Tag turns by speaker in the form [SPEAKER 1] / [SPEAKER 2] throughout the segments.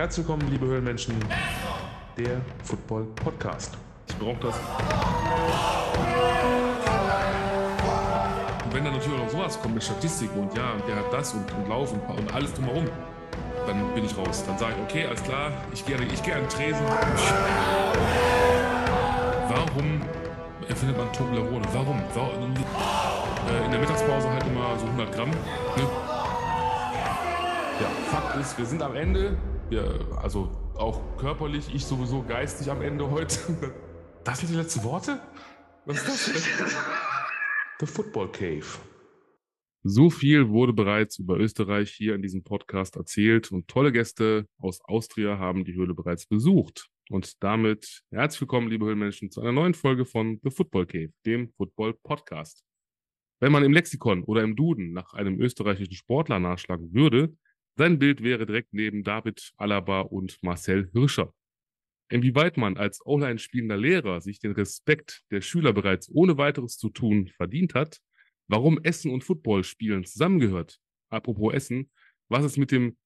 [SPEAKER 1] Herzlich willkommen, liebe Höhlenmenschen, der Football Podcast. Ich brauche das. Und wenn dann natürlich auch noch sowas kommt mit Statistiken und ja, der hat das und, und Lauf und, und alles drumherum, dann bin ich raus. Dann sage ich, okay, alles klar, ich gehe ich geh an den Tresen. Warum erfindet man Toblerone? Warum? Warum? Äh, in der Mittagspause halt immer so 100 Gramm. Ne? Ja, Fakt ist, wir sind am Ende. Wir, also auch körperlich, ich sowieso geistig am Ende heute. Das sind die letzten Worte? Was ist das? The Football Cave. So viel wurde bereits über Österreich hier in diesem Podcast erzählt und tolle Gäste aus Austria haben die Höhle bereits besucht. Und damit herzlich willkommen, liebe Höhlenmenschen, zu einer neuen Folge von The Football Cave, dem Football Podcast. Wenn man im Lexikon oder im Duden nach einem österreichischen Sportler nachschlagen würde, sein Bild wäre direkt neben David Alaba und Marcel Hirscher. Inwieweit man als online spielender Lehrer sich den Respekt der Schüler bereits ohne weiteres zu tun verdient hat, warum Essen und Football spielen zusammengehört, apropos Essen, was es mit dem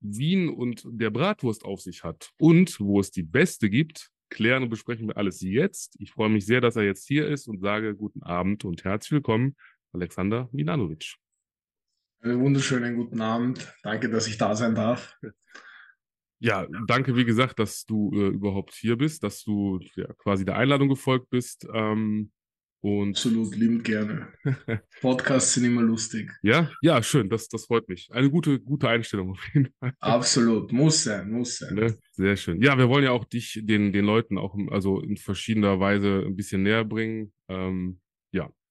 [SPEAKER 1] Wien und der Bratwurst auf sich hat und wo es die beste gibt, klären und besprechen wir alles jetzt. Ich freue mich sehr, dass er jetzt hier ist und sage guten Abend und herzlich willkommen, Alexander Milanovic.
[SPEAKER 2] Einen wunderschönen guten Abend. Danke, dass ich da sein darf.
[SPEAKER 1] Ja, danke, wie gesagt, dass du äh, überhaupt hier bist, dass du ja, quasi der Einladung gefolgt bist. Ähm, und
[SPEAKER 2] Absolut, liebend gerne. Podcasts sind immer lustig.
[SPEAKER 1] Ja, ja, schön, das, das freut mich. Eine gute, gute Einstellung auf jeden Fall.
[SPEAKER 2] Absolut, muss sein, muss sein.
[SPEAKER 1] Ne? Sehr schön. Ja, wir wollen ja auch dich den, den Leuten auch also in verschiedener Weise ein bisschen näher bringen. Ähm,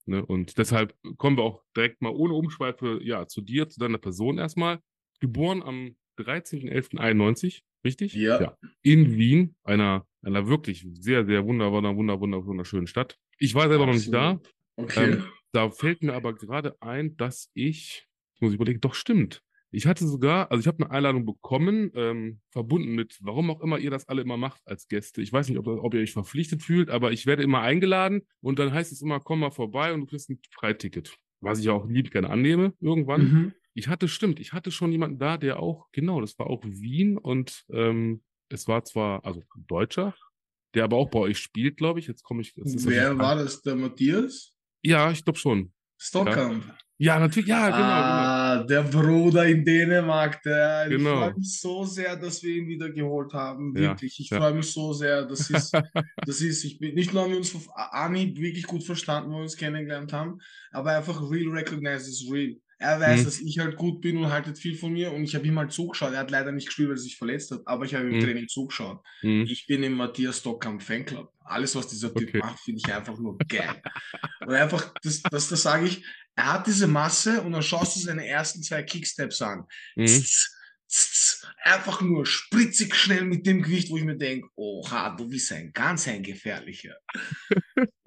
[SPEAKER 1] ne? und deshalb kommen wir auch direkt mal ohne Umschweife ja, zu dir, zu deiner Person erstmal. Geboren am 13.11.91, richtig?
[SPEAKER 2] Ja. ja.
[SPEAKER 1] In Wien, einer, einer wirklich sehr, sehr wunder, wunder, wunder, wunder, wunderschönen Stadt. Ich war selber Absolut. noch nicht
[SPEAKER 2] da. Okay. Ähm,
[SPEAKER 1] da fällt mir aber gerade ein, dass ich, muss ich überlegen, doch stimmt. Ich hatte sogar, also ich habe eine Einladung bekommen, ähm, verbunden mit, warum auch immer ihr das alle immer macht als Gäste. Ich weiß nicht, ob, ob ihr euch verpflichtet fühlt, aber ich werde immer eingeladen und dann heißt es immer, komm mal vorbei und du kriegst ein Freiticket. Was ich auch lieb gerne annehme, irgendwann. Mhm. Ich hatte, stimmt, ich hatte schon jemanden da, der auch, genau, das war auch Wien und ähm, es war zwar, also Deutscher, der aber auch bei euch spielt, glaube ich. Jetzt komme ich.
[SPEAKER 2] Wer war das, der Matthias?
[SPEAKER 1] Ja, ich glaube schon.
[SPEAKER 2] Stockamp.
[SPEAKER 1] Ja. ja. natürlich, ja, genau,
[SPEAKER 2] ah,
[SPEAKER 1] genau.
[SPEAKER 2] Der Bruder in Dänemark, der.
[SPEAKER 1] Genau.
[SPEAKER 2] Ich freue mich so sehr, dass wir ihn wieder geholt haben. Wirklich. Ja, ich ja. freue mich so sehr. Das ist, das ist, ich bin, nicht nur haben wir uns auf Anhieb wirklich gut verstanden, wo wir uns kennengelernt haben, aber einfach real recognize is real. Er weiß, mhm. dass ich halt gut bin und haltet viel von mir und ich habe ihm halt zugeschaut. Er hat leider nicht gespielt, weil er sich verletzt hat, aber ich habe im mhm. Training zugeschaut. Mhm. Ich bin im Matthias Stockham Fanclub. Alles, was dieser Typ okay. macht, finde ich einfach nur geil. und einfach, das, das, das sage ich, er hat diese Masse und dann schaust du seine ersten zwei Kicksteps an. Mhm. einfach nur spritzig schnell mit dem Gewicht, wo ich mir denke, oha, du bist ein ganz ein gefährlicher.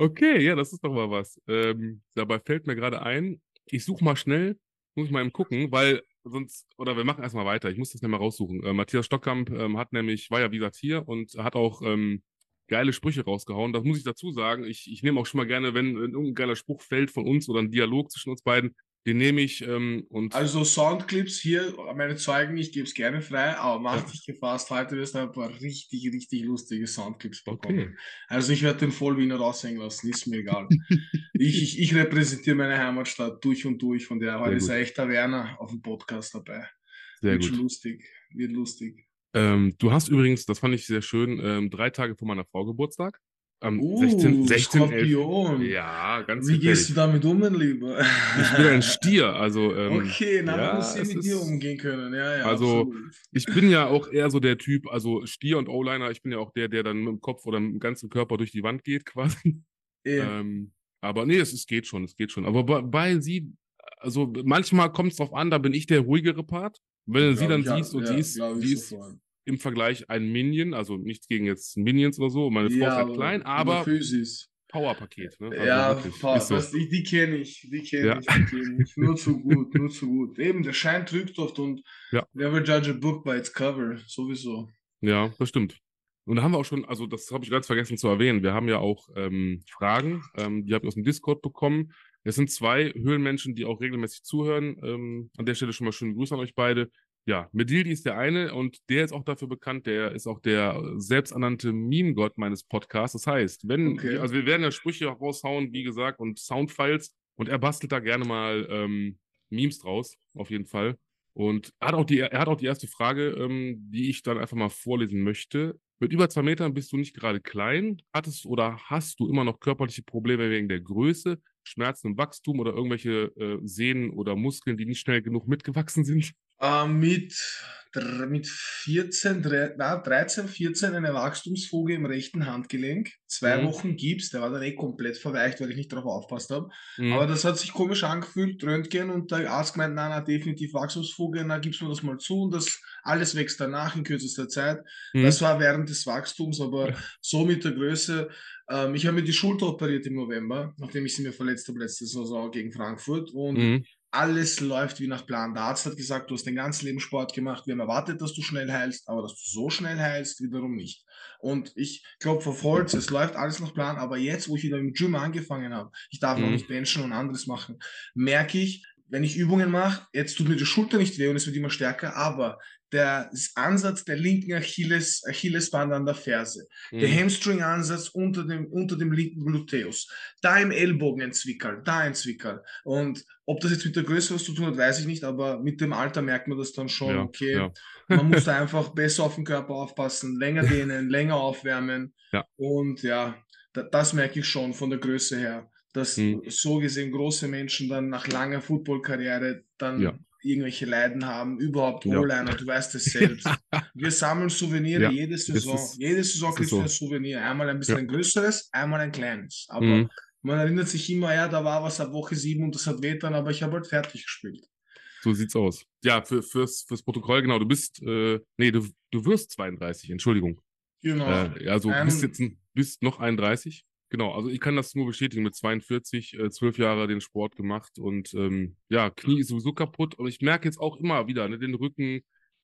[SPEAKER 1] Okay, ja, das ist doch mal was. Ähm, dabei fällt mir gerade ein, ich suche mal schnell, muss ich mal eben gucken, weil sonst, oder wir machen erstmal weiter, ich muss das nicht mal raussuchen. Äh, Matthias Stockkamp ähm, hat nämlich, war ja wie gesagt hier und hat auch ähm, geile Sprüche rausgehauen. Das muss ich dazu sagen. Ich, ich nehme auch schon mal gerne, wenn, wenn irgendein geiler Spruch fällt von uns oder ein Dialog zwischen uns beiden, den nehme ich ähm, und.
[SPEAKER 2] Also Soundclips hier, meine Zeugen, ich gebe es gerne frei, aber mach dich gefasst, heute wirst du ein paar richtig, richtig lustige Soundclips bekommen. Okay. Also ich werde den Vollwiener raushängen lassen, ist mir egal. ich, ich, ich, repräsentiere meine Heimatstadt durch und durch, von der heute ist ein echter Werner auf dem Podcast dabei.
[SPEAKER 1] Sehr
[SPEAKER 2] wird
[SPEAKER 1] gut.
[SPEAKER 2] schon lustig, wird lustig.
[SPEAKER 1] Ähm, du hast übrigens, das fand ich sehr schön, ähm, drei Tage vor meiner Frau Geburtstag.
[SPEAKER 2] Am uh, 16, 16
[SPEAKER 1] Skorpion. 11. Ja, ganz
[SPEAKER 2] Wie gefährlich. gehst du damit um, mein Lieber?
[SPEAKER 1] Ich bin ein Stier, also. Ähm,
[SPEAKER 2] okay, dann ja, muss ich mit dir umgehen können. Ja, ja,
[SPEAKER 1] also, absolut. ich bin ja auch eher so der Typ, also Stier und O-Liner, ich bin ja auch der, der dann mit dem Kopf oder mit dem ganzen Körper durch die Wand geht, quasi. Ja. Ähm, aber nee, es, es geht schon, es geht schon. Aber bei, bei sie, also manchmal kommt es drauf an, da bin ich der ruhigere Part. Wenn du sie dann siehst und sie ist, sie ist im Vergleich ein Minion, also nichts gegen jetzt Minions oder so. Meine Frau ja, ist halt klein, aber Powerpaket. Ne?
[SPEAKER 2] Also ja, Power, so. das, die, die kenne ich, die kenne ja. ich, kenn ich. Nur zu gut, nur zu gut. Eben, der Schein trügt oft und
[SPEAKER 1] ja.
[SPEAKER 2] never judge a book by its cover, sowieso.
[SPEAKER 1] Ja, das stimmt. Und da haben wir auch schon, also das habe ich ganz vergessen zu erwähnen, wir haben ja auch ähm, Fragen, ähm, die habe ich aus dem Discord bekommen. Es sind zwei Höhlenmenschen, die auch regelmäßig zuhören. Ähm, an der Stelle schon mal schönen Gruß an euch beide. Ja, Medildi ist der eine und der ist auch dafür bekannt, der ist auch der selbsternannte Meme-Gott meines Podcasts. Das heißt, wenn, okay. also wir werden ja Sprüche raushauen, wie gesagt, und Soundfiles und er bastelt da gerne mal ähm, Memes draus, auf jeden Fall. Und er hat auch die, er hat auch die erste Frage, ähm, die ich dann einfach mal vorlesen möchte. Mit über zwei Metern bist du nicht gerade klein. Hattest oder hast du immer noch körperliche Probleme wegen der Größe, Schmerzen im Wachstum oder irgendwelche äh, Sehnen oder Muskeln, die nicht schnell genug mitgewachsen sind?
[SPEAKER 2] Äh, mit, mit 14, 13, 14 eine Wachstumsfuge im rechten Handgelenk. Zwei mhm. Wochen Gips, der war dann eh komplett verweicht, weil ich nicht darauf aufpasst habe. Mhm. Aber das hat sich komisch angefühlt, Röntgen und der Arzt gemeint, nein, nein, definitiv Wachstumsfuge, na, gibst mir das mal zu und das alles wächst danach in kürzester Zeit. Mhm. Das war während des Wachstums, aber so mit der Größe. Ähm, ich habe mir die Schulter operiert im November, nachdem ich sie mir verletzt habe letzte Saison gegen Frankfurt und mhm alles läuft wie nach Plan. Der Arzt hat gesagt, du hast dein ganzes Leben Sport gemacht. Wir haben erwartet, dass du schnell heilst, aber dass du so schnell heilst, wiederum nicht. Und ich glaube, Holz, es läuft alles nach Plan, aber jetzt, wo ich wieder im Gym angefangen habe, ich darf mhm. noch nicht benchen und anderes machen, merke ich, wenn ich Übungen mache, jetzt tut mir die Schulter nicht weh und es wird immer stärker, aber der Ansatz der linken Achilles, Achillesband an der Ferse, mhm. der Hamstring-Ansatz unter dem, unter dem linken Gluteus, da im Ellbogen ein Zwickerl, da ein Zwickerl. Und ob das jetzt mit der Größe was zu tun hat, weiß ich nicht, aber mit dem Alter merkt man das dann schon, ja, okay, ja. man muss da einfach besser auf den Körper aufpassen, länger dehnen, länger aufwärmen. Ja. Und ja, da, das merke ich schon von der Größe her dass hm. so gesehen große Menschen dann nach langer Footballkarriere dann. Irgendwelche Leiden haben, überhaupt ja. O-Liner, du weißt es selbst. Wir sammeln Souvenire ja. jede Saison. Ist, jede Saison kriegst du ein Souvenir. Einmal ein bisschen ein größeres, einmal ein kleines. Aber mhm. man erinnert sich immer, ja, da war was ab Woche sieben und das hat wehtan, aber ich habe halt fertig gespielt.
[SPEAKER 1] So sieht's aus. Ja, für, fürs, fürs Protokoll, genau, du bist, äh, nee, du, du wirst 32, Entschuldigung. Genau. Äh, also du bist jetzt bist noch 31. Genau, also ich kann das nur bestätigen, mit 42, äh, zwölf Jahre den Sport gemacht und ähm, ja, Knie ist sowieso kaputt. Und ich merke jetzt auch immer wieder, ne, den Rücken,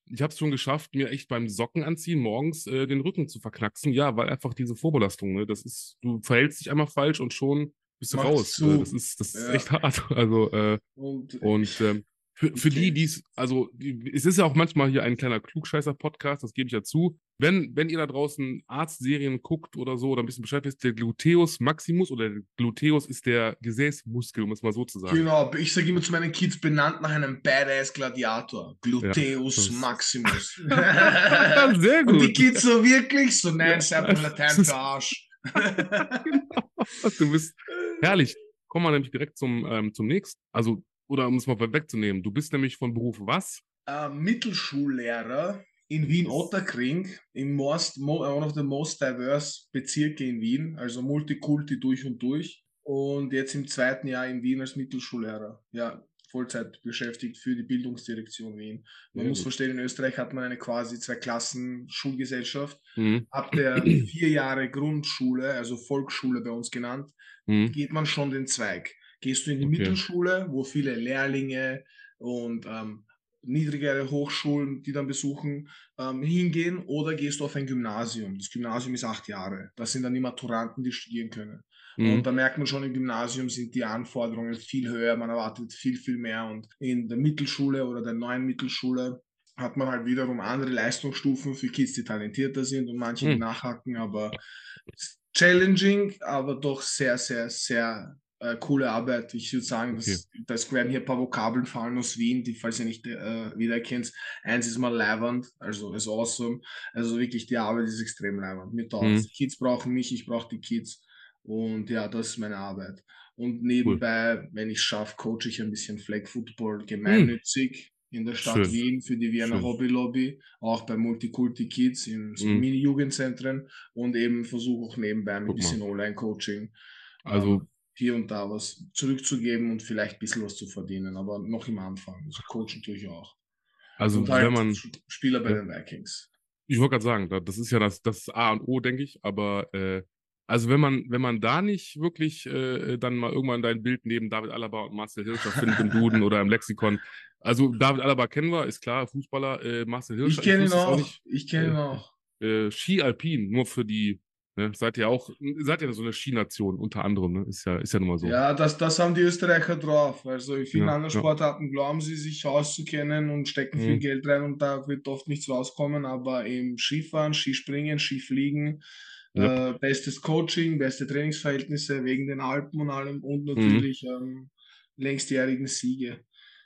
[SPEAKER 1] ich habe es schon geschafft, mir echt beim Socken anziehen morgens äh, den Rücken zu verknacksen. Ja, weil einfach diese Vorbelastung, ne, das ist, du verhältst dich einmal falsch und schon bist du Macht raus. Zu. Äh, das ist, das ist ja. echt hart. Also, äh, und, und ähm, für, für okay. die, die es, also es ist ja auch manchmal hier ein kleiner Klugscheißer-Podcast, das gebe ich ja zu. Wenn, wenn ihr da draußen Arztserien guckt oder so oder ein bisschen Bescheid wisst, der Gluteus Maximus oder der Gluteus ist der Gesäßmuskel, um es mal so zu sagen.
[SPEAKER 2] Genau, ich sage immer zu meinen Kids, benannt nach einem Badass Gladiator. Gluteus ja. Maximus. Sehr gut. Und die Kids so wirklich, so nein, ja. Latein für Arsch.
[SPEAKER 1] genau. Du bist herrlich. Kommen wir nämlich direkt zum, ähm, zum nächsten. Also oder um es mal wegzunehmen, du bist nämlich von Beruf was?
[SPEAKER 2] Äh, Mittelschullehrer in Wien-Otterkring, im most, one of the most diverse Bezirke in Wien, also Multikulti durch und durch. Und jetzt im zweiten Jahr in Wien als Mittelschullehrer. Ja, Vollzeit beschäftigt für die Bildungsdirektion Wien. Man ja, muss gut. verstehen, in Österreich hat man eine quasi zwei Klassen Schulgesellschaft. Mhm. Ab der vier Jahre Grundschule, also Volksschule bei uns genannt, mhm. geht man schon den Zweig. Gehst du in die okay. Mittelschule, wo viele Lehrlinge und ähm, niedrigere Hochschulen, die dann besuchen, ähm, hingehen, oder gehst du auf ein Gymnasium? Das Gymnasium ist acht Jahre. Das sind dann die Maturanten, die studieren können. Mhm. Und da merkt man schon, im Gymnasium sind die Anforderungen viel höher, man erwartet viel, viel mehr. Und in der Mittelschule oder der neuen Mittelschule hat man halt wiederum andere Leistungsstufen für Kids, die talentierter sind und manche, die mhm. nachhaken, aber challenging, aber doch sehr, sehr, sehr äh, coole Arbeit. Ich würde sagen, okay. das, werden hier ein paar Vokabeln fallen aus Wien, die, falls ihr nicht äh, wiedererkennt. Eins ist mal leibernd, also ist awesome. Also wirklich, die Arbeit ist extrem leibernd. Mit mhm. Die Kids brauchen mich, ich brauche die Kids. Und ja, das ist meine Arbeit. Und nebenbei, cool. wenn ich schaffe, coache ich ein bisschen Flag Football gemeinnützig. Mhm in der Stadt Schön. Wien für die Wiener Schön. Hobby Lobby, auch bei Multikulti Kids in so mhm. Mini-Jugendzentren und eben versuche auch nebenbei ein bisschen Online-Coaching.
[SPEAKER 1] Also ähm,
[SPEAKER 2] hier und da was zurückzugeben und vielleicht ein bisschen was zu verdienen, aber noch im Anfang. Also coachen tue ich auch.
[SPEAKER 1] Also und halt wenn man
[SPEAKER 2] Spieler bei ja. den Vikings.
[SPEAKER 1] Ich wollte gerade sagen, das ist ja das, das A und O, denke ich, aber äh, also wenn man, wenn man da nicht wirklich äh, dann mal irgendwann dein Bild neben David Alaba und Marcel Hirscher findet im Duden oder im Lexikon. Also David Alaba kennen wir, ist klar, Fußballer, äh, Marcel Hirscher.
[SPEAKER 2] Ich kenne ihn auch, ich kenne ihn auch.
[SPEAKER 1] Äh, Ski Alpin, nur für die Ne? Seid ihr auch, seid ihr so eine Skination unter anderem, ne? Ist ja, ist ja nun mal so.
[SPEAKER 2] Ja, das, das haben die Österreicher drauf. Also in vielen ja, anderen Sportarten ja. glauben sie, sich auszukennen und stecken mhm. viel Geld rein und da wird oft nichts rauskommen, aber im Skifahren, Skispringen, Skifliegen, ja. äh, bestes Coaching, beste Trainingsverhältnisse wegen den Alpen und allem und mhm. natürlich mhm. ähm, längstjährigen Siege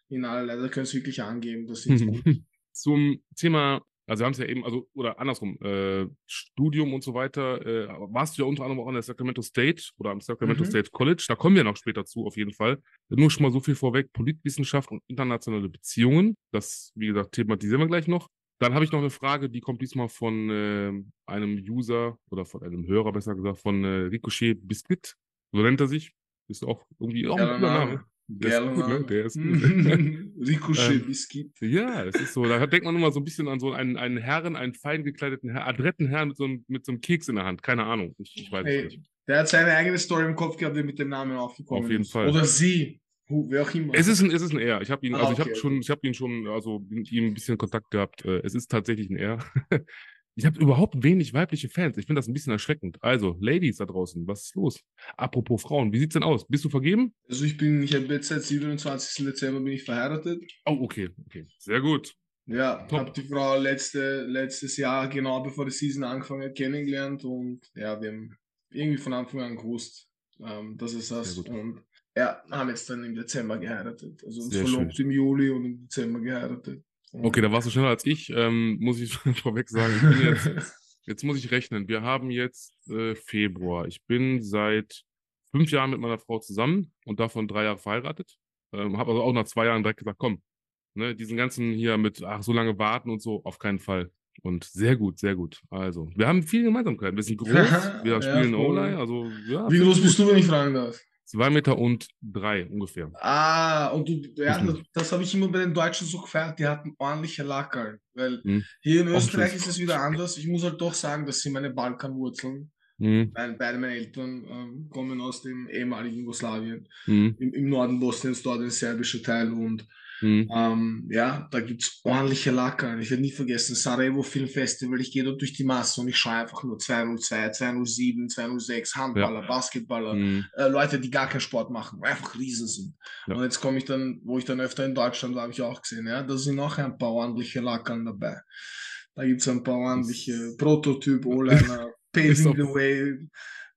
[SPEAKER 2] in allerlei. Da können es wirklich angeben. Das sind gut.
[SPEAKER 1] Zum Thema also wir haben es ja eben, also, oder andersrum, äh, Studium und so weiter, äh, warst du ja unter anderem auch an der Sacramento State oder am Sacramento mhm. State College, da kommen wir noch später zu, auf jeden Fall. Nur schon mal so viel vorweg, Politwissenschaft und internationale Beziehungen, das, wie gesagt, thematisieren wir gleich noch. Dann habe ich noch eine Frage, die kommt diesmal von äh, einem User oder von einem Hörer, besser gesagt, von äh, Ricochet Biscuit, so nennt er sich. Ist auch irgendwie auch ein cooler Name. Der ist gut, ne? Der ist gut. Ricochet-Biscuit. Ähm, ja, das ist so. Da denkt man immer so ein bisschen an so einen, einen Herren, einen fein gekleideten Herrn, adretten Herrn mit so, einem, mit so einem Keks in der Hand. Keine Ahnung. Ich, ich weiß hey, nicht.
[SPEAKER 2] Der hat seine eigene Story im Kopf gehabt, der mit dem Namen aufgekommen ist.
[SPEAKER 1] Auf jeden
[SPEAKER 2] ist.
[SPEAKER 1] Fall.
[SPEAKER 2] Oder sie. Wer auch immer.
[SPEAKER 1] Es ist ein, es ist ein R. Ich habe ihn, ah, also ich okay, habe schon, ich habe ihn schon, also mit ihm ein bisschen Kontakt gehabt. Äh, es ist tatsächlich ein R. Ich habe überhaupt wenig weibliche Fans. Ich finde das ein bisschen erschreckend. Also, Ladies da draußen, was ist los? Apropos Frauen, wie sieht's denn aus? Bist du vergeben?
[SPEAKER 2] Also ich bin, ich habe jetzt seit 27. Dezember bin ich verheiratet.
[SPEAKER 1] Oh, okay, okay. Sehr gut.
[SPEAKER 2] Ja, habe die Frau letzte, letztes Jahr, genau bevor die Season angefangen hat, kennengelernt und ja, wir haben irgendwie von Anfang an gewusst, ähm, dass es das und ja, haben jetzt dann im Dezember geheiratet. Also uns verlobt im Juli und im Dezember geheiratet.
[SPEAKER 1] Okay, da warst du schneller als ich, ähm, muss ich vorweg sagen. Ich jetzt, jetzt, muss ich rechnen. Wir haben jetzt äh, Februar. Ich bin seit fünf Jahren mit meiner Frau zusammen und davon drei Jahre verheiratet. Ähm, habe also auch nach zwei Jahren direkt gesagt, komm, ne, diesen ganzen hier mit, ach, so lange warten und so, auf keinen Fall. Und sehr gut, sehr gut. Also, wir haben viele Gemeinsamkeiten. Wir sind groß, wir spielen O-Line. Also, ja,
[SPEAKER 2] Wie groß bist du, wenn ich fragen darf?
[SPEAKER 1] Zwei Meter und drei ungefähr.
[SPEAKER 2] Ah, und du, ja, das, das habe ich immer bei den Deutschen so gefeiert, die hatten ordentliche Lackerl. Weil hm. hier in Österreich ist es wieder anders. Ich muss halt doch sagen, das sind meine Balkanwurzeln. Mhm. Weil beide meine Eltern ähm, kommen aus dem ehemaligen Jugoslawien, mhm. im, im, Norden Bosniens, dort ein serbischer Teil. Und Mhm. Ähm, ja, da gibt es ordentliche Lacker. Ich werde nie vergessen, Sarajevo Film Festival. Ich gehe dort durch die Masse und ich schaue einfach nur 202, 207, 206, Handballer, ja. Basketballer, mhm. äh, Leute, die gar keinen Sport machen, einfach Riesen sind. Ja. Und jetzt komme ich dann, wo ich dann öfter in Deutschland war, habe ich auch gesehen, ja, da sind noch ein paar ordentliche Lackern dabei. Da gibt es ein paar ordentliche Prototyp, O-Liner, Paving the Way,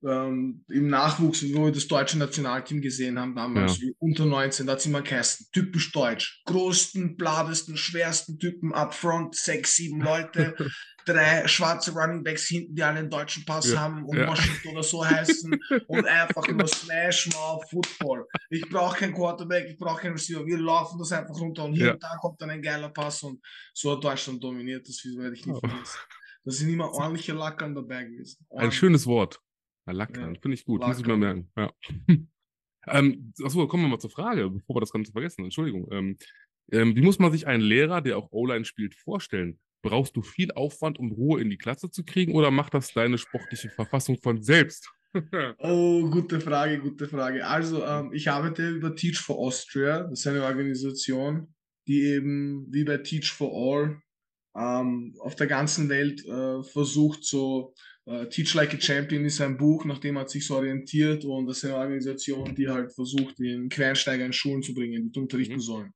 [SPEAKER 2] ähm, im Nachwuchs, wo wir das deutsche Nationalteam gesehen haben, damals ja. unter 19, da hat sie mal geheißen, typisch deutsch. Größten, bladesten, schwersten Typen up front, sechs, sieben Leute, drei schwarze Running Backs hinten, die alle einen deutschen Pass ja. haben und ja. Washington oder so heißen und einfach nur Smash Mouth Football. Ich brauche keinen Quarterback, ich brauche keinen Receiver, wir laufen das einfach runter und hier und da kommt dann ein geiler Pass und so hat Deutschland dominiert, das werde ich nicht oh. vergessen. Da sind immer ordentliche Lackern dabei gewesen.
[SPEAKER 1] Ordentlich. Ein schönes Wort. Lackern, ja. finde ich gut, Lackern. muss ich mal merken. Ja. ähm, achso, kommen wir mal zur Frage, bevor wir das Ganze vergessen. Entschuldigung. Ähm, ähm, wie muss man sich einen Lehrer, der auch O-Line spielt, vorstellen? Brauchst du viel Aufwand, um Ruhe in die Klasse zu kriegen, oder macht das deine sportliche Verfassung von selbst?
[SPEAKER 2] oh, gute Frage, gute Frage. Also, ähm, ich arbeite über Teach for Austria. Das ist eine Organisation, die eben wie bei Teach for All ähm, auf der ganzen Welt äh, versucht, so Uh, Teach Like a Champion ist ein Buch, nach dem hat sich so orientiert und das ist eine Organisation, die halt versucht, den Quereinsteiger in Schulen zu bringen, die unterrichten mhm. sollen.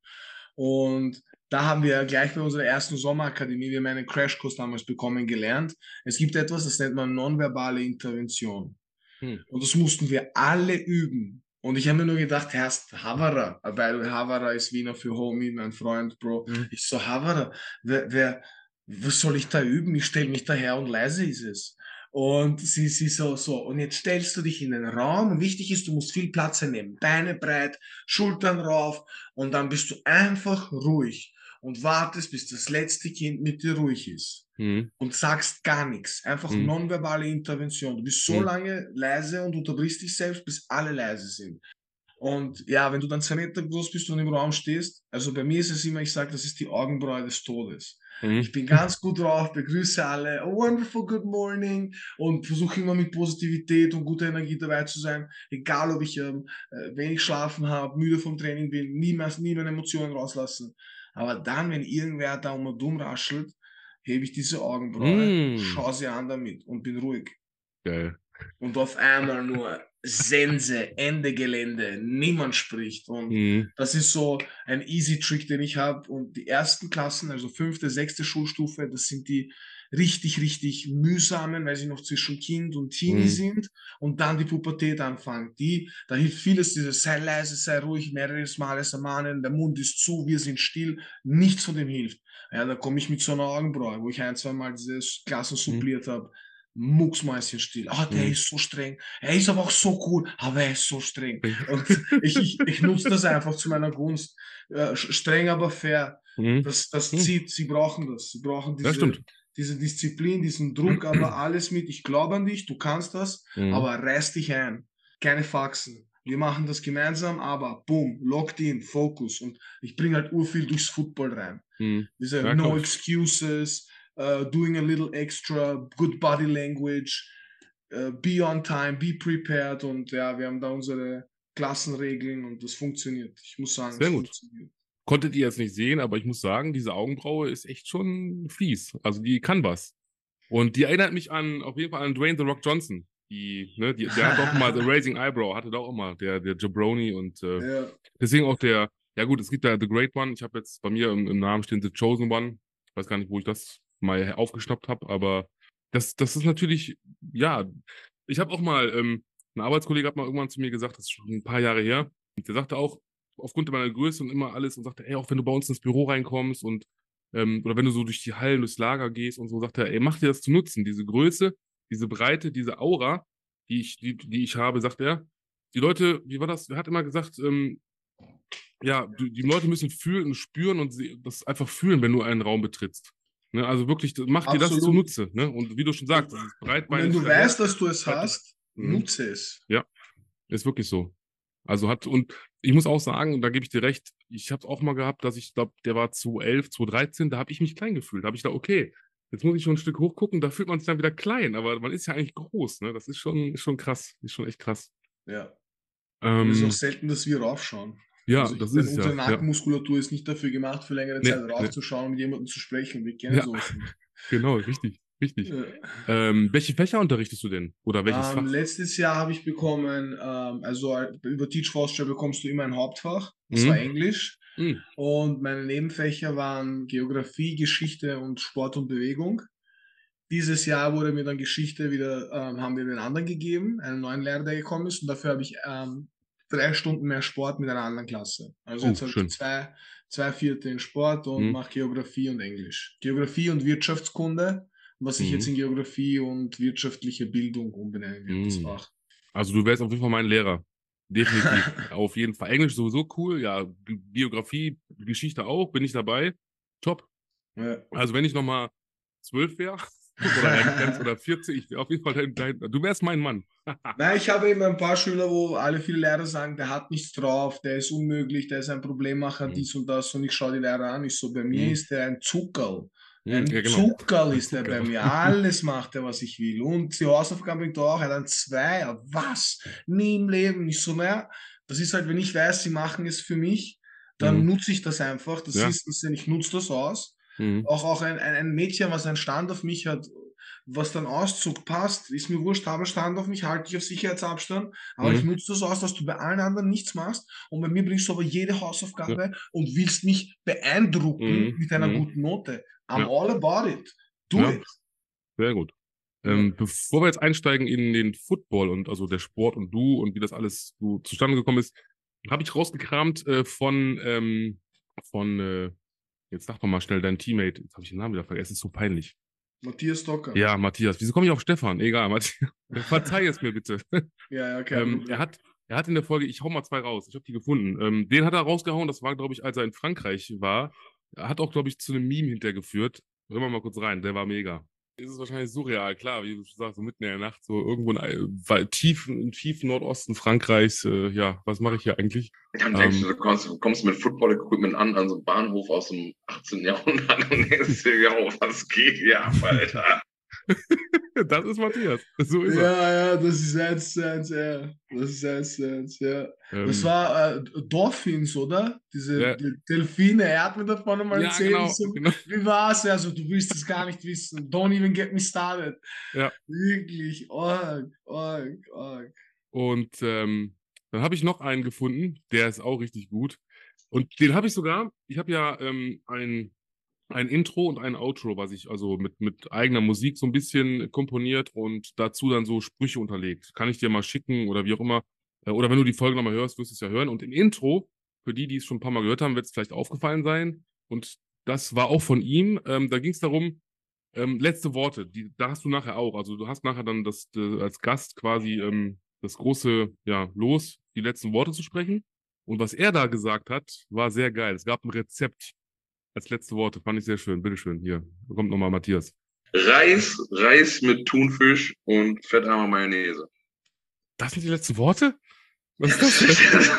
[SPEAKER 2] Und da haben wir gleich bei unserer ersten Sommerakademie, wir haben einen Crashkurs damals bekommen, gelernt. Es gibt etwas, das nennt man nonverbale Intervention. Mhm. Und das mussten wir alle üben. Und ich habe mir nur gedacht, Herst Havara, weil Havara ist Wiener für Homie, mein Freund, Bro. Mhm. Ich so, Havara, wer, wer, was soll ich da üben? Ich stelle mich daher und leise ist es. Und sie, sie so, so, und jetzt stellst du dich in den Raum und wichtig ist, du musst viel Platz nehmen. Beine breit, Schultern rauf und dann bist du einfach ruhig und wartest, bis das letzte Kind mit dir ruhig ist. Mhm. Und sagst gar nichts. Einfach mhm. nonverbale Intervention. Du bist so mhm. lange leise und unterbrichst dich selbst, bis alle leise sind. Und ja, wenn du dann zwei Meter groß bist und im Raum stehst, also bei mir ist es immer, ich sage, das ist die Augenbraue des Todes. Mhm. Ich bin ganz gut drauf, begrüße alle, a wonderful good morning und versuche immer mit Positivität und guter Energie dabei zu sein. Egal, ob ich ähm, äh, wenig schlafen habe, müde vom Training bin, nie, mehr, nie meine Emotionen rauslassen. Aber dann, wenn irgendwer da um und dumm raschelt, hebe ich diese Augenbraue, mm. schaue sie an damit und bin ruhig.
[SPEAKER 1] Geil.
[SPEAKER 2] Und auf einmal nur Sense, Ende Gelände, niemand spricht. Und mhm. das ist so ein easy Trick, den ich habe. Und die ersten Klassen, also fünfte, sechste Schulstufe, das sind die richtig, richtig mühsamen, weil sie noch zwischen Kind und Teenie mhm. sind und dann die Pubertät anfangen. Die, da hilft vieles, dieses sei leise, sei ruhig, mehreres Mal ermahnen, der Mund ist zu, wir sind still, nichts von dem hilft. Ja, da komme ich mit so einer Augenbraue, wo ich ein, zwei Mal diese Klassen mhm. suppliert mhm. habe mucksmäuschen still. Ah, der mhm. ist so streng. Er ist aber auch so cool, aber er ist so streng. Und ich, ich, ich nutze das einfach zu meiner Gunst. Äh, streng, aber fair. Mhm. Das, das mhm. zieht. Sie brauchen das. Sie brauchen diese, diese Disziplin, diesen Druck, aber alles mit. Ich glaube an dich, du kannst das, mhm. aber reiß dich ein. Keine Faxen. Wir machen das gemeinsam, aber boom, locked in, Fokus. Und ich bringe halt urviel durchs Football rein. Mhm. Diese ja, No Excuses, uh, doing a little extra, good body language, uh, be on time, be prepared und ja, wir haben da unsere Klassenregeln und das funktioniert. Ich muss sagen,
[SPEAKER 1] Sehr gut. Konntet ihr jetzt nicht sehen, aber ich muss sagen, diese Augenbraue ist echt schon fies. Also die kann was. Und die erinnert mich an, auf jeden Fall an Dwayne The Rock Johnson. Die, ne, die, der hat auch mal The Raising Eyebrow, hatte da auch immer, der, der Jabroni und äh, ja. deswegen auch der, ja gut, es gibt da The Great One. Ich habe jetzt bei mir im, im, Namen stehen The Chosen One. Ich weiß gar nicht, wo ich das mal aufgeschnappt habe, aber das, das ist natürlich, ja, ich habe auch mal, ähm, ein Arbeitskollege hat mal irgendwann zu mir gesagt, das ist schon ein paar Jahre her, der sagte auch, aufgrund meiner Größe und immer alles und sagte, ey, auch wenn du bei uns ins Büro reinkommst und ähm, oder wenn du so durch die Hallen, durchs Lager gehst und so, sagt er, ey, mach dir das zu nutzen, diese Größe, diese Breite, diese Aura, die ich, die, die ich habe, sagt er. Die Leute, wie war das? Er hat immer gesagt, ähm, ja, die, Leute müssen fühlen und spüren und das einfach fühlen, wenn du einen Raum betrittst. Ne, also wirklich, mach Absolut. dir das zunutze. Ne? Und wie du schon sagst,
[SPEAKER 2] Wenn du weißt, dass du es hast, mhm. nutze es.
[SPEAKER 1] Ja, ist wirklich so. Also hat, und ich muss auch sagen, da gebe ich dir recht, ich habe es auch mal gehabt, dass ich glaube, der war 2011, 2013, da habe ich mich klein gefühlt. Da habe ich da, okay, jetzt muss ich schon ein Stück hochgucken, da fühlt man sich dann wieder klein, aber man ist ja eigentlich groß, ne? Das ist schon, ist schon krass, ist schon echt krass.
[SPEAKER 2] Ja. Ähm, es ist auch selten, dass wir raufschauen.
[SPEAKER 1] Ja, also das ist
[SPEAKER 2] Unsere
[SPEAKER 1] ja.
[SPEAKER 2] Nackenmuskulatur ist nicht dafür gemacht, für längere nee, Zeit rauszuschauen nee. und mit jemandem zu sprechen. Wir kennen ja. sowas nicht.
[SPEAKER 1] Genau, richtig. Richtig. Ja. Ähm, welche Fächer unterrichtest du denn? Oder welches
[SPEAKER 2] ähm, Fach? Letztes Jahr habe ich bekommen, ähm, also über Teach Foster bekommst du immer ein Hauptfach. Das mhm. war Englisch. Mhm. Und meine Nebenfächer waren Geografie, Geschichte und Sport und Bewegung. Dieses Jahr wurde mir dann Geschichte wieder, ähm, haben wir den anderen gegeben, einen neuen Lehrer, der gekommen ist. Und dafür habe ich ähm, drei Stunden mehr Sport mit einer anderen Klasse. Also oh, jetzt habe ich zwei, zwei Vierte in Sport und mhm. mache Geografie und Englisch. Geografie und Wirtschaftskunde, was ich mhm. jetzt in Geografie und wirtschaftliche Bildung umbenennen werde, mhm. das Fach.
[SPEAKER 1] Also du wärst auf jeden Fall mein Lehrer. Definitiv. auf jeden Fall. Englisch sowieso cool, ja. Biografie, Geschichte auch, bin ich dabei. Top. Ja. Also wenn ich nochmal zwölf wäre, oder, oder 40, auf jeden Fall dein, dein, du wärst mein Mann.
[SPEAKER 2] Nein, ich habe eben ein paar Schüler, wo alle viele Lehrer sagen, der hat nichts drauf, der ist unmöglich, der ist ein Problemmacher, mhm. dies und das. Und ich schaue die Lehrer an, ich so, bei mir mhm. ist der ein Zuckerl. Ein ja, genau. Zuckerl ist er bei mir. Alles macht er, was ich will. Und die Hausaufgaben bringt er auch. Er hat ein Zweier. Was? Nie im Leben. Nicht so mehr. Das ist halt, wenn ich weiß, sie machen es für mich, dann mhm. nutze ich das einfach. Das ja. ist, das, ich nutze das aus. Mhm. Auch, auch ein, ein, Mädchen, was einen Stand auf mich hat, was dann Auszug passt, ist mir wurscht, habe Stand auf mich, halte ich auf Sicherheitsabstand, aber mhm. ich nutze das aus, dass du bei allen anderen nichts machst und bei mir bringst du aber jede Hausaufgabe ja. und willst mich beeindrucken mhm. mit einer mhm. guten Note. I'm ja. all about it. Do ja. it.
[SPEAKER 1] Sehr gut. Ähm, bevor wir jetzt einsteigen in den Football und also der Sport und du und wie das alles so zustande gekommen ist, habe ich rausgekramt äh, von, ähm, von äh, Jetzt sag doch mal schnell dein Teammate. Jetzt habe ich den Namen wieder vergessen. Es ist so peinlich.
[SPEAKER 2] Matthias Docker.
[SPEAKER 1] Ja, Matthias. Wieso komme ich auf Stefan? Egal, Matthias. Verzeih es mir bitte.
[SPEAKER 2] ja, ja, okay.
[SPEAKER 1] Ähm, er, hat, er hat in der Folge, ich hau mal zwei raus, ich habe die gefunden. Ähm, den hat er rausgehauen, das war, glaube ich, als er in Frankreich war. Er hat auch, glaube ich, zu einem Meme hintergeführt. Hören wir mal kurz rein, der war mega ist es wahrscheinlich surreal, klar, wie du schon sagst, so mitten in der Nacht, so irgendwo in, tief, im tiefen Nordosten Frankreichs, äh, ja, was mache ich hier eigentlich?
[SPEAKER 3] Ja, und denkst ähm, du, du kommst, kommst mit Football-Equipment an, an so einem Bahnhof aus dem 18. Jahrhundert und denkst dir, ja, was geht hier ab, Alter?
[SPEAKER 1] das ist Matthias. So ist
[SPEAKER 2] ja,
[SPEAKER 1] er.
[SPEAKER 2] ja, das ist eins zu eins, ja. Das ist eins zu eins, ja. Ähm, das war äh, Dolphins, oder? Diese
[SPEAKER 1] Ja.
[SPEAKER 2] Delfine, er hat mir davon einmal
[SPEAKER 1] ja,
[SPEAKER 2] erzählt.
[SPEAKER 1] genau,
[SPEAKER 2] so,
[SPEAKER 1] genau.
[SPEAKER 2] Wie war's? Also, du willst es gar nicht wissen. Don't even get me started.
[SPEAKER 1] Ja.
[SPEAKER 2] Wirklich, org, org, org.
[SPEAKER 1] Und ähm, dann habe ich noch einen gefunden, der ist auch richtig gut. Und den habe ich sogar, ich habe ja ähm, ein, ein Intro und ein Outro, was ich also mit, mit eigener Musik so ein bisschen komponiert und dazu dann so Sprüche unterlegt. Kann ich dir mal schicken oder wie auch immer. Äh, Oder wenn du die Folge nochmal hörst, wirst du es ja hören. Und im Intro, für die, die es schon ein paar Mal gehört haben, wird es vielleicht aufgefallen sein. Und das war auch von ihm. Ähm, da ging es darum, ähm, letzte Worte, die, da hast du nachher auch. Also du hast nachher dann das, äh, als Gast quasi ähm, das große ja, Los, die letzten Worte zu sprechen. Und was er da gesagt hat, war sehr geil. Es gab ein Rezept als letzte Worte. Fand ich sehr schön. Bitteschön. Hier, da kommt nochmal Matthias.
[SPEAKER 3] Reis, Reis mit Thunfisch und fettarmer Mayonnaise.
[SPEAKER 1] Das sind die letzten Worte? Was ist das denn?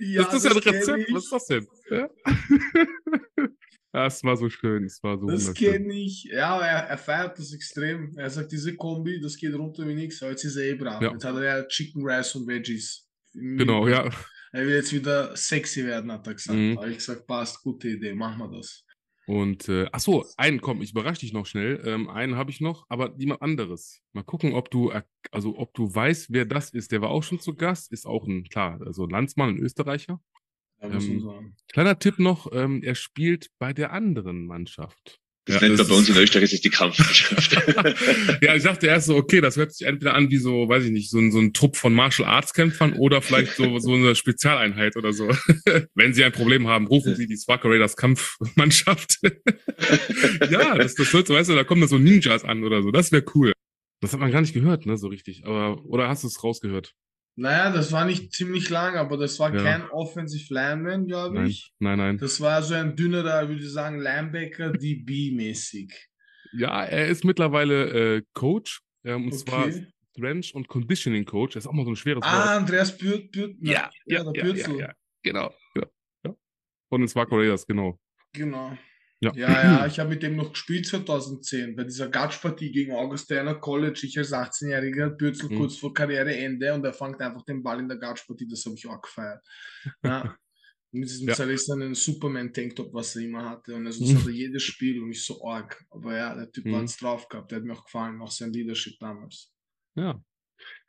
[SPEAKER 2] Ja,
[SPEAKER 1] ist das ja ein Rezept? Was ist das denn? Ja? Das war so schön. Es war so
[SPEAKER 2] Das kenne ich. Ja, aber er, er feiert das extrem. Er sagt, diese Kombi, das geht runter wie nichts. Jetzt ist er eh brav.
[SPEAKER 1] Ja.
[SPEAKER 2] Jetzt hat er ja Chicken Rice und Veggies.
[SPEAKER 1] Genau, ja.
[SPEAKER 2] Er will jetzt wieder sexy werden, hat er gesagt.
[SPEAKER 1] Mhm.
[SPEAKER 2] Aber ich gesagt, passt, gute Idee, machen wir das.
[SPEAKER 1] Und, äh, ach so, einen, komm, ich überrasche dich noch schnell. Ähm, einen habe ich noch, aber jemand anderes. Mal gucken, ob du, also ob du weißt, wer das ist. Der war auch schon zu Gast, ist auch ein, klar, also Landsmann, ein Österreicher.
[SPEAKER 2] Ja,
[SPEAKER 1] Ähm. Kleiner Tipp noch, ähm, er spielt bei der anderen Mannschaft.
[SPEAKER 4] Das
[SPEAKER 1] Ja,
[SPEAKER 4] nennt man
[SPEAKER 1] das
[SPEAKER 4] bei uns
[SPEAKER 1] ist-
[SPEAKER 4] in Österreich ist es die Kampfmannschaft.
[SPEAKER 1] ja, ich dachte erst so, okay, das hört sich entweder an wie so, weiß ich nicht, so ein, so ein Trupp von Martial Arts Kämpfern oder vielleicht so, so eine Spezialeinheit oder so. Wenn Sie ein Problem haben, rufen Sie die Swaka Raiders Kampfmannschaft. ja, das, das wird so, weißt du, da kommen da so Ninjas an oder so. Das wäre cool. Das hat man gar nicht gehört, ne, so richtig. Aber, oder hast du es rausgehört?
[SPEAKER 2] Naja, das war nicht ziemlich lang, aber das war
[SPEAKER 1] Ja.
[SPEAKER 2] kein Offensive Lineman, glaube ich.
[SPEAKER 1] nein, nein.
[SPEAKER 2] Das war so ein dünnerer, würde ich sagen, Linebacker, DB-mäßig.
[SPEAKER 1] Ja, er ist mittlerweile äh, Coach, ähm, und zwar
[SPEAKER 2] Okay.
[SPEAKER 1] Strength und Conditioning Coach. Das ist auch mal so ein schweres Wort.
[SPEAKER 2] Ah, Andreas Bürt, Bürt,
[SPEAKER 1] Ja, ja, ja, ja, genau. ja. Von den Raiders, genau.
[SPEAKER 2] Genau.
[SPEAKER 1] Ja.
[SPEAKER 2] Ja, ja, ich habe mit dem noch gespielt 2010, bei dieser Gatsch-Partie gegen Augustiner College. Ich als 18-Jähriger, Bürzel
[SPEAKER 1] Mhm.
[SPEAKER 2] kurz vor Karriereende und er fängt einfach den Ball in der Gatsch-Partie, das habe ich auch gefeiert. Ja. Mit diesem
[SPEAKER 1] Ja.
[SPEAKER 2] zerrissenen Superman-Tanktop, was er immer hatte. Und also das
[SPEAKER 1] Mhm.
[SPEAKER 2] hat er jedes Spiel und ich so arg. Aber ja, der Typ
[SPEAKER 1] Mhm.
[SPEAKER 2] hat es drauf gehabt, der hat mir auch gefallen, auch sein Leadership damals.
[SPEAKER 1] Ja.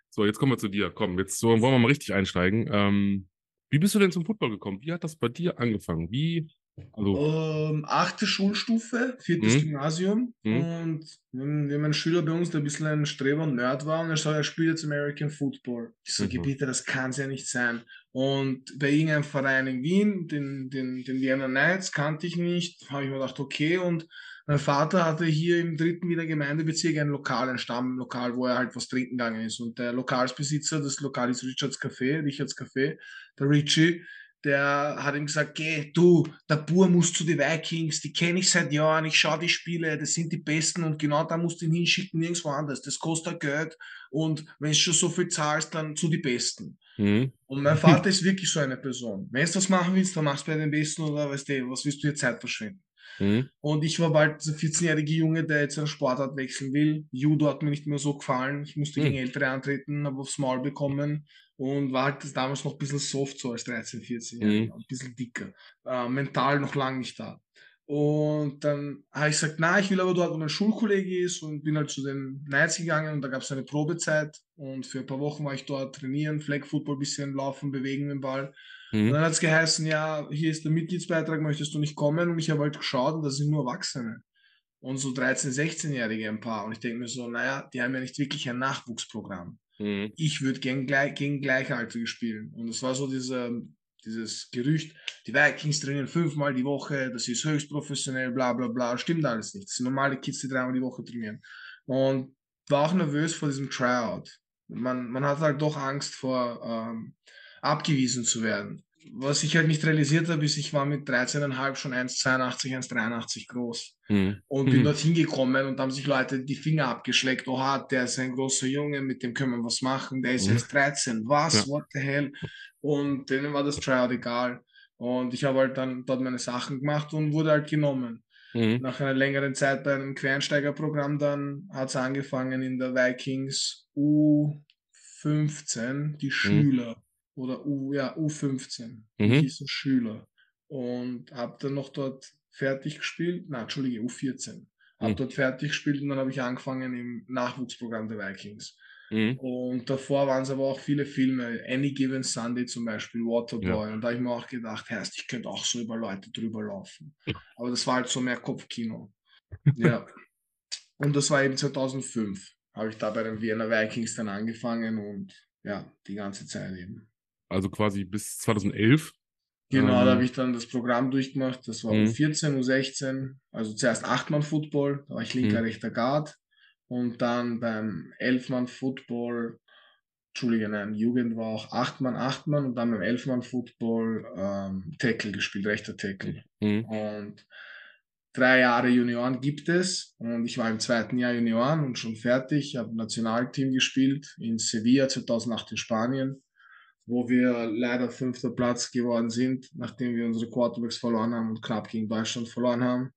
[SPEAKER 1] So, jetzt kommen wir zu dir. Komm, jetzt so, wollen wir mal richtig einsteigen. Ähm, wie bist du denn zum Football gekommen? Wie hat das bei dir angefangen? Wie, also,
[SPEAKER 2] Ähm, achte Schulstufe, viertes
[SPEAKER 1] Mhm.
[SPEAKER 2] Gymnasium.
[SPEAKER 1] Mhm.
[SPEAKER 2] Und wir haben, wir haben einen Schüler bei uns, der ein bisschen ein Streber und Nerd war und er sagt, er spielt jetzt American Football. Ich sage,
[SPEAKER 1] Mhm.
[SPEAKER 2] bitte, das kann es ja nicht sein. Und bei irgendeinem Verein in Wien, den, den, den Vienna Knights, kannte ich nicht, habe ich mir gedacht, okay. Und mein Vater hatte hier im dritten Wiener Gemeindebezirk ein Lokal, ein Stammlokal, wo er halt was trinken gegangen ist. Und der Lokalsbesitzer, das Lokal ist Richards Café, Richards Café, der Richie, der hat ihm gesagt, geh, du, der Bur muss zu den Vikings, die kenne ich seit Jahren, ich schaue die Spiele, das sind die Besten und genau da musst du ihn hinschicken, nirgendwo anders. Das kostet Geld und wenn du schon so viel zahlst, dann zu die Besten.
[SPEAKER 1] mhm.
[SPEAKER 2] Und mein Vater ist wirklich so eine Person. Wenn du das machen willst, dann machst du bei den Besten oder weißt du, was willst du jetzt Zeit verschwenden?
[SPEAKER 1] Mhm.
[SPEAKER 2] Und ich war bald dieser 14-jährige Junge, der jetzt einen Sportart wechseln will. Judo hat mir nicht mehr so gefallen. Ich musste
[SPEAKER 1] Hm.
[SPEAKER 2] gegen Ältere antreten, habe aufs Maul bekommen und war halt damals noch ein bisschen soft so als 13-, 14-Jähriger. Ein bisschen dicker. Äh, mental noch lange nicht da. Und dann habe ich gesagt, na, ich will aber dort, wo mein Schulkollege ist und bin halt zu den Knights gegangen und da gab es eine Probezeit und für ein paar Wochen war ich dort trainieren, Flag Football, bisschen laufen, bewegen mit dem Ball. Und
[SPEAKER 1] Mhm.
[SPEAKER 2] dann hat es geheißen, ja, hier ist der Mitgliedsbeitrag, möchtest du nicht kommen? Und ich habe halt geschaut und das sind nur Erwachsene. Und so 13-, 16-Jährige ein paar. Und ich denke mir so, naja, die haben ja nicht wirklich ein Nachwuchsprogramm.
[SPEAKER 1] Mhm.
[SPEAKER 2] Ich würde gegen, gegen Gleichaltrige spielen. Und es war so diese, dieses Gerücht, die Vikings trainieren fünfmal die Woche, das ist höchst professionell, bla bla bla. Stimmt alles nicht. Das sind normale Kids, die dreimal die Woche trainieren. Und war auch nervös vor diesem Tryout. Man, man hat halt doch Angst vor ähm, abgewiesen zu werden. Was ich halt nicht realisiert habe, ist, ich war mit 13,5 schon 1,82, 1,83 groß
[SPEAKER 1] Mhm.
[SPEAKER 2] und bin
[SPEAKER 1] Mhm.
[SPEAKER 2] dorthin gekommen und haben sich Leute die Finger abgeschleckt. Oha, der ist ein großer Junge, mit dem können wir was machen. Der ist
[SPEAKER 1] Mhm.
[SPEAKER 2] erst 13. Was?
[SPEAKER 1] Ja.
[SPEAKER 2] What the hell? Und denen war das Tryout egal. Und ich habe halt dann dort meine Sachen gemacht und wurde halt genommen. Mhm. Nach einer längeren Zeit bei einem Quernsteigerprogramm dann hat es angefangen in der Vikings U15, die mhm. Schüler. Oder U, ja, U15. Mhm. Hieß Schüler. Und habe dann noch dort fertig gespielt. Nein, Entschuldige, U14. Habe mhm. dort fertig gespielt und dann habe ich angefangen im Nachwuchsprogramm der Vikings. Mhm. Und davor waren es aber auch viele Filme, Any Given Sunday zum Beispiel, Waterboy. Ja. Und da habe ich mir auch gedacht, heißt, ich könnte auch so über Leute drüber laufen. Aber das war halt so mehr Kopfkino. ja. Und das war eben 2005. Habe ich da bei den Vienna Vikings dann angefangen und ja, die ganze Zeit eben.
[SPEAKER 1] Also quasi bis 2011?
[SPEAKER 2] Genau, ähm, da habe ich dann das Programm durchgemacht. Das war um 14, um 16. Also zuerst Achtmann-Football, da war ich linker, mhm. rechter Guard und dann beim Elfmann-Football, Entschuldige, nein, Jugend war auch Achtmann, Achtmann und dann beim Elfmann-Football ähm, Tackle gespielt, rechter Tackle. Mhm. Und drei Jahre Junioren gibt es und ich war im zweiten Jahr Junioren und schon fertig. Ich habe Nationalteam gespielt in Sevilla 2008 in Spanien, wo wir leider fünfter Platz geworden sind, nachdem wir unsere Quarterbacks verloren haben und knapp gegen Deutschland verloren haben.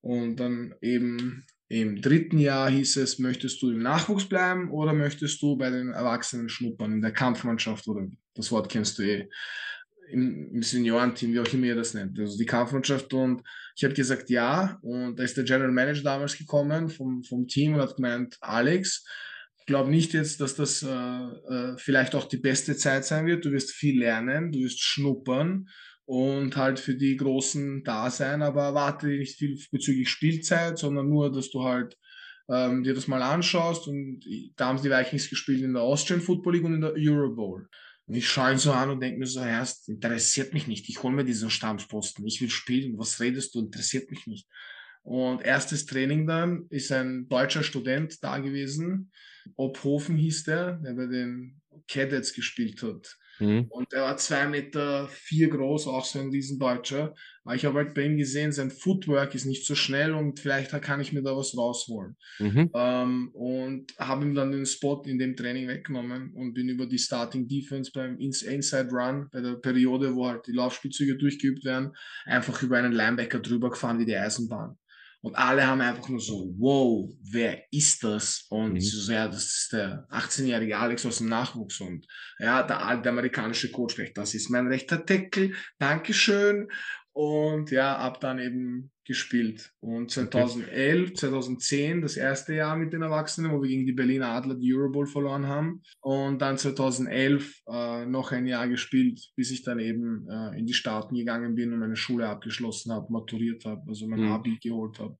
[SPEAKER 2] Und dann eben im dritten Jahr hieß es, möchtest du im Nachwuchs bleiben oder möchtest du bei den Erwachsenen schnuppern, in der Kampfmannschaft oder das Wort kennst du eh, im, im Seniorenteam, wie auch immer ihr das nennt, also die Kampfmannschaft. Und ich habe gesagt, ja. Und da ist der General Manager damals gekommen vom, vom Team und hat gemeint, Alex, glaube nicht jetzt, dass das äh, äh, vielleicht auch die beste Zeit sein wird. Du wirst viel lernen, du wirst schnuppern und halt für die Großen da sein, aber erwarte nicht viel bezüglich Spielzeit, sondern nur, dass du halt ähm, dir das mal anschaust. Und da haben die Vikings gespielt in der Austrian Football League und in der Euro Bowl. Und ich schaue ihn so an und denke mir so, erst interessiert mich nicht, ich hole mir diesen Stammposten, ich will spielen, was redest du, interessiert mich nicht. Und erstes Training dann ist ein deutscher Student da gewesen, Obhofen hieß der, der bei den Cadets gespielt hat. Mhm. Und er war zwei Meter vier groß, auch so ein Riesendeutscher. Aber ich habe halt bei ihm gesehen, sein Footwork ist nicht so schnell und vielleicht kann ich mir da was rausholen. Mhm. Ähm, und habe ihm dann den Spot in dem Training weggenommen und bin über die Starting Defense beim Inside Run, bei der Periode, wo halt die Laufspielzüge durchgeübt werden, einfach über einen Linebacker drüber gefahren wie die Eisenbahn. Und alle haben einfach nur so, wow, wer ist das? Und mhm. so, ja, das ist der 18-jährige Alex aus dem Nachwuchs. Und ja, der, der amerikanische Coach das ist mein rechter Deckel, Dankeschön. Und ja, ab dann eben gespielt. Und 2011, 2010, das erste Jahr mit den Erwachsenen, wo wir gegen die Berliner Adler die Eurobowl verloren haben. Und dann 2011 äh, noch ein Jahr gespielt, bis ich dann eben äh, in die Staaten gegangen bin und meine Schule abgeschlossen habe, maturiert habe, also mein mhm. Abi geholt habe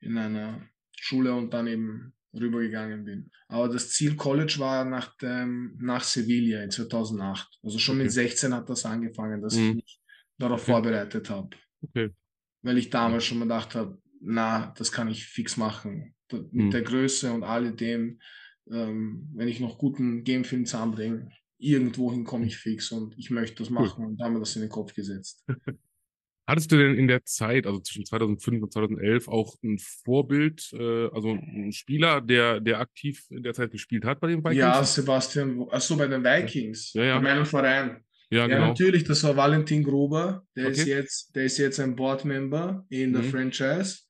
[SPEAKER 2] in einer Schule und dann eben rübergegangen bin. Aber das Ziel College war nach, dem, nach Sevilla in 2008. Also schon okay. mit 16 hat das angefangen, dass mhm. ich darauf okay. vorbereitet habe. Okay. Weil ich damals schon mal gedacht habe, na, das kann ich fix machen. Mit mhm. der Größe und alledem, ähm, wenn ich noch guten Gamefilm zusammenbringe, irgendwohin komme ich fix und ich möchte das machen cool. und da haben wir das in den Kopf gesetzt.
[SPEAKER 1] Hattest du denn in der Zeit, also zwischen 2005 und 2011, auch ein Vorbild, äh, also ein Spieler, der, der aktiv in der Zeit gespielt hat bei den
[SPEAKER 2] Vikings? Ja, Sebastian, achso, bei den Vikings, ja, ja. bei meinem Verein.
[SPEAKER 1] Ja,
[SPEAKER 2] ja
[SPEAKER 1] genau.
[SPEAKER 2] natürlich, das war Valentin Gruber. Der, okay. ist, jetzt, der ist jetzt ein Boardmember in der mhm. Franchise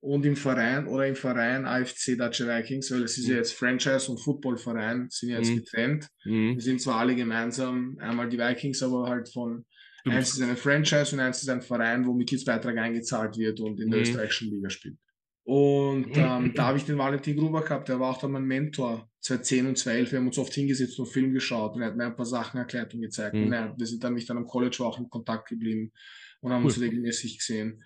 [SPEAKER 2] und im Verein oder im Verein AFC Dutch Vikings, weil es ist mhm. ja jetzt Franchise und Footballverein sind jetzt mhm. getrennt. Mhm. Wir sind zwar alle gemeinsam, einmal die Vikings, aber halt von Stimmt. eins ist eine Franchise und eins ist ein Verein, wo Mitgliedsbeitrag eingezahlt wird und in der mhm. österreichischen Liga spielt. Und ähm, da habe ich den Valentin Gruber gehabt, der war auch dann mein Mentor 2010 und 2011. Wir haben uns oft hingesetzt und Film geschaut und er hat mir ein paar Sachen erklärt und gezeigt. Mhm. Und wir sind dann, mich dann am College auch in Kontakt geblieben und haben cool. uns regelmäßig gesehen.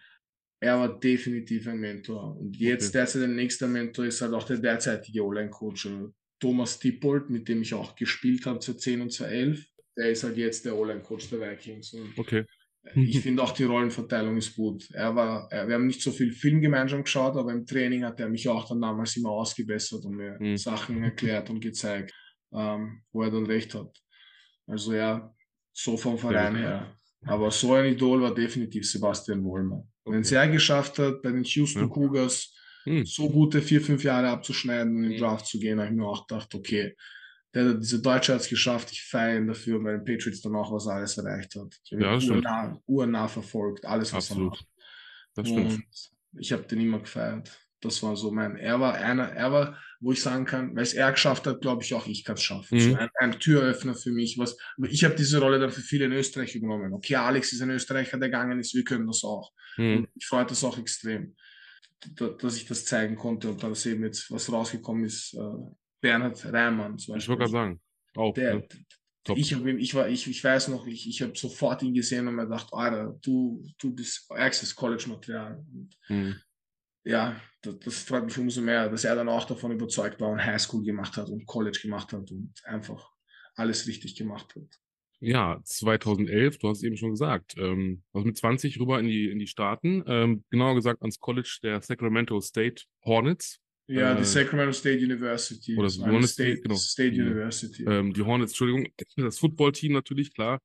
[SPEAKER 2] Er war definitiv ein Mentor. Und jetzt okay. derzeit der nächste Mentor ist halt auch der derzeitige Online-Coach äh, Thomas Dippold, mit dem ich auch gespielt habe 2010 und 2011. Der ist halt jetzt der Online-Coach der Vikings. Und
[SPEAKER 1] okay
[SPEAKER 2] ich finde auch die Rollenverteilung ist gut. Er war, er, wir haben nicht so viel Film gemeinsam geschaut, aber im Training hat er mich auch dann damals immer ausgebessert und mir mhm. Sachen erklärt und gezeigt, ähm, wo er dann recht hat. Also ja, so vom Verein her. Aber so ein Idol war definitiv Sebastian Wollmer. Okay. Wenn es er geschafft hat, bei den Houston. Cougars mhm. so gute vier, fünf Jahre abzuschneiden und in den hm. Draft zu gehen, habe ich mir auch gedacht, okay, der hat diese Deutsche hat es geschafft. Ich feiere ihn dafür, weil den Patriots dann auch was alles erreicht hat. Ich habe ja, ihn urnah, urnah verfolgt, alles, was Absolut. er macht.
[SPEAKER 1] Das stimmt. Und
[SPEAKER 2] Ich habe den immer gefeiert. Das war so mein, er war einer, er war, wo ich sagen kann, weil es er geschafft hat, glaube ich auch, ich kann es schaffen. Mhm. So ein, ein, Türöffner für mich. Was, ich habe diese Rolle dann für viele in Österreich übernommen. Okay, Alex ist ein Österreicher, der gegangen ist, wir können das auch. Mhm. Ich freue das auch extrem, dass ich das zeigen konnte und dass eben jetzt was rausgekommen ist. Bernhard Reimann
[SPEAKER 1] zum Beispiel. Ich wollte gerade sagen, auch.
[SPEAKER 2] Der, ne? Ich, hab, ich, war, ich, ich weiß noch, ich, ich habe sofort ihn gesehen und mir gedacht, Alter, du, du bist ärgstes College-Material. Mhm ja, das, das, freut mich umso mehr, dass er dann auch davon überzeugt war und Highschool gemacht hat und College gemacht hat und einfach alles richtig gemacht hat.
[SPEAKER 1] Ja, 2011, du hast es eben schon gesagt, ähm, also mit 20 rüber in die, in die Staaten, ähm, genauer gesagt ans College der Sacramento State Hornets.
[SPEAKER 2] Ja, äh, die Sacramento State University.
[SPEAKER 1] Oder das Hornets State,
[SPEAKER 2] genau. State University.
[SPEAKER 1] Ähm, die Hornets, Entschuldigung, das Footballteam natürlich, klar.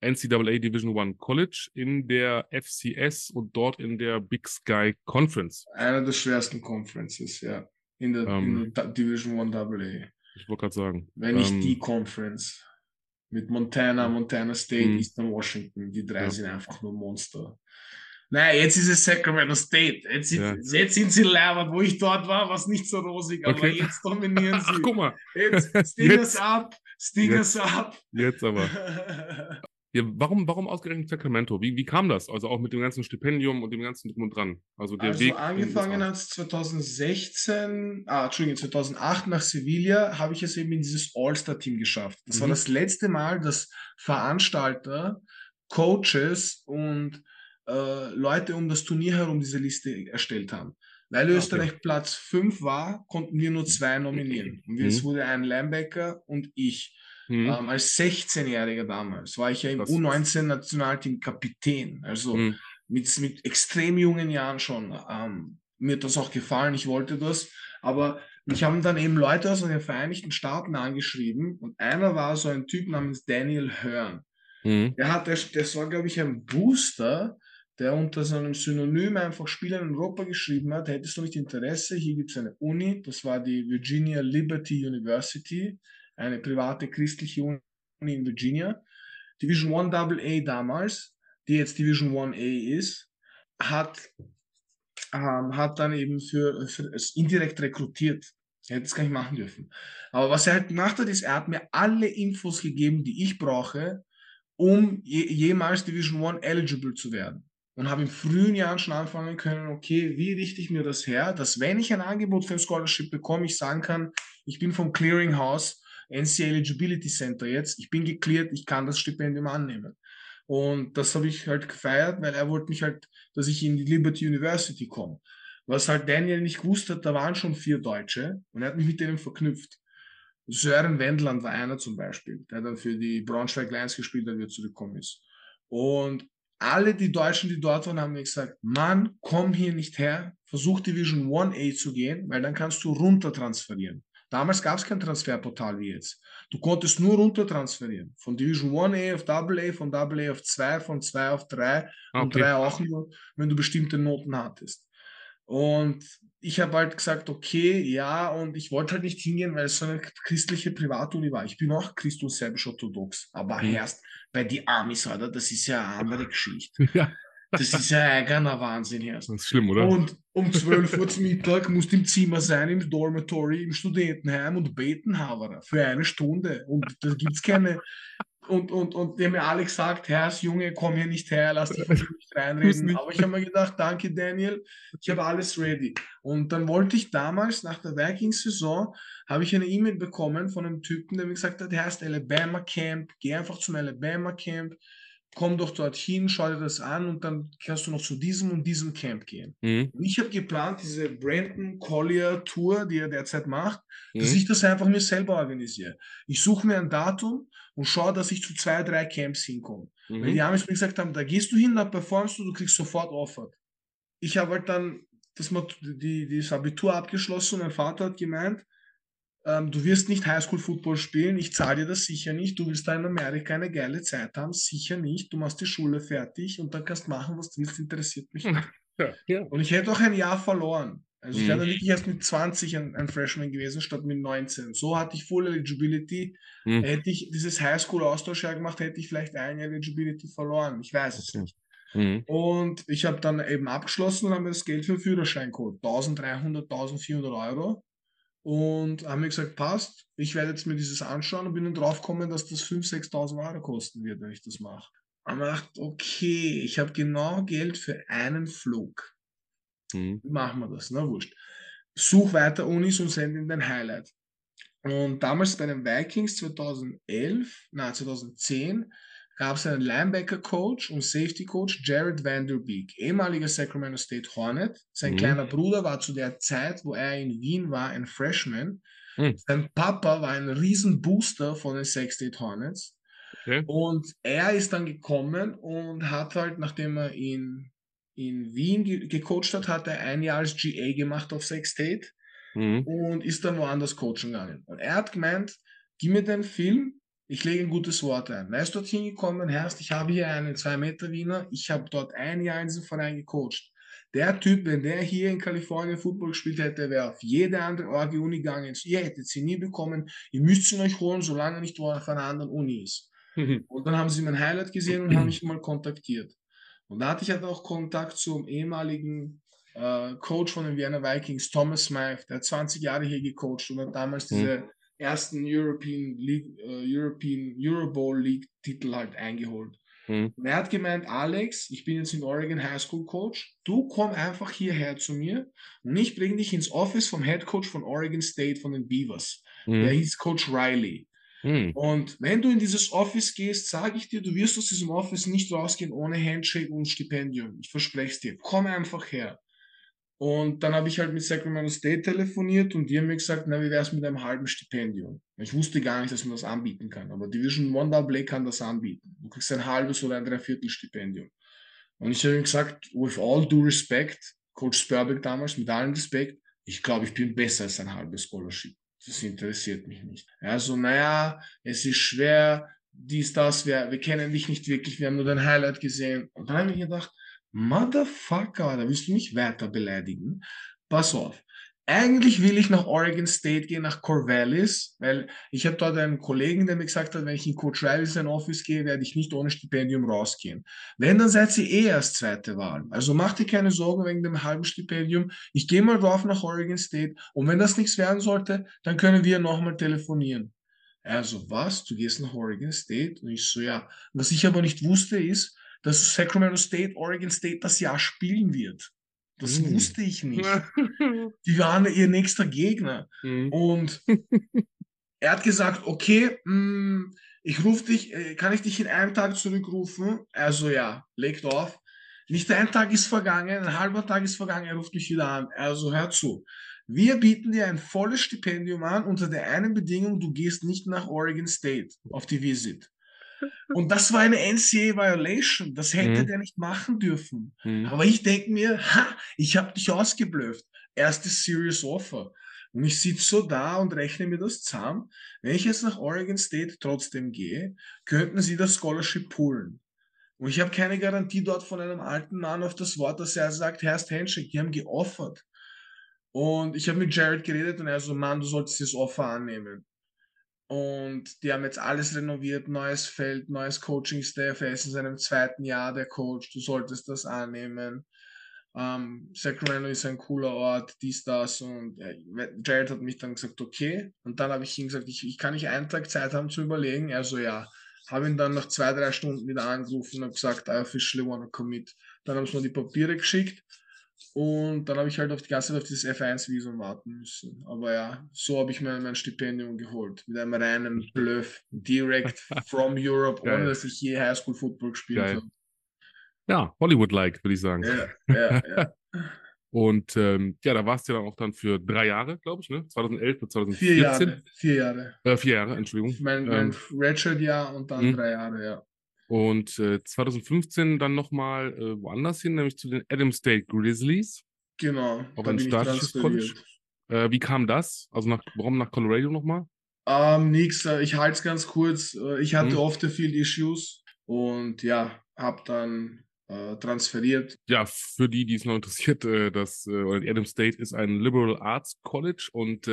[SPEAKER 1] NCAA Division One College in der FCS und dort in der Big Sky Conference.
[SPEAKER 2] Einer der schwersten Conferences, ja. In der, ähm, in der Division One AA.
[SPEAKER 1] Ich wollte gerade sagen.
[SPEAKER 2] Wenn nicht ähm, die Conference. Mit Montana, Montana State, mh. Eastern Washington. Die drei ja. sind einfach nur Monster. Naja, jetzt ist es Sacramento State. Jetzt, sind, ja. jetzt sind sie labert, wo ich dort war, was nicht so rosig, okay. aber jetzt dominieren sie. Ach,
[SPEAKER 1] guck mal.
[SPEAKER 2] Jetzt Stingers ab, Stingers ab.
[SPEAKER 1] Jetzt aber. Ja, warum, warum ausgerechnet Sacramento? Wie, wie kam das? Also auch mit dem ganzen Stipendium und dem ganzen drum und dran. Also der also Weg.
[SPEAKER 2] angefangen hat es 2016, ah, Entschuldigung, 2008 nach Sevilla habe ich es eben in dieses All-Star-Team geschafft. Das mhm. war das letzte Mal, dass Veranstalter, Coaches und äh, Leute um das Turnier herum diese Liste erstellt haben. Weil Österreich okay. Platz 5 war, konnten wir nur zwei nominieren. Und mhm. es wurde ein Linebacker und ich. Mhm. Ähm, als 16-Jähriger damals war ich ja im U19-Nationalteam Kapitän. Also mhm. mit, mit extrem jungen Jahren schon. Ähm, mir hat das auch gefallen, ich wollte das. Aber mich haben dann eben Leute aus den Vereinigten Staaten angeschrieben und einer war so ein Typ namens Daniel Hearn. Mhm. Der hat, das, das war, glaube ich, ein Booster, der unter seinem Synonym einfach Spieler in Europa geschrieben hat, hättest du nicht Interesse, hier gibt es eine Uni, das war die Virginia Liberty University, eine private christliche Uni in Virginia. Division 1 AA damals, die jetzt Division 1A ist, hat, ähm, hat dann eben für, für es indirekt rekrutiert. Er hätte es gar nicht machen dürfen. Aber was er halt gemacht hat, ist, er hat mir alle Infos gegeben, die ich brauche, um je, jemals Division 1 eligible zu werden. Und habe in frühen Jahren schon anfangen können, okay, wie richte ich mir das her, dass wenn ich ein Angebot für ein Scholarship bekomme, ich sagen kann, ich bin vom Clearinghouse NCA Eligibility Center jetzt, ich bin geklärt, ich kann das Stipendium annehmen. Und das habe ich halt gefeiert, weil er wollte mich halt, dass ich in die Liberty University komme. Was halt Daniel nicht gewusst hat, da waren schon vier Deutsche und er hat mich mit denen verknüpft. Sören Wendland war einer zum Beispiel, der dann für die Braunschweig Lions gespielt hat, wie er zurückgekommen ist. Und alle die Deutschen, die dort waren, haben mir gesagt, Mann, komm hier nicht her, versuch Division 1A zu gehen, weil dann kannst du runter transferieren. Damals gab es kein Transferportal wie jetzt. Du konntest nur runter transferieren. Von Division 1A auf AA, von AA auf 2, von 2 auf 3 okay. und 3 auch nur, wenn du bestimmte Noten hattest. Und ich habe halt gesagt, okay, ja, und ich wollte halt nicht hingehen, weil es so eine christliche Privatuni war. Ich bin auch christ- und serbisch-orthodox, aber mhm. erst bei die Amis, oder? Das ist ja eine andere Geschichte. Ja. Das ist ja eigener Wahnsinn hier.
[SPEAKER 1] Das ist schlimm, oder?
[SPEAKER 2] Und um 12 Uhr zum Mittag musst du im Zimmer sein, im Dormitory, im Studentenheim und beten haben für eine Stunde. Und da gibt es keine. Und, und, und haben mir alle gesagt, Herr, Junge, komm hier nicht her, lass dich nicht reinreden. Aber ich habe mir gedacht, danke Daniel, ich habe alles ready. Und dann wollte ich damals, nach der Vikings-Saison, habe ich eine E-Mail bekommen von einem Typen, der mir gesagt hat, der heißt Alabama Camp, geh einfach zum Alabama Camp komm doch dorthin, schau dir das an und dann kannst du noch zu diesem und diesem Camp gehen. Mhm. Ich habe geplant, diese Brandon Collier Tour, die er derzeit macht, mhm. dass ich das einfach mir selber organisiere. Ich suche mir ein Datum und schaue, dass ich zu zwei, drei Camps hinkomme. Mhm. Weil die Amis mir gesagt haben, da gehst du hin, da performst du, du kriegst sofort Offer. Ich habe halt dann das, die, das Abitur abgeschlossen und mein Vater hat gemeint, ähm, du wirst nicht Highschool-Football spielen, ich zahle dir das sicher nicht, du willst da in Amerika eine geile Zeit haben, sicher nicht, du machst die Schule fertig und dann kannst du machen, was du willst, interessiert mich nicht. Ja, ja. Und ich hätte auch ein Jahr verloren. Also mhm. ich wäre dann wirklich erst mit 20 ein, ein, Freshman gewesen, statt mit 19. So hatte ich Full Eligibility. Mhm. Hätte ich dieses Highschool-Austauschjahr gemacht, hätte ich vielleicht ein Jahr Eligibility verloren. Ich weiß es nicht. Mhm. Und ich habe dann eben abgeschlossen und habe mir das Geld für den Führerschein geholt. 1300, 1400 Euro. Und haben mir gesagt, passt, ich werde jetzt mir dieses anschauen und bin dann drauf gekommen, dass das 5.000, 6.000 Euro kosten wird, wenn ich das mache. Und gedacht, okay, ich habe genau Geld für einen Flug. Mhm. Machen wir das? Na, wurscht. Such weiter Unis und send in dein Highlight. Und damals bei den Vikings 2011, na 2010, gab es einen Linebacker-Coach und Safety-Coach, Jared Vanderbeek, ehemaliger Sacramento State Hornet. Sein mhm. kleiner Bruder war zu der Zeit, wo er in Wien war, ein Freshman. Mhm. Sein Papa war ein riesen Booster von den Sac State Hornets. Okay. Und er ist dann gekommen und hat halt, nachdem er in, in Wien ge gecoacht hat, hat er ein Jahr als GA gemacht auf Sac State mhm. und ist dann woanders coachen gegangen. Und er hat gemeint, gib mir den Film, ich lege ein gutes Wort ein. Er ist dort hingekommen, Herrst, ich habe hier einen 2-Meter-Wiener, ich habe dort ein Jahr in diesem Verein gecoacht. Der Typ, wenn der hier in Kalifornien Football gespielt hätte, wäre auf jede andere Orgi-Uni gegangen. Ihr hättet sie nie bekommen. Ihr müsst sie euch holen, solange er nicht auf einer anderen Uni ist. Und dann haben sie mein Highlight gesehen und haben mich mal kontaktiert. Und da hatte ich halt auch Kontakt zum ehemaligen äh, Coach von den Vienna Vikings, Thomas Smythe. Der hat 20 Jahre hier gecoacht und hat damals mhm. diese ersten European League, uh, European Eurobowl League Titel halt eingeholt. Mhm. Und er hat gemeint, Alex, ich bin jetzt in Oregon High School Coach, du komm einfach hierher zu mir und ich bringe dich ins Office vom Head Coach von Oregon State von den Beavers. Mhm. Der hieß Coach Riley. Mhm. Und wenn du in dieses Office gehst, sage ich dir, du wirst aus diesem Office nicht rausgehen ohne Handshake und Stipendium. Ich verspreche es dir. Komm einfach her. Und dann habe ich halt mit Sacramento State telefoniert und die haben mir gesagt, na, wie wäre es mit einem halben Stipendium? Ich wusste gar nicht, dass man das anbieten kann, aber Division One Double kann das anbieten. Du kriegst ein halbes oder ein Dreiviertel Stipendium. Und ich habe ihm gesagt, with all due respect, Coach Spurbeck damals, mit allem Respekt, ich glaube, ich bin besser als ein halbes Scholarship. Das interessiert mich nicht. Also, naja, es ist schwer, dies, das, wir, wir kennen dich nicht wirklich, wir haben nur dein Highlight gesehen. Und dann habe ich gedacht, Motherfucker, da willst du mich weiter beleidigen. Pass auf. Eigentlich will ich nach Oregon State gehen, nach Corvallis, weil ich habe dort einen Kollegen, der mir gesagt hat, wenn ich in Coach Riley sein Office gehe, werde ich nicht ohne Stipendium rausgehen. Wenn, dann seid ihr eh erst zweite Wahl. Also mach dir keine Sorgen wegen dem halben Stipendium. Ich gehe mal drauf nach Oregon State und wenn das nichts werden sollte, dann können wir nochmal telefonieren. Also was? Du gehst nach Oregon State? Und ich so, ja. Was ich aber nicht wusste ist, dass Sacramento State, Oregon State das Jahr spielen wird. Das mm. wusste ich nicht. Die waren ihr nächster Gegner. Mm. Und er hat gesagt, okay, mh, mm, ich rufe dich, äh, kann ich dich in einem Tag zurückrufen? Also ja, legt auf. Nicht ein Tag ist vergangen, ein halber Tag ist vergangen, er ruft mich wieder an. Also hör zu. Wir bieten dir ein volles Stipendium an unter der einen Bedingung, du gehst nicht nach Oregon State auf die Visit. Und das war eine NCA-Violation. Das hätte mhm. der nicht machen dürfen. Mhm. Aber ich denke mir, ha, ich habe dich ausgeblufft. Erstes Serious Offer. Und ich sitze so da und rechne mir das zusammen. Wenn ich jetzt nach Oregon State trotzdem gehe, könnten sie das Scholarship poolen. Und ich habe keine Garantie dort von einem alten Mann auf das Wort, dass er sagt, Herrst Handshake, die haben geoffert. Und ich habe mit Jared geredet und er so, Mann, du solltest das Offer annehmen. Und die haben jetzt alles renoviert, neues Feld, neues Coaching-Staff. Er ist in seinem zweiten Jahr der Coach. Du solltest das annehmen. Um, ähm, Sacramento ist ein cooler Ort, dies, das. Und äh, Jared hat mich dann gesagt, okay. Und dann habe ich ihm gesagt, ich, ich kann nicht einen Tag Zeit haben zu überlegen. Er so, ja. Habe ihn dann nach zwei, drei Stunden wieder angerufen und gesagt, I officially wanna commit. Dann haben sie mir die Papiere geschickt. Und dann habe ich halt auf die ganze Zeit auf dieses F1-Visum warten müssen. Aber ja, so habe ich mir mein Stipendium geholt. Mit einem reinen Bluff. Direct from Europe, Geil. ohne dass ich je Highschool Football gespielt habe.
[SPEAKER 1] Ja, Hollywood-like, würde ich sagen.
[SPEAKER 2] Ja, ja, ja.
[SPEAKER 1] Und ähm, ja, da warst du ja auch dann für drei Jahre, glaube ich, ne? 2011 bis 2014.
[SPEAKER 2] Vier Jahre. Vier Jahre.
[SPEAKER 1] Äh, vier Jahre, Entschuldigung.
[SPEAKER 2] Mein, mein ähm, Redshirt-Jahr und dann mh. drei Jahre, ja.
[SPEAKER 1] Und äh, 2015 dann nochmal äh, woanders hin, nämlich zu den Adams State Grizzlies.
[SPEAKER 2] Genau.
[SPEAKER 1] Auch ein staatliches College. Äh, wie kam das? Also nach, warum nach Colorado nochmal?
[SPEAKER 2] Ähm, nix, äh, ich halte es ganz kurz. Äh, ich hatte hm. oft Field Issues und ja, habe dann äh, transferiert.
[SPEAKER 1] Ja, für die, die es noch interessiert, das Adams State ist ein Liberal Arts College und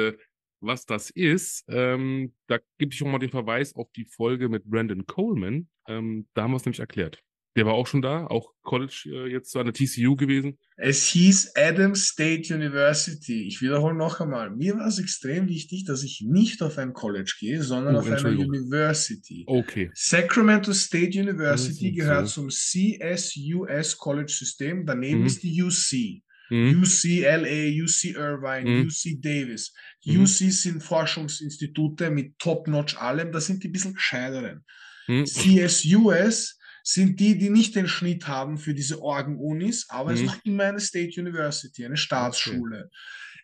[SPEAKER 1] was das ist, ähm, da gebe ich auch mal den Verweis auf die Folge mit Brandon Coleman. Ähm, da haben wir es nämlich erklärt. Der war auch schon da, auch College äh, jetzt so an der TCU gewesen.
[SPEAKER 2] Es hieß Adams State University. Ich wiederhole noch einmal. Mir war es extrem wichtig, dass ich nicht auf ein College gehe, sondern
[SPEAKER 1] Oh,
[SPEAKER 2] auf eine. University.
[SPEAKER 1] Okay.
[SPEAKER 2] Sacramento State University gehört
[SPEAKER 1] so.
[SPEAKER 2] zum CSUS College System. Daneben
[SPEAKER 1] Mhm.
[SPEAKER 2] ist die UC.
[SPEAKER 1] Mhm.
[SPEAKER 2] UCLA, UC Irvine,
[SPEAKER 1] Mhm.
[SPEAKER 2] UC Davis.
[SPEAKER 1] Mhm.
[SPEAKER 2] UC sind Forschungsinstitute mit Top-Notch allem. Das sind die bisschen gescheiteren.
[SPEAKER 1] Mhm.
[SPEAKER 2] CSUS sind die, die nicht den Schnitt haben für diese Organ-Unis, aber es ist
[SPEAKER 1] Mhm.
[SPEAKER 2] noch immer eine State University, eine Staatsschule.
[SPEAKER 1] Gut.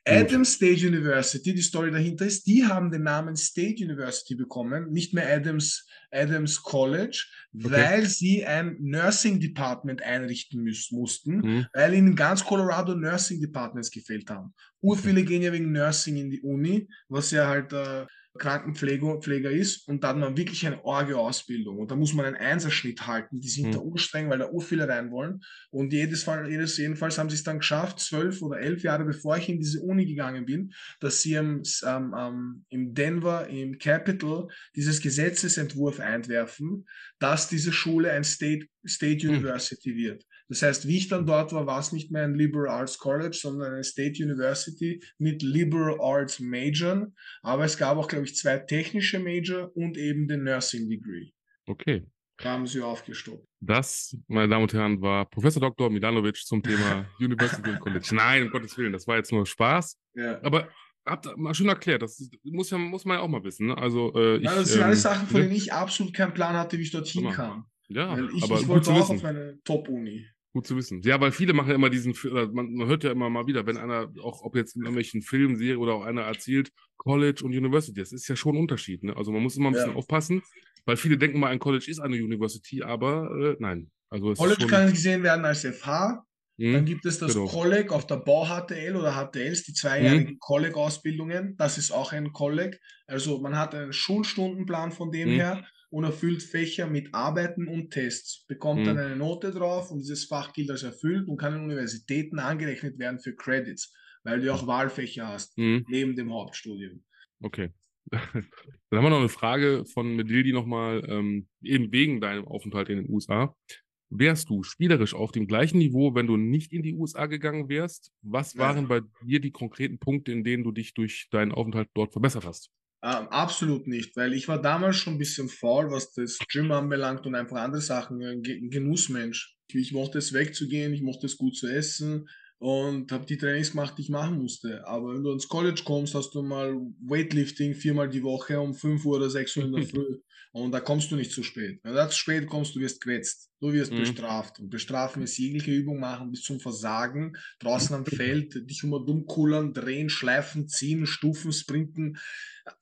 [SPEAKER 2] Adams State University, die Story dahinter ist, die haben den Namen State University bekommen, nicht mehr Adams, Adams College, weil sie ein Nursing Department einrichten müssen, mussten,
[SPEAKER 1] Mhm.
[SPEAKER 2] weil ihnen ganz Colorado Nursing Departments gefehlt haben. Urviele gehen ja wegen Nursing in die Uni, was ja halt äh, Krankenpfleger Pfleger ist und da hat man wirklich eine Orge-Ausbildung und da muss man einen Einserschnitt halten, die sind
[SPEAKER 1] Mhm.
[SPEAKER 2] da urstreng, weil da urviele rein wollen und jedes Fall, jedes, jedenfalls haben sie es dann geschafft, zwölf oder elf Jahre bevor ich in diese Uni gegangen bin, dass sie am, ähm, ähm, im Denver, im Capitol, dieses Gesetzesentwurf einwerfen, dass diese Schule ein State, State
[SPEAKER 1] Mhm.
[SPEAKER 2] University wird. Das heißt, wie ich dann dort war, war es nicht mehr ein Liberal Arts College, sondern eine State University mit Liberal Arts Major. Aber es gab auch, glaube ich, zwei technische Major und eben den Nursing Degree.
[SPEAKER 1] Okay.
[SPEAKER 2] Da haben sie aufgestockt.
[SPEAKER 1] Das, meine Damen und Herren, war Professor Dr. Milanovic zum Thema University und College. Nein, um Gottes Willen, das war jetzt nur Spaß.
[SPEAKER 2] Ja.
[SPEAKER 1] Aber habt mal schön erklärt, das muss, ja, muss man ja auch mal wissen. Ne? Also, äh, ich,
[SPEAKER 2] Nein, das sind
[SPEAKER 1] ähm,
[SPEAKER 2] alles Sachen, von
[SPEAKER 1] ne?
[SPEAKER 2] denen ich absolut keinen Plan hatte, wie ich dorthin kam.
[SPEAKER 1] Ja,
[SPEAKER 2] Weil ich,
[SPEAKER 1] aber
[SPEAKER 2] ich wollte auch
[SPEAKER 1] wissen.
[SPEAKER 2] auf eine Top-Uni.
[SPEAKER 1] Gut zu wissen. Ja, weil viele machen ja immer diesen, man, man hört ja immer mal wieder, wenn einer, auch ob jetzt in irgendwelchen Filmen, Serien oder auch einer erzählt, College und University, das ist ja schon ein Unterschied. Ne? Also man muss immer ein bisschen
[SPEAKER 2] Ja.
[SPEAKER 1] aufpassen, weil viele denken mal, ein College ist eine University, aber äh, nein. Also es
[SPEAKER 2] College kann gesehen werden als FH. Dann
[SPEAKER 1] Hm,
[SPEAKER 2] gibt es das
[SPEAKER 1] genau.
[SPEAKER 2] Kolleg auf der Bau-HTL oder HTLs, die zweijährigen Kolleg-Ausbildungen. Das ist auch ein Kolleg. Also man hat einen Schulstundenplan von dem
[SPEAKER 1] Mhm.
[SPEAKER 2] her und erfüllt Fächer mit Arbeiten und Tests, bekommt dann
[SPEAKER 1] Mhm.
[SPEAKER 2] eine Note drauf und dieses Fach gilt als erfüllt und kann an Universitäten angerechnet werden für Credits, weil du auch Wahlfächer hast,
[SPEAKER 1] Hm,
[SPEAKER 2] neben dem Hauptstudium.
[SPEAKER 1] okay. Dann haben wir noch eine Frage von Medildi nochmal, ähm, eben wegen deinem Aufenthalt in den USA. Wärst du spielerisch auf dem gleichen Niveau, wenn du nicht in die USA gegangen wärst? Was
[SPEAKER 2] Ja.
[SPEAKER 1] waren bei dir die konkreten Punkte, in denen du dich durch deinen Aufenthalt dort verbessert hast?
[SPEAKER 2] Ähm, absolut nicht, weil ich war damals schon ein bisschen faul, was das Gym anbelangt und einfach andere Sachen. Ein Ge- ein Genussmensch. Ich mochte es wegzugehen, ich mochte es gut zu essen und habe die Trainings gemacht, die ich machen musste. Aber wenn du ins College kommst, hast du mal Weightlifting viermal die Woche um 5 Uhr oder 6 Uhr in der Früh. Und da kommst du nicht zu spät. Wenn du zu spät kommst, du wirst gewetzt. Du wirst
[SPEAKER 1] Mhm.
[SPEAKER 2] bestraft. Und bestrafen ist jegliche Übung machen bis zum Versagen. Draußen am Feld, dich immer dumm kullern, drehen, schleifen, ziehen, stufen, sprinten.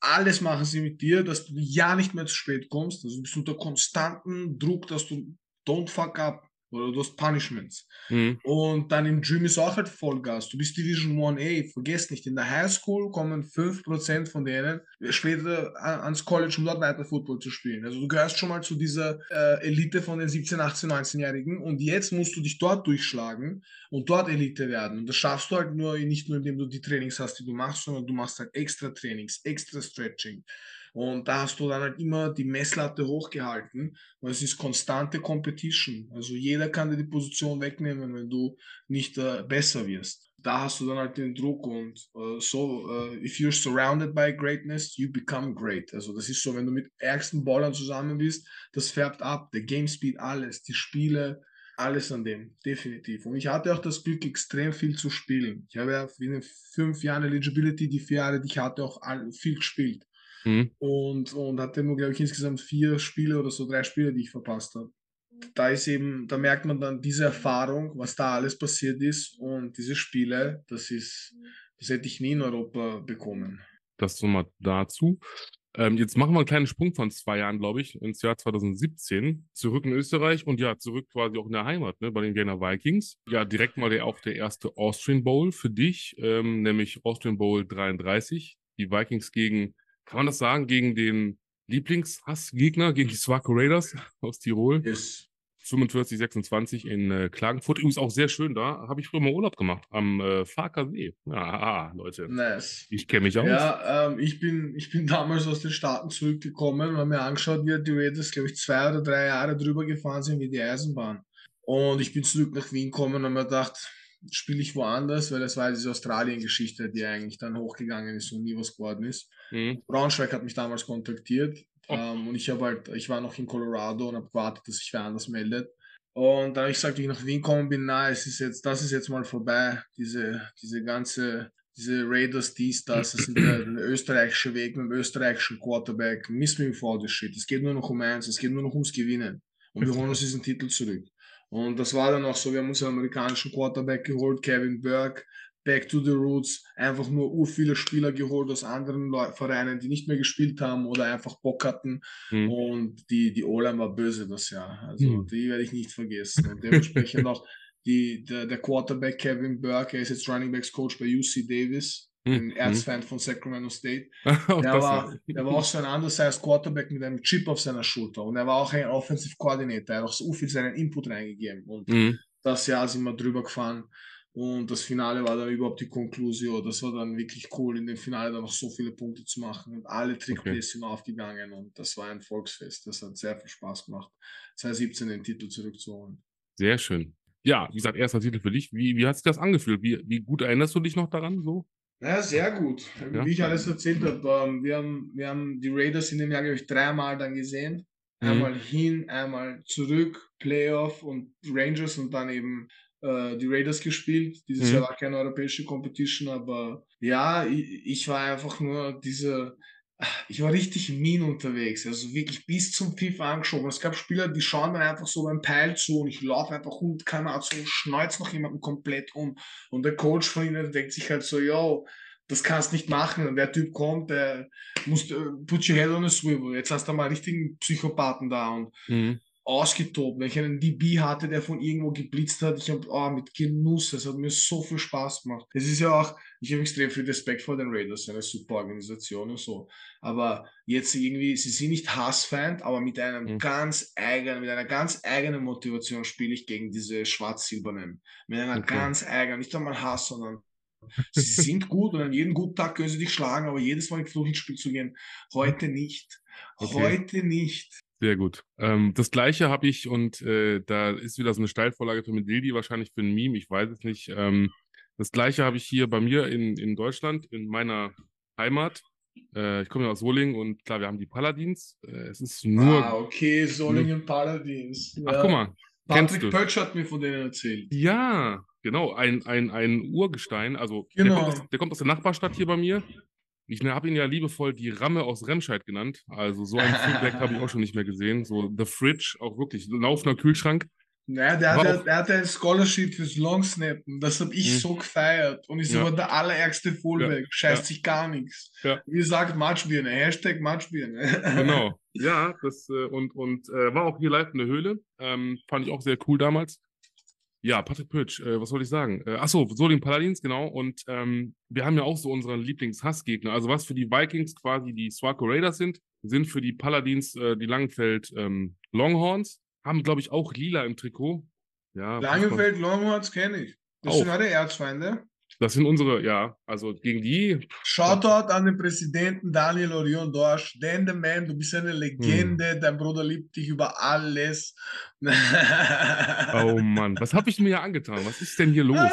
[SPEAKER 2] Alles machen sie mit dir, dass du ja nicht mehr zu spät kommst. Also du bist unter konstantem Druck, dass du don't fuck up oder du hast Punishments.
[SPEAKER 1] Hm,
[SPEAKER 2] Und dann im Gym ist auch halt Vollgas. Du bist Division 1A, vergesst nicht, in der Highschool kommen 5% von denen später ans College, um dort weiter Football zu spielen. Also du gehörst schon mal zu dieser äh, Elite von den 17, 18, 19-Jährigen und jetzt musst du dich dort durchschlagen und dort Elite werden. Und das schaffst du halt nur nicht nur, indem du die Trainings hast, die du machst, sondern du machst halt extra Trainings, extra Stretching. Und da hast du dann halt immer die Messlatte hochgehalten, weil es ist konstante Competition. Also jeder kann dir die Position wegnehmen, wenn du nicht äh, besser wirst. Da hast du dann halt den Druck und äh, so, äh, if you're surrounded by greatness, you become great. Also das ist so, wenn du mit ärgsten Ballern zusammen bist, das färbt ab, der Game Speed, alles, die Spiele, alles an dem, definitiv. Und ich hatte auch das Glück, extrem viel zu spielen. Ich habe ja in den fünf Jahren Eligibility, die vier Jahre, die ich hatte, auch viel gespielt
[SPEAKER 1] hm,
[SPEAKER 2] und, und hatte nur, glaube ich, insgesamt vier Spiele oder so, drei Spiele, die ich verpasst habe. Da ist eben, da merkt man dann diese Erfahrung, was da alles passiert ist und diese Spiele, das ist, das hätte ich nie in Europa bekommen.
[SPEAKER 1] Das nochmal dazu. Ähm, jetzt machen wir einen kleinen Sprung von zwei Jahren, glaube ich, ins Jahr 2017, zurück in Österreich und ja, zurück quasi auch in der Heimat, ne, bei den Vienna Vikings. Ja, direkt mal der, auch der erste Austrian Bowl für dich, ähm, nämlich Austrian Bowl 33. Die Vikings gegen, kann man das sagen, gegen den Lieblingshassgegner, gegen die Swaco Raiders aus Tirol.
[SPEAKER 2] Yes.
[SPEAKER 1] 45, 26 in äh, Klagenfurt. Übrigens auch sehr schön da. Habe ich früher mal Urlaub gemacht am äh, Farker See. Ja, ah, Leute.
[SPEAKER 2] Nice.
[SPEAKER 1] Ich kenne mich aus.
[SPEAKER 2] Ja, ähm, ich, bin, ich bin damals aus den Staaten zurückgekommen und habe mir angeschaut, wie die Raiders, glaube ich, zwei oder drei Jahre drüber gefahren sind wie die Eisenbahn. Und ich bin zurück nach Wien gekommen und habe mir gedacht, spiele ich woanders, weil das war diese Australien-Geschichte, die eigentlich dann hochgegangen ist und nie was geworden ist. Mhm. Braunschweig hat mich damals kontaktiert oh. ähm, und ich habe halt, ich war noch in Colorado und habe gewartet, dass sich wer anders meldet. Und dann habe ich gesagt, wie ich nach Wien gekommen bin, na, es ist jetzt, das ist jetzt mal vorbei, diese, diese ganze, diese Raiders, dies, das, das ist der, der, österreichische Weg mit dem österreichischen Quarterback, miss me all this shit. Es geht nur noch um eins, es geht nur noch ums Gewinnen. Und wir holen uns diesen Titel zurück. Und das war dann auch so, wir haben uns einen amerikanischen Quarterback geholt, Kevin Burke, Back to the Roots, einfach nur ur viele Spieler geholt aus anderen Leu Vereinen, die nicht mehr gespielt haben oder einfach Bock hatten. Mhm. Und die, die O-Line war böse das Jahr. Also mhm. die werde ich nicht vergessen. Und dementsprechend auch die, der, der Quarterback Kevin Burke, er ist jetzt Running Backs Coach bei UC Davis ein mhm. Erzfeind von Sacramento State. der, war, der war auch so ein undersized Quarterback mit einem Chip auf seiner Schulter und er war auch ein Offensive Coordinator. Er hat auch so viel seinen Input reingegeben und mhm. das Jahr sind wir drüber gefahren und das Finale war dann überhaupt die Konklusion. Das war dann wirklich cool, in dem Finale dann noch so viele Punkte zu machen und alle Trickplays okay. sind aufgegangen und das war ein Volksfest. Das hat sehr viel Spaß gemacht, 2017 den Titel zurückzuholen.
[SPEAKER 1] Sehr schön. Ja, wie gesagt, erster Titel für dich. Wie, wie hat sich das angefühlt? Wie, wie gut erinnerst du dich noch daran? So?
[SPEAKER 2] Ja, sehr gut. Ja. Wie ich alles erzählt habe, ähm, wir, haben, wir haben die Raiders in dem Jahr, glaube ich, dreimal dann gesehen. Mhm. Einmal hin, einmal zurück, Playoff und Rangers und dann eben äh, die Raiders gespielt. Dieses mhm. Jahr war keine europäische Competition, aber ja, ich, ich war einfach nur diese ich war richtig mean unterwegs, also wirklich bis zum Pfiff angeschoben. Es gab Spieler, die schauen dann einfach so beim Peil zu und ich laufe einfach 100 km so schneuzt noch jemanden komplett um. Und der Coach von ihnen denkt sich halt so, yo, das kannst nicht machen. Und der Typ kommt, der muss, uh, put your head on a swivel. Jetzt hast du mal richtigen Psychopathen da und mhm ausgetobt, wenn ich einen DB hatte, der von irgendwo geblitzt hat. Ich habe oh, mit Genuss, es hat mir so viel Spaß gemacht. Es ist ja auch, ich habe extrem viel Respekt vor den Raiders, eine super Organisation und so. Aber jetzt irgendwie, sie sind nicht Hassfeind, aber mit einem mhm. ganz eigenen, mit einer ganz eigenen Motivation spiele ich gegen diese schwarz-silbernen. Mit einer okay. ganz eigenen, nicht einmal Hass, sondern sie sind gut und an jedem guten Tag können sie dich schlagen, aber jedes Mal versuchen ins Spiel zu gehen. Heute nicht. Okay. Heute nicht.
[SPEAKER 1] Sehr gut. Ähm, das gleiche habe ich und äh, da ist wieder so eine Steilvorlage für Medildi, wahrscheinlich für ein Meme, ich weiß es nicht. Ähm, das gleiche habe ich hier bei mir in, in Deutschland, in meiner Heimat. Äh, ich komme ja aus Solingen und klar, wir haben die Paladins. Äh, es ist nur.
[SPEAKER 2] Ah, okay, Solingen Paladins.
[SPEAKER 1] Ach, ja. guck mal.
[SPEAKER 2] Patrick Pötsch hat mir von denen erzählt.
[SPEAKER 1] Ja, genau, ein, ein, ein Urgestein. Also genau. der, kommt aus, der kommt aus der Nachbarstadt hier bei mir. Ich habe ihn ja liebevoll die Ramme aus Remscheid genannt. Also so ein Feedback habe ich auch schon nicht mehr gesehen. So The Fridge, auch wirklich laufender Kühlschrank.
[SPEAKER 2] Naja, der, hat, der hatte ein Scholarship fürs Longsnappen. Das habe ich mhm. so gefeiert. Und ist ja. aber der allerärgste Fullback. Ja. Scheißt ja. sich gar nichts. Ja. Wie gesagt, Matschbirne. Hashtag Matschbirne.
[SPEAKER 1] genau. Ja, das äh, und, und äh, war auch hier live in der Höhle. Ähm, fand ich auch sehr cool damals. Ja, Patrick Pötsch, äh, was soll ich sagen? Äh, achso, Solin Paladins, genau. Und ähm, wir haben ja auch so unseren Lieblingshassgegner. Also was für die Vikings quasi die Swaco Raiders sind, sind für die Paladins äh, die Langenfeld ähm, Longhorns. Haben, glaube ich, auch lila im Trikot.
[SPEAKER 2] Ja, Langenfeld Longhorns kenne ich. Das auch. sind alle Erzfeinde.
[SPEAKER 1] Das sind unsere, ja, also gegen die.
[SPEAKER 2] Shoutout an den Präsidenten Daniel Orion Dorsch. Dan the Man, du bist eine Legende. Hm. Dein Bruder liebt dich über alles.
[SPEAKER 1] oh Mann, was habe ich mir ja angetan? Was ist denn hier los? Ah,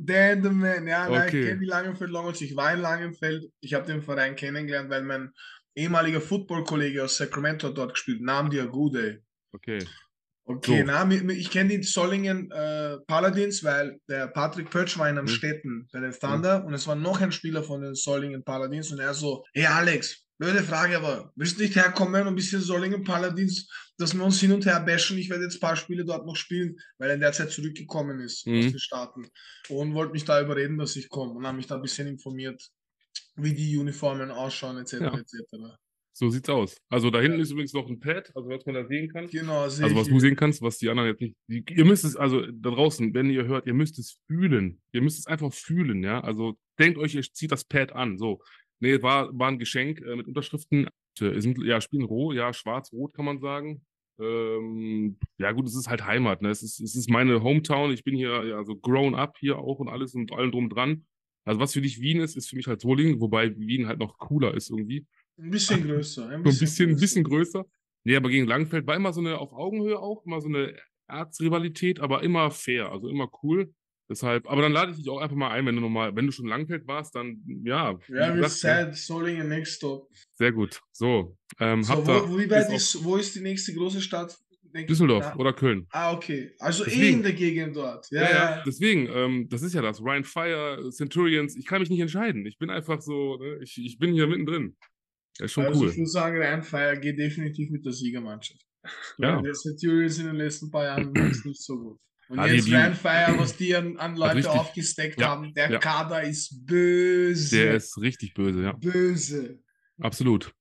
[SPEAKER 2] Dan the Man, ja, okay. nein, ich kenne die Langenfeld Longhorns. Ich war in Langenfeld. Ich habe den Verein kennengelernt, weil mein ehemaliger Football-Kollege aus Sacramento dort gespielt, Nam Diagude.
[SPEAKER 1] Okay.
[SPEAKER 2] Okay, so. na, ich kenne die Solingen äh, Paladins, weil der Patrick Pötsch war in Amstetten mhm. bei den Thunder mhm. und es war noch ein Spieler von den Solingen Paladins und er so, hey Alex, blöde Frage, aber willst du nicht herkommen und ein bisschen Solingen Paladins, dass wir uns hin und her bashen? Ich werde jetzt ein paar Spiele dort noch spielen, weil er in der Zeit zurückgekommen ist mhm. aus den Staaten und wollte mich da überreden, dass ich komme und habe mich da ein bisschen informiert, wie die Uniformen ausschauen etc. Ja. etc.
[SPEAKER 1] So sieht's aus. Also da hinten ist übrigens noch ein Pad, also was man da sehen kann.
[SPEAKER 2] Genau,
[SPEAKER 1] Also was du sehen kannst, was die anderen jetzt nicht. Die, ihr müsst es, also da draußen, wenn ihr hört, ihr müsst es fühlen. Ihr müsst es einfach fühlen, ja. Also denkt euch, ihr zieht das Pad an. So. Nee, war, war ein Geschenk äh, mit Unterschriften. Sind, ja, spielen roh, ja, schwarz-rot kann man sagen. Ähm, ja gut, es ist halt Heimat, ne? Es ist, es ist meine Hometown. Ich bin hier ja so grown up hier auch und alles und allem drum dran. Also was für dich Wien ist, ist für mich halt Solingen, wobei Wien halt noch cooler ist irgendwie.
[SPEAKER 2] Ein bisschen größer.
[SPEAKER 1] Ein bisschen, so ein bisschen, größer. bisschen größer. Nee, aber gegen Langfeld war immer so eine auf Augenhöhe auch, immer so eine Erzrivalität, aber immer fair, also immer cool. Deshalb, aber dann lade ich dich auch einfach mal ein, wenn du nochmal, wenn du schon Langfeld warst, dann ja.
[SPEAKER 2] Ja, wir said Solingen next stop.
[SPEAKER 1] Sehr gut. So, ähm,
[SPEAKER 2] so wo, wo, ist, wo ist die nächste große Stadt?
[SPEAKER 1] Düsseldorf ja. oder Köln.
[SPEAKER 2] Ah, okay. Also deswegen, eh in der Gegend dort. Ja, ja, ja.
[SPEAKER 1] deswegen, ähm, das ist ja das. Ryan Fire, Centurions, ich kann mich nicht entscheiden. Ich bin einfach so, ne? ich, ich bin hier mittendrin. Das ist schon
[SPEAKER 2] also
[SPEAKER 1] cool.
[SPEAKER 2] Ich muss sagen, Ryan Fire geht definitiv mit der Siegermannschaft. Ja. Die Centurions in den letzten paar Jahren ist nicht so gut. Und ah, jetzt die, Fire, was die an, an Leute richtig, aufgesteckt ja, haben, der ja. Kader ist böse.
[SPEAKER 1] Der ist richtig böse, ja.
[SPEAKER 2] Böse.
[SPEAKER 1] Absolut.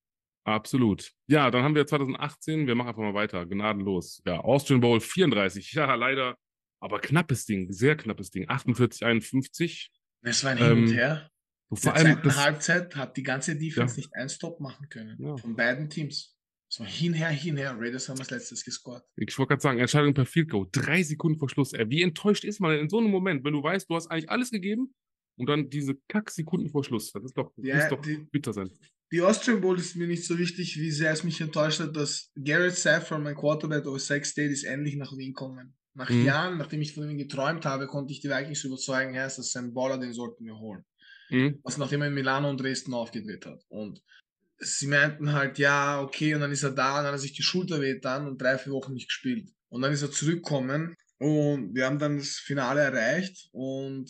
[SPEAKER 1] Absolut. Ja, dann haben wir 2018, wir machen einfach mal weiter, gnadenlos. Ja, Austrian Bowl 34, ja, leider, aber knappes Ding, sehr knappes Ding, 48, 51.
[SPEAKER 2] Es war ein Hin und ähm, Her. Vor allem, In der Halbzeit hat die ganze Defense ja. nicht einen Stop machen können, ja. von beiden Teams. So hinher, hinher. Raiders haben als letztes gescored.
[SPEAKER 1] Ich wollte gerade sagen, Entscheidung per Field Goal. Drei Sekunden vor Schluss. Ey, wie enttäuscht ist man in so einem Moment, wenn du weißt, du hast eigentlich alles gegeben und dann diese Kack-Sekunden vor Schluss. Das ist doch, ja, muss doch die, bitter sein.
[SPEAKER 2] Die Austrian Bowl ist mir nicht so wichtig, wie sehr es mich enttäuscht hat, dass Garrett Saffron, mein Quarterback aus Sex State, ist endlich nach Wien kommen. Nach mhm. Jahren, nachdem ich von ihm geträumt habe, konnte ich die Vikings überzeugen, ja, das ist ein Baller, den sollten wir holen. Mhm. Was nachdem er in Milano und Dresden aufgedreht hat. Und sie meinten halt, ja, okay, und dann ist er da, und dann hat er sich die Schulter weht dann und drei, vier Wochen nicht gespielt. Und dann ist er zurückgekommen und wir haben dann das Finale erreicht und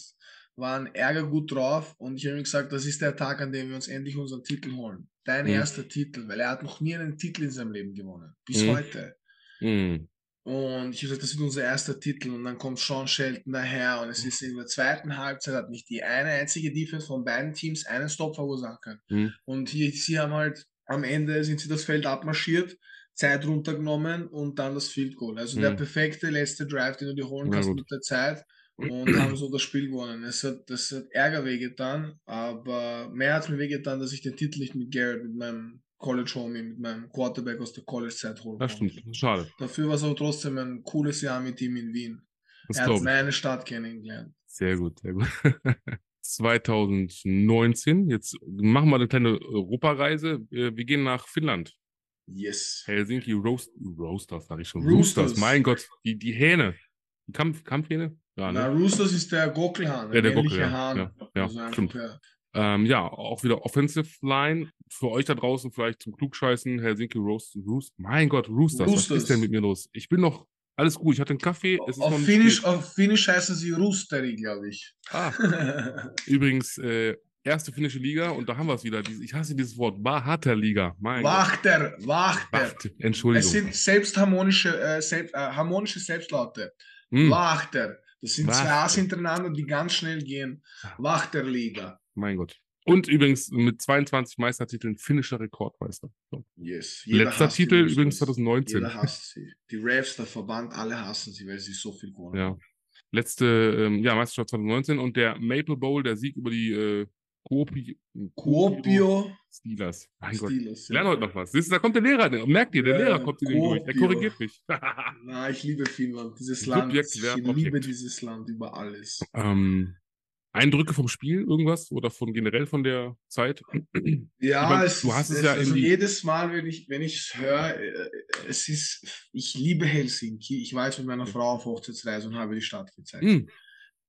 [SPEAKER 2] waren ärger gut drauf und ich habe ihm gesagt, das ist der Tag, an dem wir uns endlich unseren Titel holen. Dein mhm. erster Titel, weil er hat noch nie einen Titel in seinem Leben gewonnen. Bis mhm. heute. Mhm. Und ich habe gesagt, das wird unser erster Titel. Und dann kommt Sean Shelton daher. Und es ist in der zweiten Halbzeit hat nicht die eine einzige Defense von beiden Teams einen Stop verursachen können. Mhm. Und hier, sie haben halt am Ende sind sie das Feld abmarschiert, Zeit runtergenommen und dann das Field Goal. Also mhm. der perfekte letzte Drive, den du dir holen kannst mit der Zeit. Und haben so das Spiel gewonnen. Es hat, das hat Ärger wehgetan, aber mehr hat mir wehgetan, dass ich den Titel nicht mit Garrett, mit meinem College Homie mit meinem Quarterback aus der College-Zeit holen
[SPEAKER 1] Das stimmt, schade.
[SPEAKER 2] Dafür war es aber trotzdem ein cooles Jahr mit ihm in Wien. Das er hat meine Stadt kennengelernt.
[SPEAKER 1] Sehr gut, sehr gut. 2019, jetzt machen wir eine kleine Europareise. Wir gehen nach Finnland.
[SPEAKER 2] Yes.
[SPEAKER 1] Helsinki Roast, Roasters, sag ich schon. Roosters. Roosters. Mein Gott, die, die Hähne. Die Kampf, Kampfhähne?
[SPEAKER 2] Ja, ne? Na, Roosters ist der Gockelhahn.
[SPEAKER 1] Ja, der Gockel, ja. Hahn. Ja, ja, also stimmt. Ähm, ja, auch wieder Offensive Line. Für euch da draußen vielleicht zum Klugscheißen, Helsinki Roast, Roost. Mein Gott, Roosters, Roosters, was ist denn mit mir los? Ich bin noch, alles gut, ich hatte einen Kaffee.
[SPEAKER 2] Auf, Finnisch, auf Finnisch heißen sie Roosteri, glaube ich.
[SPEAKER 1] Ah. Übrigens, äh, erste finnische Liga und da haben wir es wieder. Ich hasse dieses Wort, Wachter Liga.
[SPEAKER 2] Mein Wachter, Gott. Wachter. Wacht,
[SPEAKER 1] Entschuldigung.
[SPEAKER 2] Es sind selbstharmonische äh, selbst, äh, harmonische Selbstlaute. Hm. Wachter. Das sind Wachter. zwei A's hintereinander, die ganz schnell gehen. Wachterliga.
[SPEAKER 1] Mein Gott. Und übrigens mit 22 Meistertiteln finnischer Rekordmeister. So.
[SPEAKER 2] Yes.
[SPEAKER 1] Letzter Titel übrigens 2019.
[SPEAKER 2] Jeder hasst sie. Die Refs, der Verband, alle hassen sie, weil sie so viel gewonnen
[SPEAKER 1] haben. Ja. Letzte ähm, ja, Meisterschaft 2019 und der Maple Bowl, der Sieg über die äh, Kuopio,
[SPEAKER 2] Kuopio
[SPEAKER 1] Steelers. Mein Steelers, Gott. Ja. Lern heute noch was. Siehst, da kommt der Lehrer. Merkt ihr, der ja, Lehrer kommt in den durch. Er korrigiert mich.
[SPEAKER 2] Na, ich liebe Finnland. Dieses Land. Ich liebe Objekt. dieses Land über alles.
[SPEAKER 1] Ähm, Eindrücke vom Spiel, irgendwas? Oder von generell von der Zeit?
[SPEAKER 2] Ja, meine, es, du hast es, es ja also jedes Mal, wenn ich wenn es höre, äh, es ist, ich liebe Helsinki. Ich war jetzt mit meiner Frau auf Hochzeitsreise und habe die Stadt gezeigt. Mhm.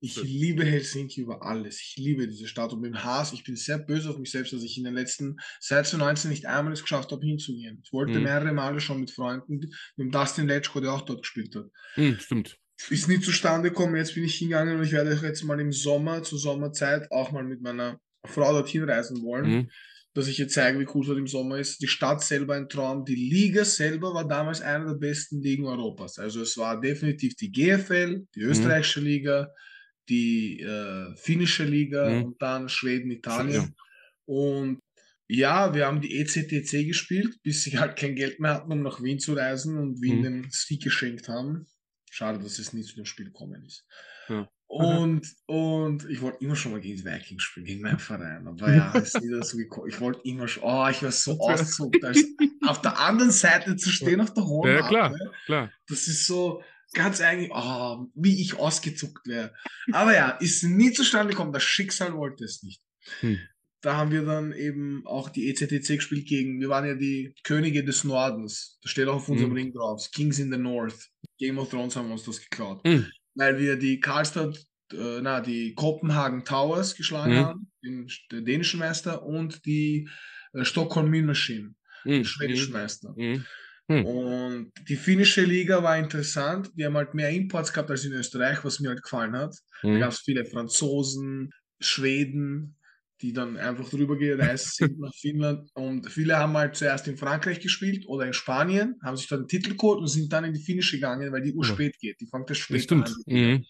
[SPEAKER 2] Ich liebe Helsinki über alles. Ich liebe diese Stadt und mit Hass. Ich bin sehr böse auf mich selbst, dass ich in den letzten, seit 2019 nicht einmal es geschafft habe, hinzugehen. Ich wollte mhm. mehrere Male schon mit Freunden, mit dem Dustin Letschko, der auch dort gespielt hat.
[SPEAKER 1] Mhm, stimmt
[SPEAKER 2] ist nie zustande gekommen. Jetzt bin ich hingegangen und ich werde jetzt mal im Sommer, zur Sommerzeit, auch mal mit meiner Frau dorthin reisen wollen. Mhm. Dass ich ihr zeige, wie cool es dort im Sommer ist. Die Stadt selber ein Traum. Die Liga selber war damals eine der besten Ligen Europas. Also es war definitiv die GFL, die mhm. österreichische mhm. Liga, die äh, finnische Liga mhm. und dann Schweden, Italien. Ja. Und ja, wir haben die ECTC gespielt, bis sie halt kein Geld mehr hatten, um nach Wien zu reisen und Wien mhm. den Sieg geschenkt haben. Schade, dass es nie zu dem Spiel gekommen ist. Ja. Und, und ich wollte immer schon mal gegen die Vikings spielen, gegen meinen Verein. Aber ja, ist nie dazu gekommen. Ich wollte immer schon, oh, ich war so ausgezuckt, als auf der anderen Seite zu stehen auf der hohen
[SPEAKER 1] Ja, klar, klar.
[SPEAKER 2] Das ist so ganz eigentlich, oh, wie ich ausgezuckt wäre. Aber ja, ist nie zustande gekommen. Das Schicksal wollte es nicht. Hm. Da haben wir dann eben auch die ECTC gespielt gegen, wir waren ja die Könige des Nordens. Das steht auch auf unserem hm. Ring drauf. Kings in the North. Game of Thrones haben wir uns das geklaut. Hm weil wir die Karlstadt, äh, na, die Kopenhagen Towers geschlagen mhm. haben, den, den, dänischen Meister, und die äh, Stockholm Mean Machine, mhm. den schwedischen mhm. Meister. Mhm. mhm. Und die finnische Liga war interessant. Die haben halt mehr Imports gehabt als in Österreich, was mir halt gefallen hat. Da mhm. gab es viele Franzosen, Schweden, die dann einfach drüber gereist sind nach Finnland. Und viele haben halt zuerst in Frankreich gespielt oder in Spanien, haben sich dann den Titel geholt und sind dann in die Finnische gegangen, weil die Uhr spät geht. Die fängt das spät
[SPEAKER 1] an. Mhm.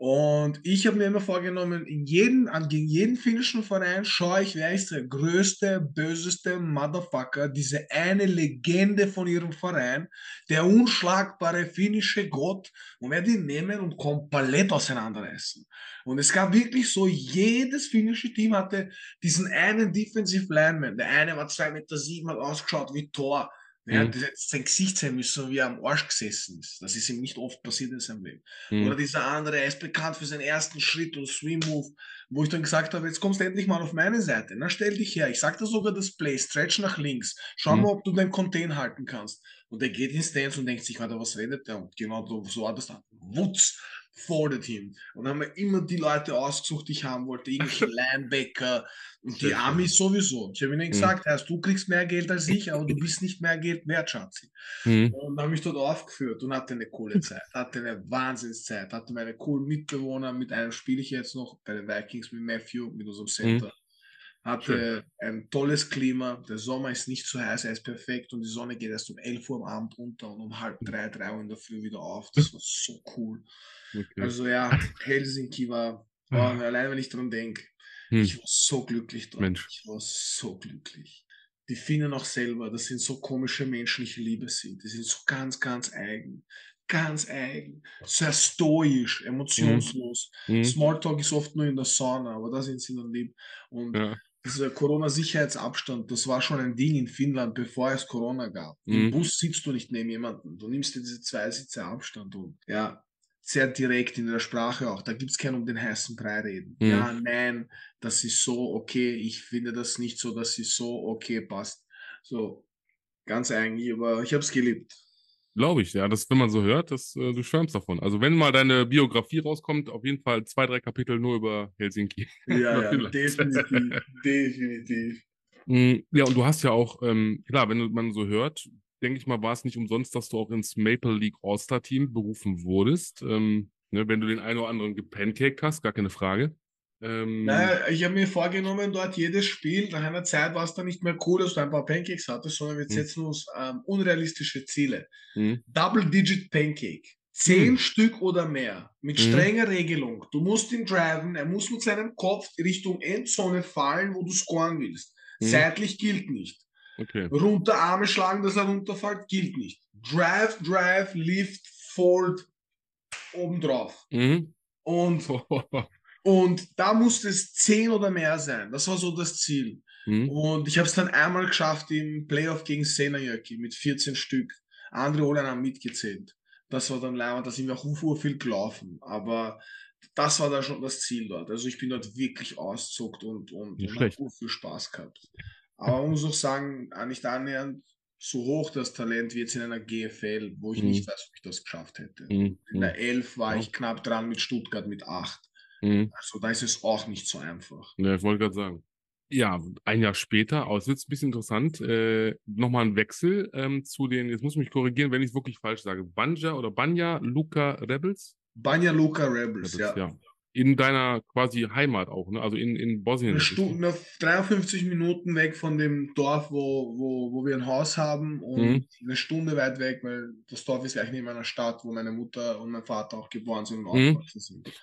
[SPEAKER 2] Und ich habe mir immer vorgenommen, jeden, an, gegen jeden finnischen Verein schaue ich, wer ist der größte, böseste Motherfucker, diese eine Legende von ihrem Verein, der unschlagbare finnische Gott, und werde ihn nehmen und komplett auseinanderreißen. Und es gab wirklich so, jedes finnische Team hatte diesen einen Defensive Lineman. Der eine war 2,7 Meter, sieben, hat ausgeschaut wie Tor. Ja, mhm. sein Gesicht sein müssen, wie er am Arsch gesessen ist. Das ist ihm nicht oft passiert in seinem Leben. Mhm. Oder dieser andere, er ist bekannt für seinen ersten Schritt und Swim Move, wo ich dann gesagt habe, jetzt kommst du endlich mal auf meine Seite. Na, stell dich her. Ich sagte sogar das Play, stretch nach links. Schau mhm. mal, ob du deinen Contain halten kannst. Und er geht ins Stance und denkt sich, warte, was redet der? Und genau so war das dann. Wutz fordert ihn. Und dann haben wir immer die Leute ausgesucht, die ich haben wollte, irgendwelche Linebacker und die Amis sowieso. Ich habe ihnen mhm. gesagt, mhm. heißt, du kriegst mehr Geld als ich, aber du bist nicht mehr Geld wert, Schatzi. Mhm. Und habe mich dort aufgeführt und hatte eine coole Zeit, hatte eine Wahnsinnszeit, hatte meine coolen Mitbewohner, mit einem spiele ich jetzt noch bei den Vikings mit Matthew, mit unserem Center. Mhm. Hatte Schön. ein tolles Klima, der Sommer ist nicht zu heiß, er ist perfekt und die Sonne geht erst um 11 Uhr am Abend unter und um halb drei, drei Uhr in der Früh wieder auf. Das war so cool. Okay. Also ja, Helsinki war, oh, allein wenn ich dran denke, hm. ich war so glücklich dort. Mensch. Ich war so glücklich. Die Finnen auch selber, das sind so komische Menschen, ich liebe sie. Die sind so ganz, ganz eigen. Ganz eigen. Sehr stoisch, emotionslos. Mhm. Smalltalk ist oft nur in der Sauna, aber da sind sie dann lieb. Und ja dieser Corona-Sicherheitsabstand, das war schon ein Ding in Finnland, bevor es Corona gab. Mhm. Im Bus sitzt du nicht neben jemandem. Du nimmst dir diese zwei Sitze Abstand und ja, sehr direkt in der Sprache auch. Da gibt es kein um den heißen Brei reden. Mhm. Ja, nein, das ist so okay. Ich finde das nicht so, dass es so okay passt. So, ganz eigentlich, aber ich habe es geliebt.
[SPEAKER 1] Glaube ich, ja. Das, wenn man so hört, das, äh, du schwärmst davon. Also wenn mal deine Biografie rauskommt, auf jeden Fall zwei, drei Kapitel nur über Helsinki.
[SPEAKER 2] Ja, ja definitiv. definitiv.
[SPEAKER 1] Mm, ja, und du hast ja auch, ähm, klar, wenn man so hört, denke ich mal, war es nicht umsonst, dass du auch ins Maple League All-Star-Team berufen wurdest. Ähm, ne, wenn du den einen oder anderen gepancaked hast, gar keine Frage.
[SPEAKER 2] Ähm, naja, ich habe mir vorgenommen, dort jedes Spiel, nach einer Zeit war es dann nicht mehr cool, dass du ein paar Pancakes hattest, sondern wir hm. setzen uns ähm, unrealistische Ziele. Hm. Double-Digit Pancake. Zehn hm. Stück oder mehr. Mit hm. strenger Regelung. Du musst ihn driven, er muss mit seinem Kopf Richtung Endzone fallen, wo du scoren willst. Seitlich gilt nicht. Okay. Runter Arme schlagen, dass er runterfällt, gilt nicht. Drive, Drive, Lift, Fold, obendrauf. Mhm. Und, und da musste es 10 oder mehr sein. Das war so das Ziel. Mhm. Und ich habe es dann einmal geschafft im Playoff gegen Senajöki mit 14 Stück. Andere Holland haben mitgezählt. Das war dann leider, da sind wir auch viel gelaufen. Aber das war da schon das Ziel dort. Also ich bin dort wirklich auszuckt und, und, und habe viel Spaß gehabt. Aber man muss auch sagen, nicht annähernd so hoch das Talent wie jetzt in einer GFL, wo ich mhm. nicht weiß, ob ich das geschafft hätte. Mhm. In der 11 war ich knapp dran mit Stuttgart mit 8. Mhm. Also da ist es auch nicht so einfach.
[SPEAKER 1] Ja, ich wollte gerade sagen. Ja, ein Jahr später, aber es wird ein bisschen interessant, äh, nochmal ein Wechsel ähm, zu den, jetzt muss ich mich korrigieren, wenn ich es wirklich falsch sage, Banja oder Banja Luca Rebels?
[SPEAKER 2] Banja Luca Rebels, Rebels ja. ja
[SPEAKER 1] in deiner quasi Heimat auch, ne? also in, in Bosnien.
[SPEAKER 2] Eine Stunde, 53 Minuten weg von dem Dorf, wo, wo, wo wir ein Haus haben und mhm. eine Stunde weit weg, weil das Dorf ist gleich neben einer Stadt, wo meine Mutter und mein Vater auch geboren sind und mhm. aufgewachsen sind.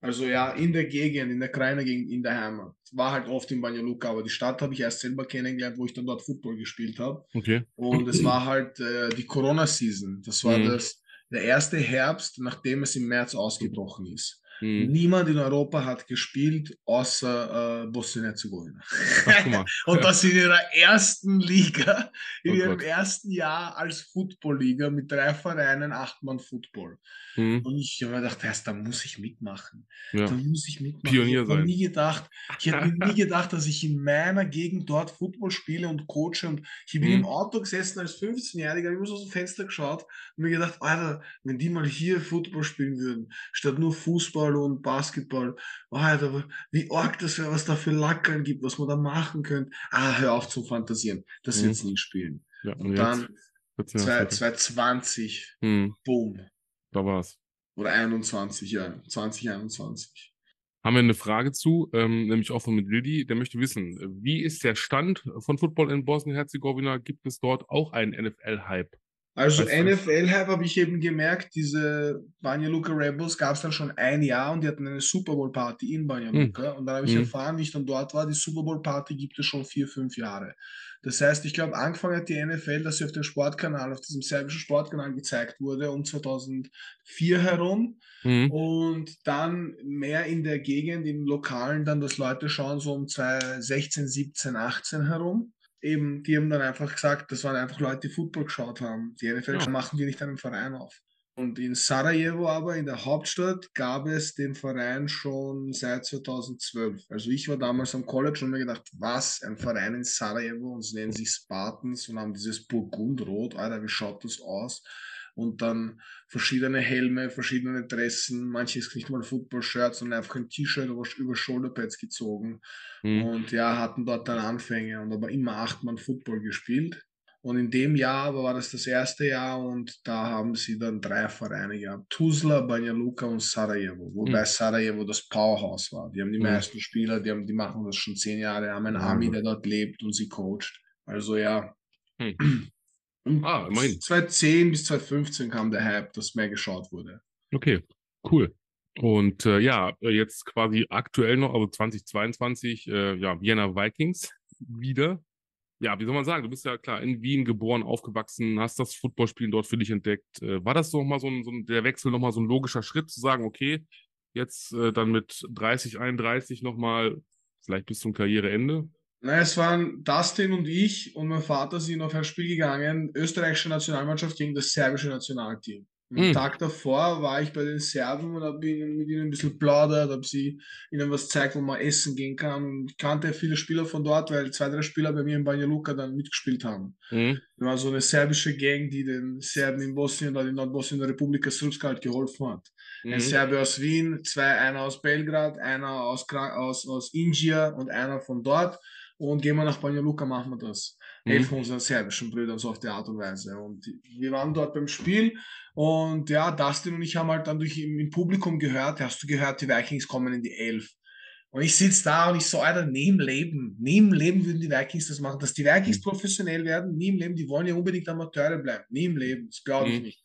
[SPEAKER 2] Also ja, in der Gegend, in der kleinen Gegend, in der Heimat. War halt oft in Banja Luka, aber die Stadt habe ich erst selber kennengelernt, wo ich dann dort Football gespielt habe.
[SPEAKER 1] Okay.
[SPEAKER 2] Und es war halt äh, die Corona-Season. Das war mhm. das, der erste Herbst, nachdem es im März ausgebrochen ist. Mhm. Niemand in Europa hat gespielt, außer äh, Bosnien-Herzegowina. und das in ihrer ersten Liga, in oh ihrem Gott. ersten Jahr als Football-Liga mit drei Vereinen, acht Mann Football. Mhm. Und ich habe mir gedacht, heißt, da muss ich mitmachen. Ja. Da muss ich mitmachen.
[SPEAKER 1] Pionier
[SPEAKER 2] ich habe nie gedacht, ich habe nie gedacht, dass ich in meiner Gegend dort Football spiele und coache. Und ich bin mhm. im Auto gesessen als 15-Jähriger, habe immer so aus dem Fenster geschaut und mir gedacht, Alter, wenn die mal hier Football spielen würden, statt nur Fußball und Basketball, Alter, wie arg das wäre, was da für Lackern gibt, was man da machen könnte. Ah, hör auf zu fantasieren. Das mhm. wird nie spielen. Ja, und, und dann 2020, mhm. boom.
[SPEAKER 1] Da war's.
[SPEAKER 2] Oder 21, ja, 2021.
[SPEAKER 1] Haben wir eine Frage zu, ähm, nämlich auch von Lilly, der möchte wissen, wie ist der Stand von Football in Bosnien-Herzegowina? Gibt es dort auch einen NFL-Hype?
[SPEAKER 2] Also NFL-Hype habe ich eben gemerkt, diese Banja Luka Rebels gab es dann schon ein Jahr und die hatten eine Super Bowl Party in Banja hm. Luka. Hm. Und dann habe ich hm. erfahren, wie ich dann dort war, die Super Bowl Party gibt es schon vier, fünf Jahre. Das heißt, ich glaube, angefangen hat die NFL, dass sie auf dem Sportkanal, auf diesem serbischen Sportkanal gezeigt wurde, um 2004 herum. Mhm. Und dann mehr in der Gegend, in Lokalen, dann, dass Leute schauen, so um 2016, 17, 18 herum eben, die haben dann einfach gesagt, das waren einfach Leute, die Football geschaut haben. Die NFL ja. machen die nicht einen Verein auf. Und in Sarajevo aber, in der Hauptstadt, gab es den Verein schon seit 2012. Also ich war damals am College und mir gedacht, was, ein Verein in Sarajevo und sie nennen sich Spartans und haben dieses Burgundrot, Alter, wie schaut das aus? Und dann verschiedene Helme, verschiedene Dressen, manches nicht mal Football-Shirts, sondern einfach ein T-Shirt über, über Shoulderpads gezogen. Mhm. Und ja, hatten dort dann Anfänge und aber immer acht Mann Football gespielt. Und in dem Jahr war das das erste Jahr und da haben sie dann drei Vereine gehabt. Tuzla, Banja Luka und Sarajevo. Wobei mhm. Sarajevo das Powerhouse war. Die haben die mhm. meisten Spieler, die, haben, die machen das schon zehn Jahre, haben einen Army, der dort lebt und sie coacht. Also ja. Mhm. Ah, immerhin. 2010 bis 2015 kam der Hype, dass mehr geschaut wurde.
[SPEAKER 1] Okay, cool. Und äh, ja, jetzt quasi aktuell noch, also 2022, äh, ja, Vienna Vikings wieder. Ja, wie soll man sagen, du bist ja klar in Wien geboren, aufgewachsen, hast das Footballspielen dort für dich entdeckt. Äh, war das nochmal so ein, so ein, der Wechsel nochmal so ein logischer Schritt zu sagen, okay, jetzt äh, dann mit 30, 31 nochmal, vielleicht bis zum Karriereende?
[SPEAKER 2] Na, es waren Dustin und ich und mein Vater sind auf ein Spiel gegangen, österreichische Nationalmannschaft gegen das serbische Nationalteam. Am mhm. Tag davor war ich bei den Serben und habe mit ihnen ein bisschen plaudert, habe sie ihnen was gezeigt, wo man essen gehen kann. Und ich kannte viele Spieler von dort, weil zwei, drei Spieler bei mir in Banja Luka dann mitgespielt haben. Mhm. Das war so eine serbische Gang, die den Serben in Bosnien oder in Nordbosnien der Republika Srpska halt geholfen hat. Mhm. Ein Serbe aus Wien, zwei, einer aus Belgrad, einer aus, aus, aus India und einer von dort und gehen wir nach Banja Luka, machen wir das. Mhm. Helfen unseren serbischen Brüdern so auf die Art und Weise. Und wir waren dort beim Spiel und ja, Dustin und ich haben halt dann durch im, Publikum gehört, hast du gehört, die Vikings kommen in die Elf. Und ich sitze da und ich so, Alter, nie im Leben, nie im Leben würden die Vikings das machen. Dass die Vikings mhm. professionell werden, nie im Leben, die wollen ja unbedingt Amateure bleiben. Nie im Leben, das glaube ich mhm. nicht.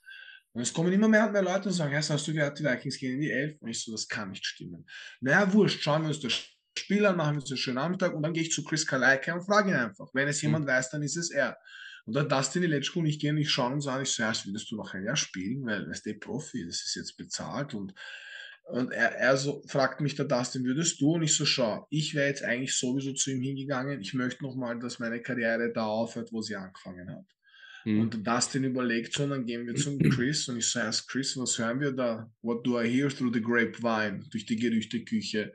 [SPEAKER 2] Und es kommen immer mehr und mehr Leute und sagen, hast du gehört, die Vikings gehen in die Elf? Und ich so, das kann nicht stimmen. Naja, wurscht, schauen wir uns das Spieler, machen wir uns einen schönen Nachmittag und dann gehe ich zu Chris Kalaike und frage ihn einfach. Wenn es jemand mhm. weiß, dann ist es er. Und dann Dustin Iletschko und ich gehen und ich schaue uns an, ich so, ja, würdest du noch ein Jahr spielen, weil, weißt du, Profi, das ist jetzt bezahlt und und er, er so fragt mich der Dustin, würdest du? Und ich so, schau, ich wäre jetzt eigentlich sowieso zu ihm hingegangen. Ich möchte nochmal, dass meine Karriere da aufhört, wo sie angefangen hat. Mhm. Und Dustin überlegt so, und dann gehen wir zum Chris und ich so, Chris, was hören wir da? What do I hear through the grapevine? Durch die Gerüchteküche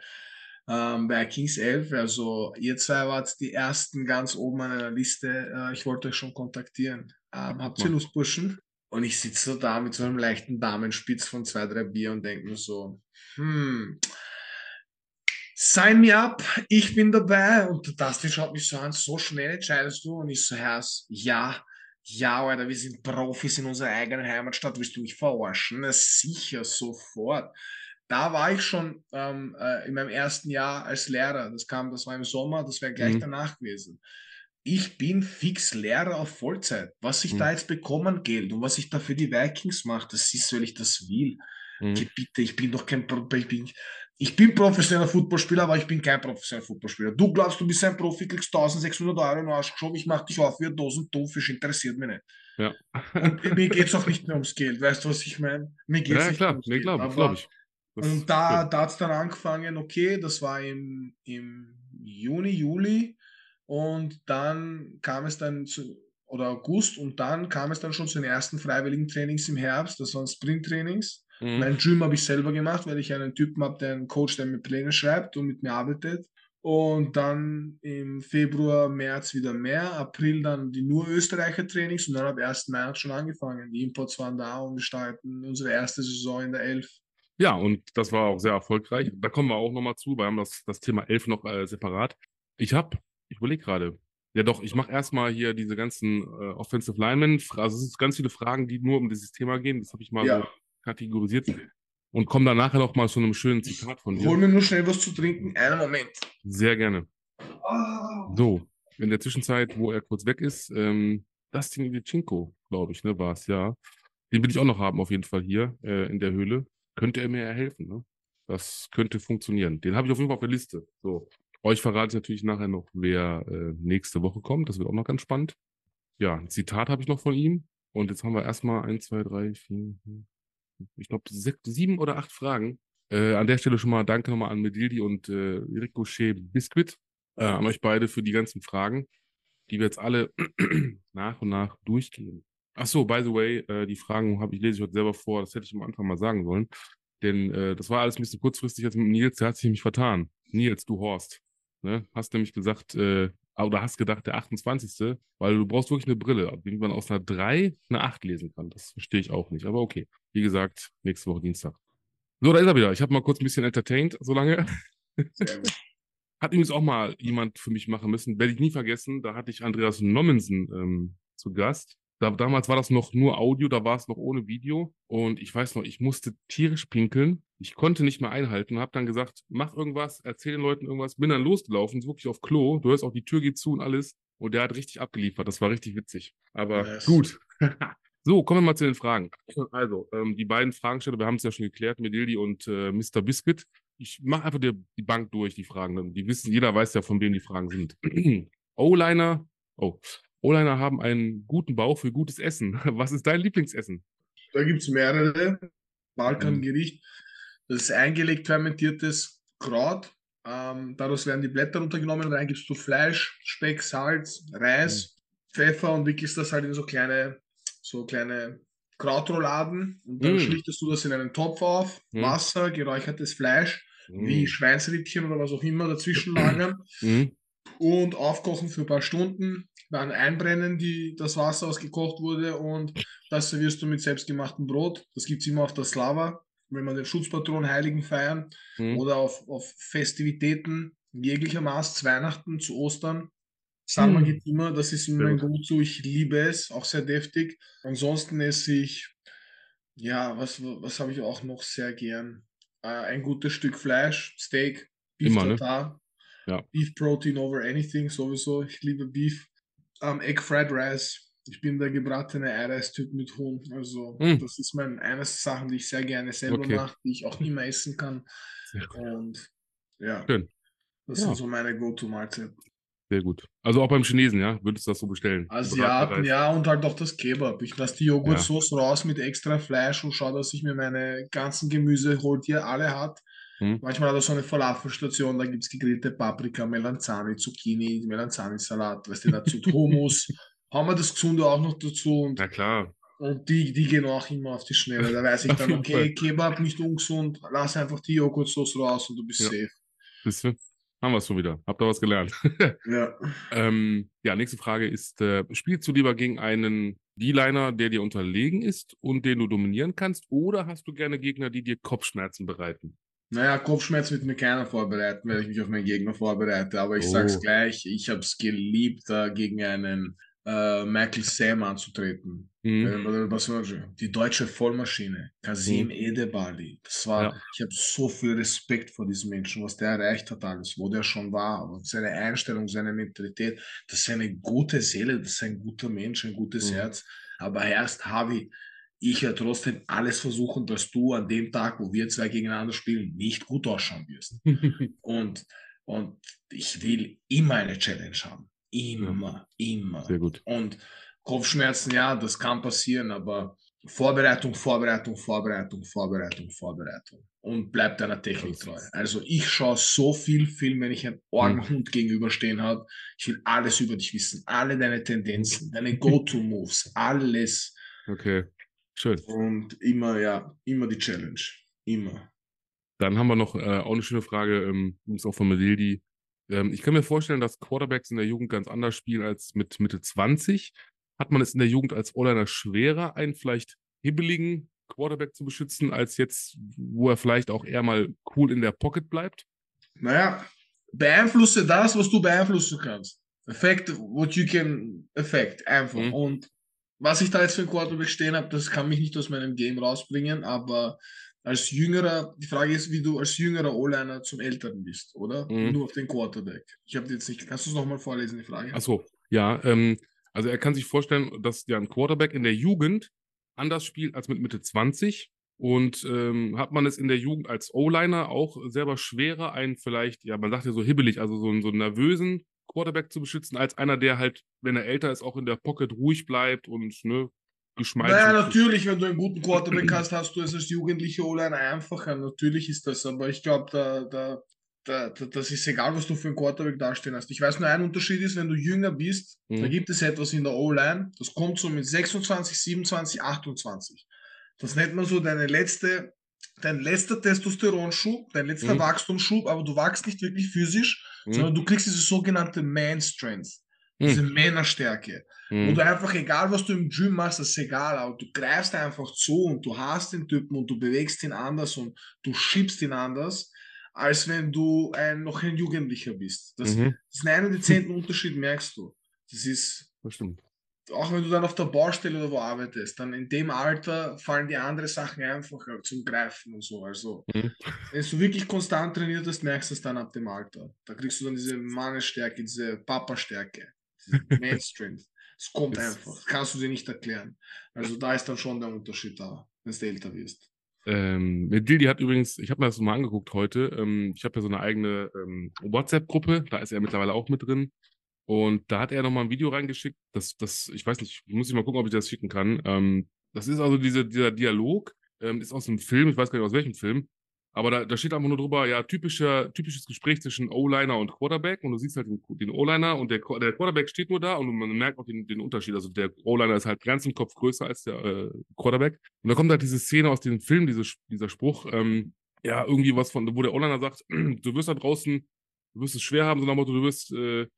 [SPEAKER 2] ähm, bei Kings 11. Also ihr zwei wart die ersten ganz oben an einer Liste. Äh, ich wollte euch schon kontaktieren. Ähm, habt ihr Lust, Burschen? Und ich sitze so da mit so einem leichten Damenspitz von zwei, drei Bier und denke mir so, hm, sign me up, ich bin dabei. Und Dustin schaut mich so an, so schnell entscheidest du. Und ich so, Herr, ja, ja, Alter, wir sind Profis in unserer eigenen Heimatstadt, willst du mich verarschen? Na, sicher, sofort da war ich schon ähm, äh, in meinem ersten Jahr als Lehrer. Das kam, das war im Sommer, das wäre gleich mhm. danach gewesen. Ich bin fix Lehrer auf Vollzeit. Was ich mhm. da jetzt bekommen Geld und was ich da für die Vikings mache, das ist, weil ich das will. Mhm. Ich, bitte, ich bin doch kein ich bin, ich bin professioneller Footballspieler, aber ich bin kein professioneller Footballspieler. Du glaubst, du bist ein Profi, kriegst 1600 Euro in den Arsch geschoben, ich mach dich auf wie ein Dosen Thunfisch, interessiert mich nicht. Ja. und mir geht es auch nicht mehr ums Geld, weißt du, was ich meine? Mir
[SPEAKER 1] geht's ja, nicht klar, ums nee, Geld. Glaub, glaub ich.
[SPEAKER 2] Und da, da hat es dann angefangen, okay, das war im, im Juni, Juli und dann kam es dann zu, oder August und dann kam es dann schon zu den ersten freiwilligen Trainings im Herbst, das waren Sprint-Trainings. Mhm. Mein Gym habe ich selber gemacht, weil ich einen Typen habe, der einen Coach, der mir Pläne schreibt und mit mir arbeitet. Und dann im Februar, März wieder mehr, April dann die nur Österreicher Trainings und dann ab 1. März schon angefangen. Die Imports waren da und wir starten unsere erste Saison in der 11.
[SPEAKER 1] Ja, und das war auch sehr erfolgreich. Da kommen wir auch nochmal zu, wir haben das, das Thema 11 noch äh, separat. Ich habe, ich überlege gerade, ja doch, ich mache erstmal hier diese ganzen äh, Offensive Linemen, also es sind ganz viele Fragen, die nur um dieses Thema gehen, das habe ich mal ja. so kategorisiert und komme dann nachher noch mal zu einem schönen Zitat von dir.
[SPEAKER 2] Hol mir nur schnell was zu trinken, einen Moment.
[SPEAKER 1] Sehr gerne. Oh. So, in der Zwischenzeit, wo er kurz weg ist, ähm, Dustin Ilichenko, glaube ich, ne, war es, ja. Den will ich auch noch haben, auf jeden Fall hier äh, in der Höhle könnte er mir helfen. Ne? Das könnte funktionieren. Den habe ich auf jeden Fall auf der Liste. So. Euch verrate ich natürlich nachher noch, wer äh, nächste Woche kommt. Das wird auch noch ganz spannend. Ja, ein Zitat habe ich noch von ihm. Und jetzt haben wir erstmal ein, zwei, drei, vier, ich glaube, sieben oder acht Fragen. Äh, an der Stelle schon mal danke nochmal an Medildi und äh, Ricochet Biscuit, äh, an euch beide für die ganzen Fragen, die wir jetzt alle nach und nach durchgehen. Ach so, by the way, äh, die Fragen habe ich lese ich heute selber vor. Das hätte ich am Anfang mal sagen sollen. Denn äh, das war alles ein bisschen kurzfristig jetzt mit Nils. Der hat sich nämlich vertan. Nils, du Horst. Ne? Hast nämlich gesagt, äh, oder hast gedacht, der 28. Weil du brauchst wirklich eine Brille, wie man aus einer 3 eine 8 lesen kann. Das verstehe ich auch nicht. Aber okay. Wie gesagt, nächste Woche Dienstag. So, da ist er wieder. Ich habe mal kurz ein bisschen entertained, so lange. Hat übrigens auch mal jemand für mich machen müssen. Werde ich nie vergessen. Da hatte ich Andreas Nommensen ähm, zu Gast. Da, damals war das noch nur Audio, da war es noch ohne Video. Und ich weiß noch, ich musste tierisch pinkeln. Ich konnte nicht mehr einhalten, habe dann gesagt, mach irgendwas, erzähl den Leuten irgendwas. Bin dann losgelaufen, wirklich auf Klo. Du hörst auch, die Tür geht zu und alles. Und der hat richtig abgeliefert. Das war richtig witzig. Aber yes. gut. so, kommen wir mal zu den Fragen. Also, ähm, die beiden Fragensteller, wir haben es ja schon geklärt, Medildi und äh, Mr. Biscuit. Ich mache einfach die, die Bank durch, die Fragen. Die wissen, jeder weiß ja, von wem die Fragen sind. O-Liner, oh, O-Liner haben einen guten Bauch für gutes Essen. Was ist dein Lieblingsessen?
[SPEAKER 2] Da gibt es mehrere. Balkangericht. Das ist eingelegt fermentiertes Kraut. Ähm, daraus werden die Blätter runtergenommen. Rein gibst du Fleisch, Speck, Salz, Reis, mhm. Pfeffer und wickelst das halt in so kleine, so kleine Krautrouladen. Und dann mhm. schlichtest du das in einen Topf auf. Mhm. Wasser, geräuchertes Fleisch, wie mhm. Schweinsrippchen oder was auch immer dazwischen lagern. Mhm. Und aufkochen für ein paar Stunden dann einbrennen, die, das Wasser, was gekocht wurde, und das servierst du mit selbstgemachtem Brot. Das gibt es immer auf der Slava, wenn man den Schutzpatron Heiligen feiern mhm. oder auf, auf Festivitäten jeglicher Maß, zu Weihnachten, zu Ostern. Salma mhm. geht immer, das ist immer ein Gut so, ich liebe es, auch sehr deftig. Ansonsten esse ich, ja, was, was habe ich auch noch sehr gern? Äh, ein gutes Stück Fleisch, Steak, Beef immer, Ne? Ja. Beef Protein over anything, sowieso. Ich liebe Beef ähm, Egg Fried Rice. Ich bin der gebratene Eiweißtyp mit Huhn. Also mm. das ist mein eine Sachen, die ich sehr gerne selber okay. mache, die ich auch immer essen kann. Und ja, Schön. das ja. sind so meine Go-To-Mahlzeiten.
[SPEAKER 1] Sehr gut. Also auch beim Chinesen, ja? Würdest du das so bestellen?
[SPEAKER 2] Asiaten, ja, und halt auch das Kebab. Ich lasse die Joghurtsoße ja. raus mit extra Fleisch und schaue, dass ich mir meine ganzen Gemüse hol, die er alle hat. Hm. Manchmal hat er so eine Falafelstation, da gibt es gegrillte Paprika, Melanzani, Zucchini, Melanzani-Salat, weißt du, dazu Hummus. Haben wir das Gesunde auch noch dazu. Und,
[SPEAKER 1] ja, klar.
[SPEAKER 2] Und die, die gehen auch immer auf die Schnelle. Da weiß ich dann, okay, Kebab nicht ungesund, lass einfach die Joghurtsoße raus und du bist ja. safe.
[SPEAKER 1] Bist du? Haben wir es schon wieder. Habt ihr was gelernt?
[SPEAKER 2] ja.
[SPEAKER 1] ähm, ja, nächste Frage ist: äh, Spielst du lieber gegen einen D-Liner, der dir unterlegen ist und den du dominieren kannst, oder hast du gerne Gegner, die dir Kopfschmerzen bereiten?
[SPEAKER 2] Naja, Kopfschmerz wird mir keiner vorbereiten, weil ich mich auf meinen Gegner vorbereite. Aber ich oh. sag's gleich, ich habe es geliebt, da gegen einen äh, Michael Sam anzutreten. Mhm. Die deutsche Vollmaschine, Kasim mhm. Edebali. Das war, ja. ich habe so viel Respekt vor diesem Menschen, was der erreicht hat alles, wo der schon war, und seine Einstellung, seine Mentalität. Das ist eine gute Seele, das ist ein guter Mensch, ein gutes mhm. Herz. Aber erst Harvey, ich werde trotzdem alles versuchen, dass du an dem Tag, wo wir zwei gegeneinander spielen, nicht gut ausschauen wirst. und, und ich will immer eine Challenge haben. Immer, immer.
[SPEAKER 1] Sehr gut.
[SPEAKER 2] Und Kopfschmerzen, ja, das kann passieren, aber Vorbereitung, Vorbereitung, Vorbereitung, Vorbereitung, Vorbereitung. und bleib deiner Technik treu. Also ich schaue so viel Film, wenn ich einen Orgenhund mhm. gegenüberstehen habe. Ich will alles über dich wissen, alle deine Tendenzen, deine Go-To-Moves, alles.
[SPEAKER 1] Okay, schön.
[SPEAKER 2] Und immer, ja, immer die Challenge. Immer.
[SPEAKER 1] Dann haben wir noch äh, auch eine schöne Frage, ähm, ist auch von Medildi. Ähm, ich kann mir vorstellen, dass Quarterbacks in der Jugend ganz anders spielen als mit Mitte 20. Hat man es in der Jugend als O-Liner schwerer, einen vielleicht hibbeligen Quarterback zu beschützen, als jetzt, wo er vielleicht auch eher mal cool in der Pocket bleibt?
[SPEAKER 2] Naja, beeinflusse das, was du beeinflussen kannst. Affect what you can affect, einfach. Mhm. Und was ich da jetzt für ein Quarterback stehen habe, das kann mich nicht aus meinem Game rausbringen, aber als jüngerer, die Frage ist, wie du als jüngerer O-Liner zum Älteren bist, oder? Mhm. Nur auf den Quarterback. Ich habe jetzt nicht, kannst du es nochmal vorlesen, die Frage?
[SPEAKER 1] Achso, ja, ähm, also er kann sich vorstellen, dass ja ein Quarterback in der Jugend anders spielt als mit Mitte 20. Und ähm, hat man es in der Jugend als O-Liner auch selber schwerer, einen vielleicht, ja, man sagt ja so hibbelig, also so, so einen nervösen Quarterback zu beschützen, als einer, der halt, wenn er älter ist, auch in der Pocket ruhig bleibt und ne, geschmeidig.
[SPEAKER 2] Naja, natürlich, wenn du einen guten Quarterback hast, hast du es als jugendlicher O-Liner einfacher. Natürlich ist das, aber ich glaube, da, da da, da, das ist egal, was du für einen Quarterback dastehen hast. Ich weiß nur, ein Unterschied ist, wenn du jünger bist, mhm. da gibt es etwas in der O-Line, das kommt so mit 26, 27, 28. Das nennt man so deine letzte, dein letzter Testosteronschub, dein letzter mhm. Wachstumsschub, aber du wachst nicht wirklich physisch, mhm. sondern du kriegst diese sogenannte Man-Strength, diese mhm. Männerstärke. Mhm. Wo du einfach, egal was du im Gym machst, das ist egal, aber du greifst einfach zu und du hast den Typen und du bewegst ihn anders und du schiebst ihn anders als wenn du ein, noch ein Jugendlicher bist. Das, mhm. das ist einen dezenten Unterschied, merkst du. Das ist.
[SPEAKER 1] Das stimmt.
[SPEAKER 2] Auch wenn du dann auf der Baustelle oder wo arbeitest, dann in dem Alter fallen die anderen Sachen einfacher zum Greifen und so. Also, mhm. wenn du wirklich konstant trainiert hast, merkst du es dann ab dem Alter. Da kriegst du dann diese Mannesstärke, diese Papa-Stärke, diese Mainstream. Es kommt das einfach. Das kannst du dir nicht erklären. Also, da ist dann schon der Unterschied da, wenn du älter wirst.
[SPEAKER 1] Ähm, Dildi hat übrigens, ich habe mir das mal angeguckt heute, ähm, ich habe ja so eine eigene ähm, WhatsApp-Gruppe, da ist er mittlerweile auch mit drin. Und da hat er nochmal ein Video reingeschickt, das, das, ich weiß nicht, muss ich mal gucken, ob ich das schicken kann. Ähm, das ist also diese, dieser Dialog, ähm, ist aus einem Film, ich weiß gar nicht aus welchem Film, aber da, da steht einfach nur drüber, ja, typischer, typisches Gespräch zwischen O-Liner und Quarterback und du siehst halt den, den O-Liner und der, der Quarterback steht nur da und man merkt auch den, den Unterschied. Also der O-Liner ist halt ganz im Kopf größer als der äh, Quarterback. Und da kommt halt diese Szene aus dem Film, diese, dieser Spruch, ähm, ja, irgendwie was von, wo der O-Liner sagt, du wirst da draußen, du wirst es schwer haben, so nach dem Motto, du wirst, äh,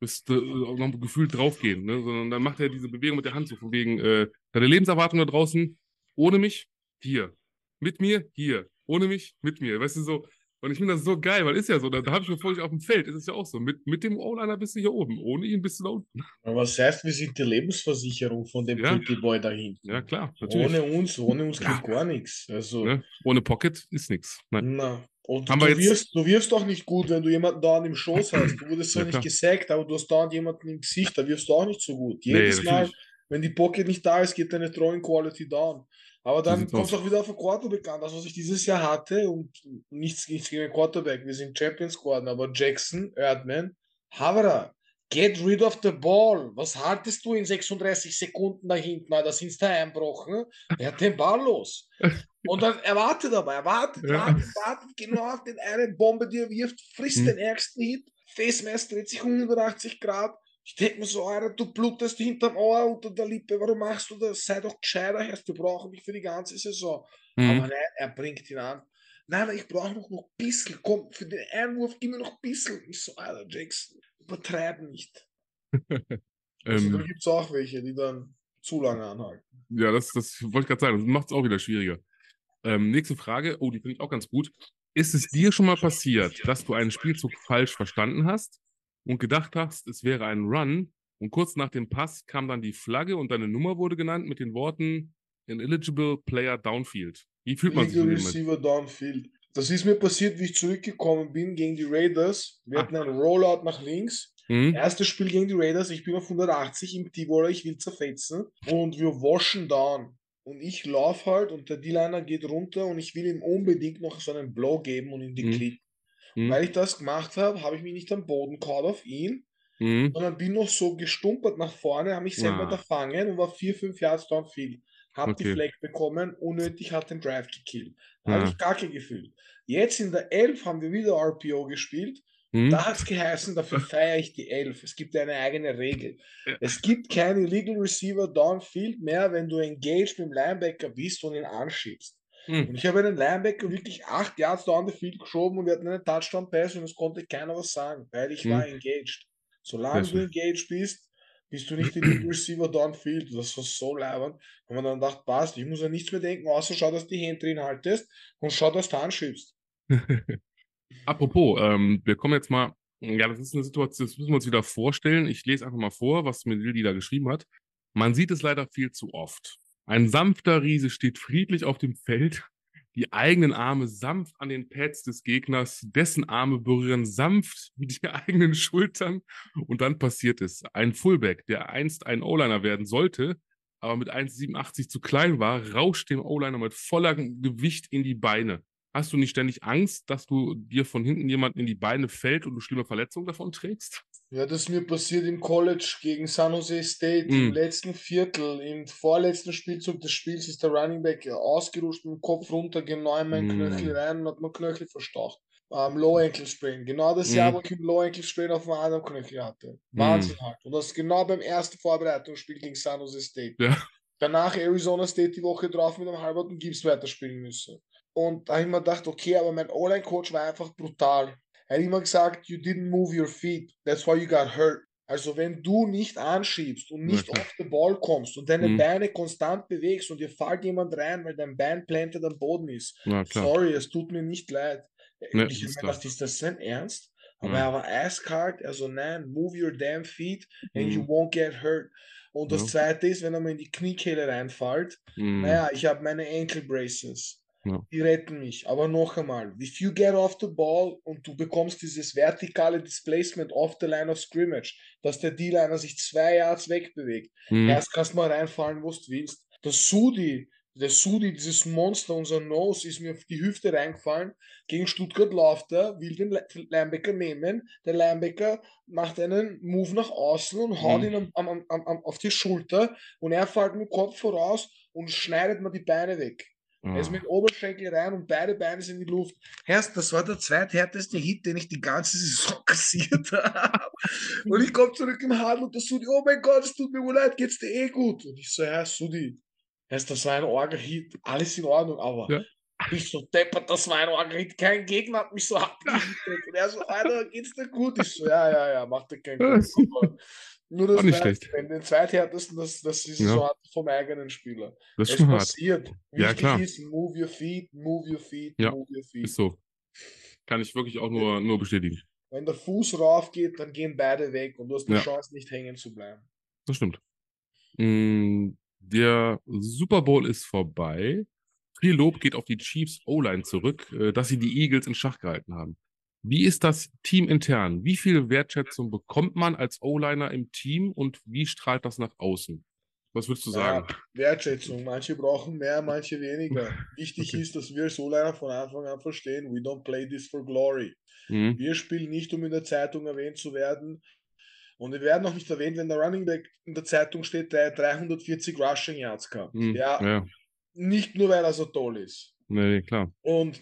[SPEAKER 1] wirst äh, noch gefühlt draufgehen, ne? Sondern dann macht er diese Bewegung mit der Hand so von wegen, äh, deine Lebenserwartung da draußen, ohne mich, hier. Mit mir, hier ohne mich, mit mir. Weißt du, so. Und ich finde das so geil, weil ist ja so, da, da habe ich mir vorhin auf dem Feld, ist es ja auch so. Mit, mit dem O-Liner bist du hier oben, ohne ihn bist du da unten.
[SPEAKER 2] Aber was heißt, wir sind die Lebensversicherung von dem ja. Pretty Boy da hinten.
[SPEAKER 1] Ja, klar, natürlich.
[SPEAKER 2] Ohne uns, ohne uns ja. geht gar nichts. Also,
[SPEAKER 1] ne? Ohne Pocket ist nichts.
[SPEAKER 2] Na. Und du, wirst, du wirst doch nicht gut, wenn du jemanden da im Schoß hast. Du wurdest zwar ja, nicht gesagt, aber du hast da jemanden im Gesicht, da wirst du auch nicht so gut. Jedes nee, Mal, wenn die Pocket nicht da ist, geht deine Throwing Quality down. Aber dann kommt es auch wieder auf den Quarterback an. Das, was ich dieses Jahr hatte, und nichts, nichts gegen den Quarterback, wir sind Champions geworden, aber Jackson, Erdmann, Havara, get rid of the ball. Was haltest du in 36 Sekunden da hinten? Da sind da einbrochen. Er hat den Ball los. Und dann erwartet aber, erwartet, ja. wartet, wartet genau auf den einen Bombe, die er wirft, frisst hm. den ärgsten Hit. Face Mask dreht sich 180 Grad, ich denke mir so, Alter, du blutest hinterm Ohr unter der Lippe, warum machst du das? Sei doch gescheiter, Herr, wir brauchen dich für die ganze Saison. Mhm. Aber nein, er bringt ihn an. Nein, ich brauche noch, noch ein bisschen. Komm, für den Einwurf gib mir noch ein bisschen. Ich so, Alter, Jackson, übertreib nicht. also, ähm, da gibt es auch welche, die dann zu lange anhalten.
[SPEAKER 1] Ja, das, das wollte ich gerade sagen. Das macht es auch wieder schwieriger. Ähm, nächste Frage. Oh, die finde ich auch ganz gut. Ist es dir schon mal passiert, dass du einen Spielzug falsch verstanden hast und gedacht hast, es wäre ein Run. Und kurz nach dem Pass kam dann die Flagge und deine Nummer wurde genannt mit den Worten Ineligible Player Downfield. Wie fühlt man
[SPEAKER 2] Legal sich Receiver Downfield. Das ist mir passiert, wie ich zurückgekommen bin gegen die Raiders. Wir ah. hatten einen Rollout nach links. Mhm. Erstes Spiel gegen die Raiders. Ich bin auf 180 im T-Baller, ich will zerfetzen. Und wir waschen down. Und ich laufe halt und der D-Liner geht runter und ich will ihm unbedingt noch so einen Blow geben und in die mhm. Klick. Mhm. Weil ich das gemacht habe, habe ich mich nicht am Boden kaut auf ihn, mhm. sondern bin noch so gestumpert nach vorne, habe mich selber. Ah. erfangen und war vier, fünf Yards downfield. hab okay. die Flag bekommen, unnötig hat den Drive gekillt. Ja. habe ich Kacke gefühlt. Jetzt in der 11 haben wir wieder RPO gespielt. Hm? Da hat es geheißen, dafür feiere ich die 11. Es gibt eine eigene Regel. Ja. Es gibt keine Illegal Receiver Downfield mehr, wenn du engaged mit dem Linebacker bist und ihn anschiebst. Hm. Und ich habe einen Linebacker wirklich acht Yards down the field geschoben und wir hatten einen Touchdown-Pass und es konnte keiner was sagen, weil ich hm. war engaged. Solange du engaged bist, bist du nicht in den Receiver downfield. Das war so leibend. Und man dann gedacht, passt, ich muss ja nichts mehr denken, außer schau, dass du die Hände drin haltest und schau, dass du anschiebst.
[SPEAKER 1] Apropos, ähm, wir kommen jetzt mal, ja, das ist eine Situation, das müssen wir uns wieder vorstellen. Ich lese einfach mal vor, was mir Lilly da geschrieben hat. Man sieht es leider viel zu oft. Ein sanfter Riese steht friedlich auf dem Feld, die eigenen Arme sanft an den Pads des Gegners, dessen Arme berühren sanft die eigenen Schultern und dann passiert es. Ein Fullback, der einst ein O-Liner werden sollte, aber mit 1,87 zu klein war, rauscht dem O-Liner mit voller Gewicht in die Beine. Hast du nicht ständig Angst, dass du dir von hinten jemand in die Beine fällt und du schlimme Verletzungen davon trägst?
[SPEAKER 2] Ja, das ist mir passiert im College gegen San Jose State. Mm. Im hm. letzten Viertel, im vorletzten Spielzug des Spiels ist der Running Back ausgerutscht mit dem Kopf runter, genau in meinen mm. Knöchel rein und hat mir Knöchel verstaucht. Um, Low Ankle Sprain. Genau das mm. Jahr, wo ich einen Low Ankle Sprain auf dem anderen Knöchel hatte. Hm. Wahnsinn halt. Und das genau beim ersten Vorbereitungsspiel gegen San Jose State. Ja. Danach Arizona State die Woche drauf mit einem halben Gips weiterspielen müssen. Und da habe ich mir gedacht, okay, aber mein O-Line-Coach war einfach brutal. Er hat immer gesagt, you didn't move your feet, that's why you got hurt. Also wenn du nicht anschiebst und nicht auf den Ball kommst und deine mhm. Beine konstant bewegst und dir fällt jemand rein, weil dein Bein planted am Boden ist, ja, sorry, es tut mir nicht leid. Ja, ich habe gedacht, ist das sein Ernst? Aber ja. er war eiskalt, also nein, move your damn feet and mhm. you won't get hurt. Und das zweite ist, wenn er mir in die Kniekehle reinfällt, mhm. naja, ich habe meine Ankle Braces. Ja. Die retten mich. Aber noch einmal, if you get off the ball und du bekommst dieses vertikale Displacement off the line of scrimmage, dass der D-Liner sich zwei Yards wegbewegt, mhm. erst kannst du mal reinfallen, wo du willst. Der Sudi, der Sudi, dieses Monster, unser Nose, ist mir auf die Hüfte reingefallen. Gegen Stuttgart läuft er, will den Linebacker nehmen. Der Linebacker macht einen Move nach außen und haut mhm. ihn am, am, am, auf die Schulter und er fällt mit dem Kopf voraus und schneidet mir die Beine weg. Mhm. Er ist mit Oberschenkel rein und beide Beine sind in die Luft. Herrst, das war der zweithärteste Hit, den ich die ganze Saison kassiert habe. und ich komme zurück im Handel und der Sudi, oh mein Gott, es tut mir wohl leid, geht's dir eh gut? Und ich so, Herr Sudi, Herrst, das war ein Orga-Hit, alles in Ordnung, aber ja. ich so, deppert, das war ein Orga-Hit, kein Gegner hat mich so abgehittet. Und er so, Alter, geht's dir gut? Ich so, ja, ja, ja, mach dir keinen Kopf. Nur das
[SPEAKER 1] nicht schlecht.
[SPEAKER 2] den zweithärtesten, das, das ist ja. so hart vom eigenen Spieler.
[SPEAKER 1] Das ist es schon
[SPEAKER 2] passiert.
[SPEAKER 1] Hart. Wichtig ja, klar.
[SPEAKER 2] ist, move your feet, move your feet,
[SPEAKER 1] ja,
[SPEAKER 2] move your feet.
[SPEAKER 1] Ist so. Kann ich wirklich auch nur, nur bestätigen.
[SPEAKER 2] Wenn der Fuß rauf geht, dann gehen beide weg und du hast die ja. Chance, nicht hängen zu bleiben.
[SPEAKER 1] Das stimmt. Mm, der Super Bowl ist vorbei. Viel Lob geht auf die Chiefs O-Line zurück, äh, dass sie die Eagles in Schach gehalten haben. Wie ist das Team intern? Wie viel Wertschätzung bekommt man als O-Liner im Team und wie strahlt das nach außen? Was würdest du sagen? Ja,
[SPEAKER 2] Wertschätzung. Manche brauchen mehr, manche weniger. Wichtig okay. ist, dass wir als O-Liner von Anfang an verstehen, we don't play this for glory. Mhm. Wir spielen nicht, um in der Zeitung erwähnt zu werden. Und wir werden auch nicht erwähnt, wenn der Running Back in der Zeitung steht, der 340 Rushing Yards gehabt. Mhm. Ja, ja, nicht nur, weil er so toll ist.
[SPEAKER 1] Nee, klar.
[SPEAKER 2] Und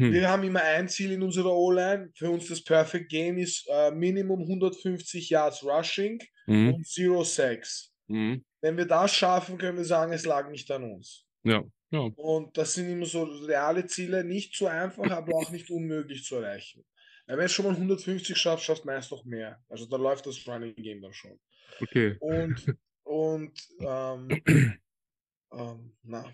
[SPEAKER 2] hm. Wir haben immer ein Ziel in unserer O-Line. Für uns das Perfect Game ist äh, Minimum 150 Yards Rushing hm. und Zero Sacks. Hm. Wenn wir das schaffen, können wir sagen, es lag nicht an uns.
[SPEAKER 1] Ja. ja.
[SPEAKER 2] Und das sind immer so reale Ziele, nicht so einfach, aber auch nicht unmöglich zu erreichen. Wenn du schon mal 150 schaffst, schaffst du meist noch mehr. Also da läuft das Running Game dann schon.
[SPEAKER 1] Okay.
[SPEAKER 2] Und, und ähm, ähm, na,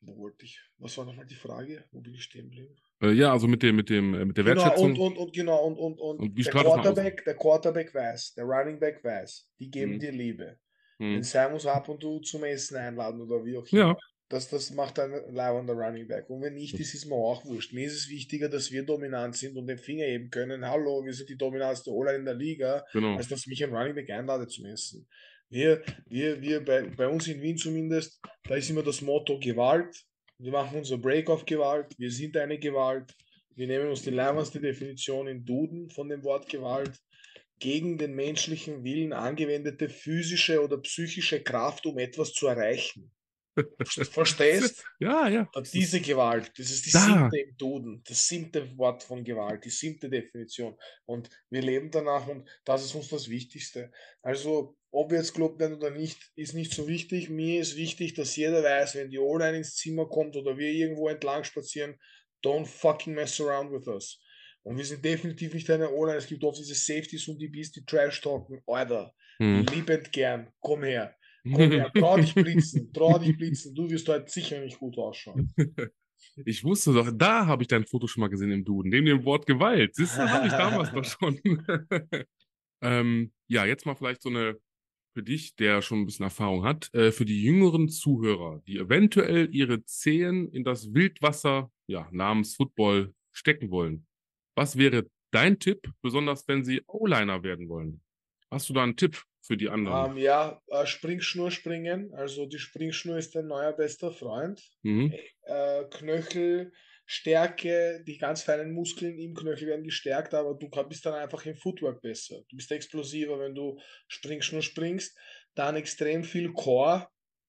[SPEAKER 2] wo wollte ich? Was war nochmal die Frage? Wo bin ich stehen geblieben?
[SPEAKER 1] Äh, ja, also mit dem, mit dem, äh, mit der
[SPEAKER 2] genau,
[SPEAKER 1] Wertschätzung.
[SPEAKER 2] Und, und, und genau, und, und, und,
[SPEAKER 1] und
[SPEAKER 2] der Quarterback, der Quarterback weiß, der Running Back weiß, die geben mhm. dir Liebe. Mhm. Den sei muss ab und zu zum Essen einladen oder wie auch immer. Ja. Das, das macht ein leibender Running Back. Und wenn nicht, das ist mir auch wurscht. Mir ist es wichtiger, dass wir dominant sind und den Finger heben können. Hallo, wir sind die dominanteste Ola in der Liga, genau. als dass mich ein Running Back einladet zum Essen. Wir, wir, wir bei, bei uns in Wien zumindest, da ist immer das Motto Gewalt. Wir machen unser Break auf Gewalt. Wir sind eine Gewalt. Wir nehmen uns die leibendste Definition in Duden von dem Wort Gewalt. Gegen den menschlichen Willen angewendete physische oder psychische Kraft, um etwas zu erreichen. Verstehst?
[SPEAKER 1] Ja, ja.
[SPEAKER 2] Diese Gewalt, das ist die da. siebte im Duden, das siebte Wort von Gewalt, die siebte Definition. Und wir leben danach und das ist uns das Wichtigste. Also, ob wir jetzt gelobt werden oder nicht, ist nicht so wichtig. Mir ist wichtig, dass jeder weiß, wenn die O-Line ins Zimmer kommt oder wir irgendwo entlang spazieren, don't fucking mess around with us. Und wir sind definitiv nicht eine O-Line. Es gibt oft diese Safeties und die Bees, die Trash talken. Alter, hm. liebend gern, komm her. Komm her, trau dich blitzen, trau dich blitzen. Du wirst heute sicher nicht gut ausschauen.
[SPEAKER 1] Ich wusste doch, da habe ich dein Foto schon mal gesehen im Duden, neben dem Wort Gewalt. Siehst du, habe ich damals doch schon. ähm, ja, jetzt mal vielleicht so eine für dich, der schon ein bisschen Erfahrung hat, äh, für die jüngeren Zuhörer, die eventuell ihre Zehen in das Wildwasser ja, namens Football stecken wollen. Was wäre dein Tipp, besonders wenn sie O-Liner werden wollen? Hast du da einen Tipp für die anderen?
[SPEAKER 2] Ähm, ja, äh, Springschnur springen. Also die Springschnur ist dein neuer bester Freund. Mhm. Äh, Knöchel, Stärke, die ganz feinen Muskeln im Knöchel werden gestärkt, aber du bist dann einfach im Footwork besser. Du bist explosiver, wenn du Springschnur springst. Dann extrem viel Core,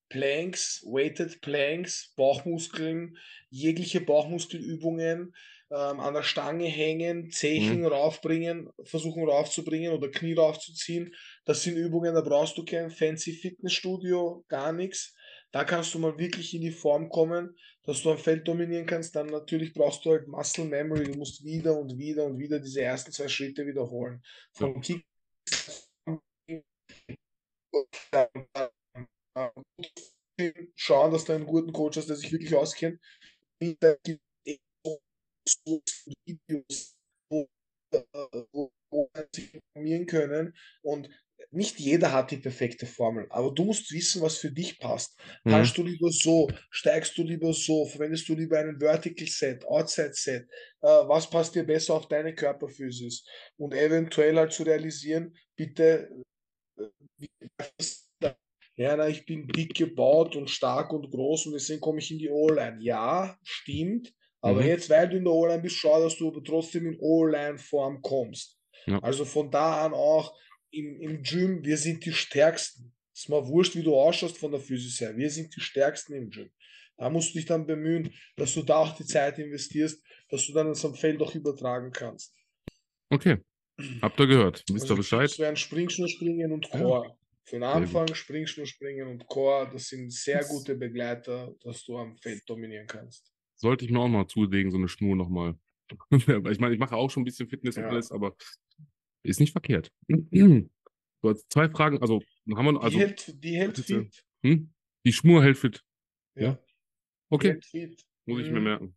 [SPEAKER 2] Planks, Weighted Planks, Bauchmuskeln, jegliche Bauchmuskelübungen ähm, an der Stange hängen, Zechen mhm. raufbringen, versuchen raufzubringen oder Knie raufzuziehen. Das sind Übungen, da brauchst du kein fancy Fitnessstudio, gar nichts. Da kannst du mal wirklich in die Form kommen, dass du ein Feld dominieren kannst. Dann natürlich brauchst du halt Muscle Memory. Du musst wieder und wieder und wieder diese ersten zwei Schritte wiederholen. Vom Kick schauen, dass du einen guten Coach hast, der sich wirklich auskennt. Videos, wo, wo, wo sich informieren können und nicht jeder hat die perfekte Formel, aber du musst wissen, was für dich passt. Mhm. Kannst du lieber so, steigst du lieber so, verwendest du lieber einen Vertical Set, Outside Set, äh, was passt dir besser auf deine Körperphysis und eventuell halt zu realisieren, bitte, äh, ja, na, ich bin dick gebaut und stark und groß und deswegen komme ich in die O-Line. Ja, stimmt, aber mhm. jetzt, weil du in der O-Line bist, schau, dass du trotzdem in O-Line-Form kommst. Ja. Also von da an auch im, im Gym, wir sind die Stärksten. Es ist mal wurscht, wie du ausschaust von der Physis her. Wir sind die Stärksten im Gym. Da musst du dich dann bemühen, dass du da auch die Zeit investierst, dass du dann so ein Feld auch übertragen kannst.
[SPEAKER 1] Okay. Habt ihr gehört? Wisst ihr also Bescheid?
[SPEAKER 2] Das wären Springschnur springen und Core. Ja. Für den Anfang Springschnur springen und Core, das sind sehr gute Begleiter, dass du am Feld dominieren kannst.
[SPEAKER 1] Sollte ich mir auch mal zulegen, so eine Schnur nochmal. ich meine, ich mache auch schon ein bisschen Fitness ja. und alles, aber ist nicht verkehrt. Du hast zwei Fragen, also haben wir also,
[SPEAKER 2] die hält, die hält fit.
[SPEAKER 1] Hm? Die Schmur hält fit. Ja. ja? Okay. Muss ich mir mhm. merken.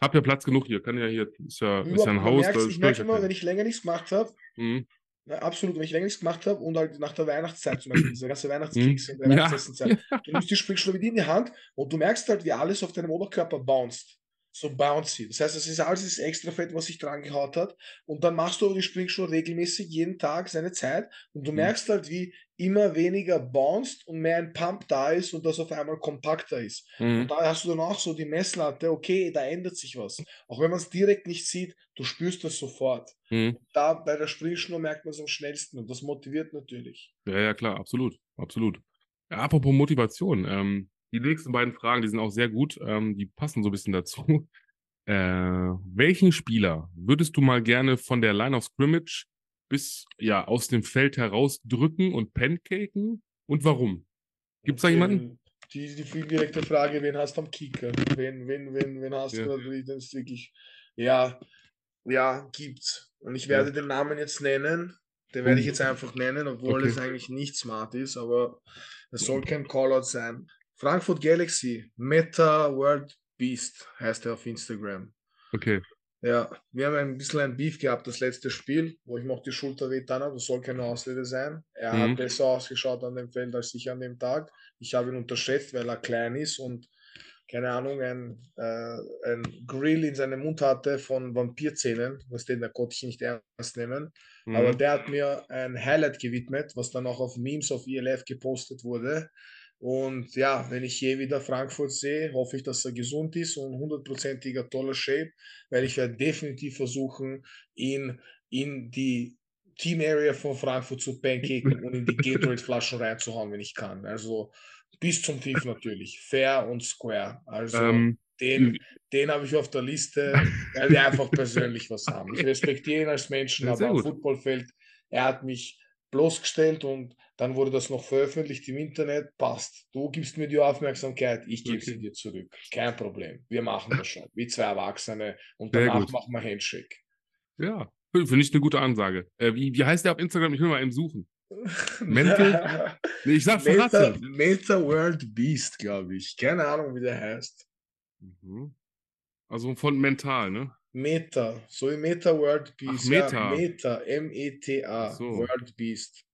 [SPEAKER 1] Hab ja Platz genug hier. Kann ja hier, ist ja, ist ja ein Haus.
[SPEAKER 2] Merkst, ich merke immer, wenn ich länger nichts gemacht habe, mhm. Ja, absolut, wenn ich länger nichts gemacht habe und halt nach der Weihnachtszeit zum Beispiel, diese ganze Weihnachtskeks in der Weihnachtszeit, ja. du nimmst die Springschule in die Hand und du merkst halt, wie alles auf deinem Oberkörper bounced so bouncy. Das heißt, es ist alles das extra Fett, was sich dran gehaut hat. Und dann machst du aber die Springschuhe regelmäßig jeden Tag seine Zeit und du mhm. merkst halt, wie immer weniger bounced und mehr ein Pump da ist und das auf einmal kompakter ist. Mhm. Und da hast du dann auch so die Messlatte, okay, da ändert sich was. Auch wenn man es direkt nicht sieht, du spürst das sofort. Mhm. Da bei der Springschnur merkt man es am schnellsten und das motiviert natürlich.
[SPEAKER 1] Ja, ja, klar, absolut, absolut. Ja, apropos Motivation, ähm, die nächsten beiden Fragen, die sind auch sehr gut, ähm, die passen so ein bisschen dazu. Äh, welchen Spieler würdest du mal gerne von der Line of Scrimmage bis ja aus dem Feld heraus drücken und pancaken und warum? Gibt es da jemanden?
[SPEAKER 2] Die, die viel direkte Frage, wen hast du am Kicker? Wen, wen, wen, wen hast ja. du? Ist wirklich, ja, ja, gibt's. Und ich werde ja. den Namen jetzt nennen. Den werde ich jetzt einfach nennen, obwohl okay. es eigentlich nicht smart ist, aber es soll kein Callout sein. Frankfurt Galaxy, Meta World Beast heißt er auf Instagram.
[SPEAKER 1] Okay.
[SPEAKER 2] Ja, wir haben ein bisschen ein Beef gehabt, das letzte Spiel, wo ich noch die Schulter wehtan habe. Das soll keine Ausrede sein. Er mhm. hat besser ausgeschaut an dem Feld als ich an dem Tag. Ich habe ihn unterschätzt, weil er klein ist und keine Ahnung, ein, äh, ein Grill in seinem Mund hatte von Vampirzähnen, was den da konnte ich nicht ernst nehmen. Mhm. Aber der hat mir ein Highlight gewidmet, was dann auch auf Memes auf ELF gepostet wurde. Und ja, wenn ich je wieder Frankfurt sehe, hoffe ich, dass er gesund ist und hundertprozentiger toller Shape, weil ich werde definitiv versuchen, ihn in die Team Area von Frankfurt zu pancaken und in die Gatorade-Flaschen reinzuhauen, wenn ich kann. Also bis zum Tief natürlich. Fair und square. Also ähm, den, den habe ich auf der Liste, weil wir einfach persönlich was haben. Ich respektiere ihn als Menschen, aber am Footballfeld, er hat mich bloßgestellt und dann wurde das noch veröffentlicht im Internet. Passt. Du gibst mir die Aufmerksamkeit, ich gebe okay. sie dir zurück. Kein Problem. Wir machen das schon. Wie zwei Erwachsene und danach machen wir Handshake.
[SPEAKER 1] Ja, finde ich eine gute Ansage. Äh, wie, wie heißt der auf Instagram? Ich will mal eben suchen. Mental? nee, ich sag
[SPEAKER 2] Meta, Meta World Beast, glaube ich. Keine Ahnung, wie der heißt.
[SPEAKER 1] Mhm. Also von mental, ne?
[SPEAKER 2] Meta, so wie Meta World Beast. Ach, Meta. Ja, Meta, M-E-T-A, so. World Beast.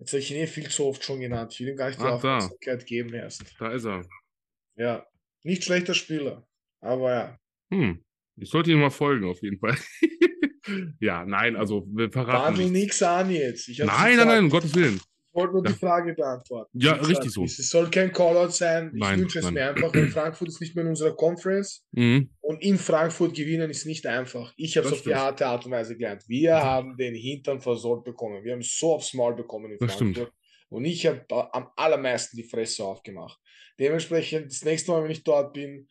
[SPEAKER 2] Jetzt habe ich ihn eh viel zu oft schon genannt. Ich will ihm gar nicht die Ach, Aufmerksamkeit da. geben erst.
[SPEAKER 1] Da ist er.
[SPEAKER 2] Ja, nicht schlechter Spieler, aber ja.
[SPEAKER 1] Hm. Ich sollte ihm mal folgen, auf jeden Fall. ja, nein, also wir verraten.
[SPEAKER 2] Wandel nichts an jetzt.
[SPEAKER 1] nein, nein, nein, um Gottes Willen.
[SPEAKER 2] Ich wollte nur ja. die Frage beantworten.
[SPEAKER 1] Ja, gesagt, richtig so.
[SPEAKER 2] Es soll kein Callout sein. Ich wünsche es mir einfach, weil Frankfurt ist nicht mehr in unserer Conference. Mhm. Und in Frankfurt gewinnen ist nicht einfach. Ich habe es auf die harte Art und Weise gelernt. Wir mhm. haben den Hintern versorgt bekommen. Wir haben so aufs Maul bekommen in das Frankfurt. Stimmt. Und ich habe am allermeisten die Fresse aufgemacht. Dementsprechend, das nächste Mal, wenn ich dort bin,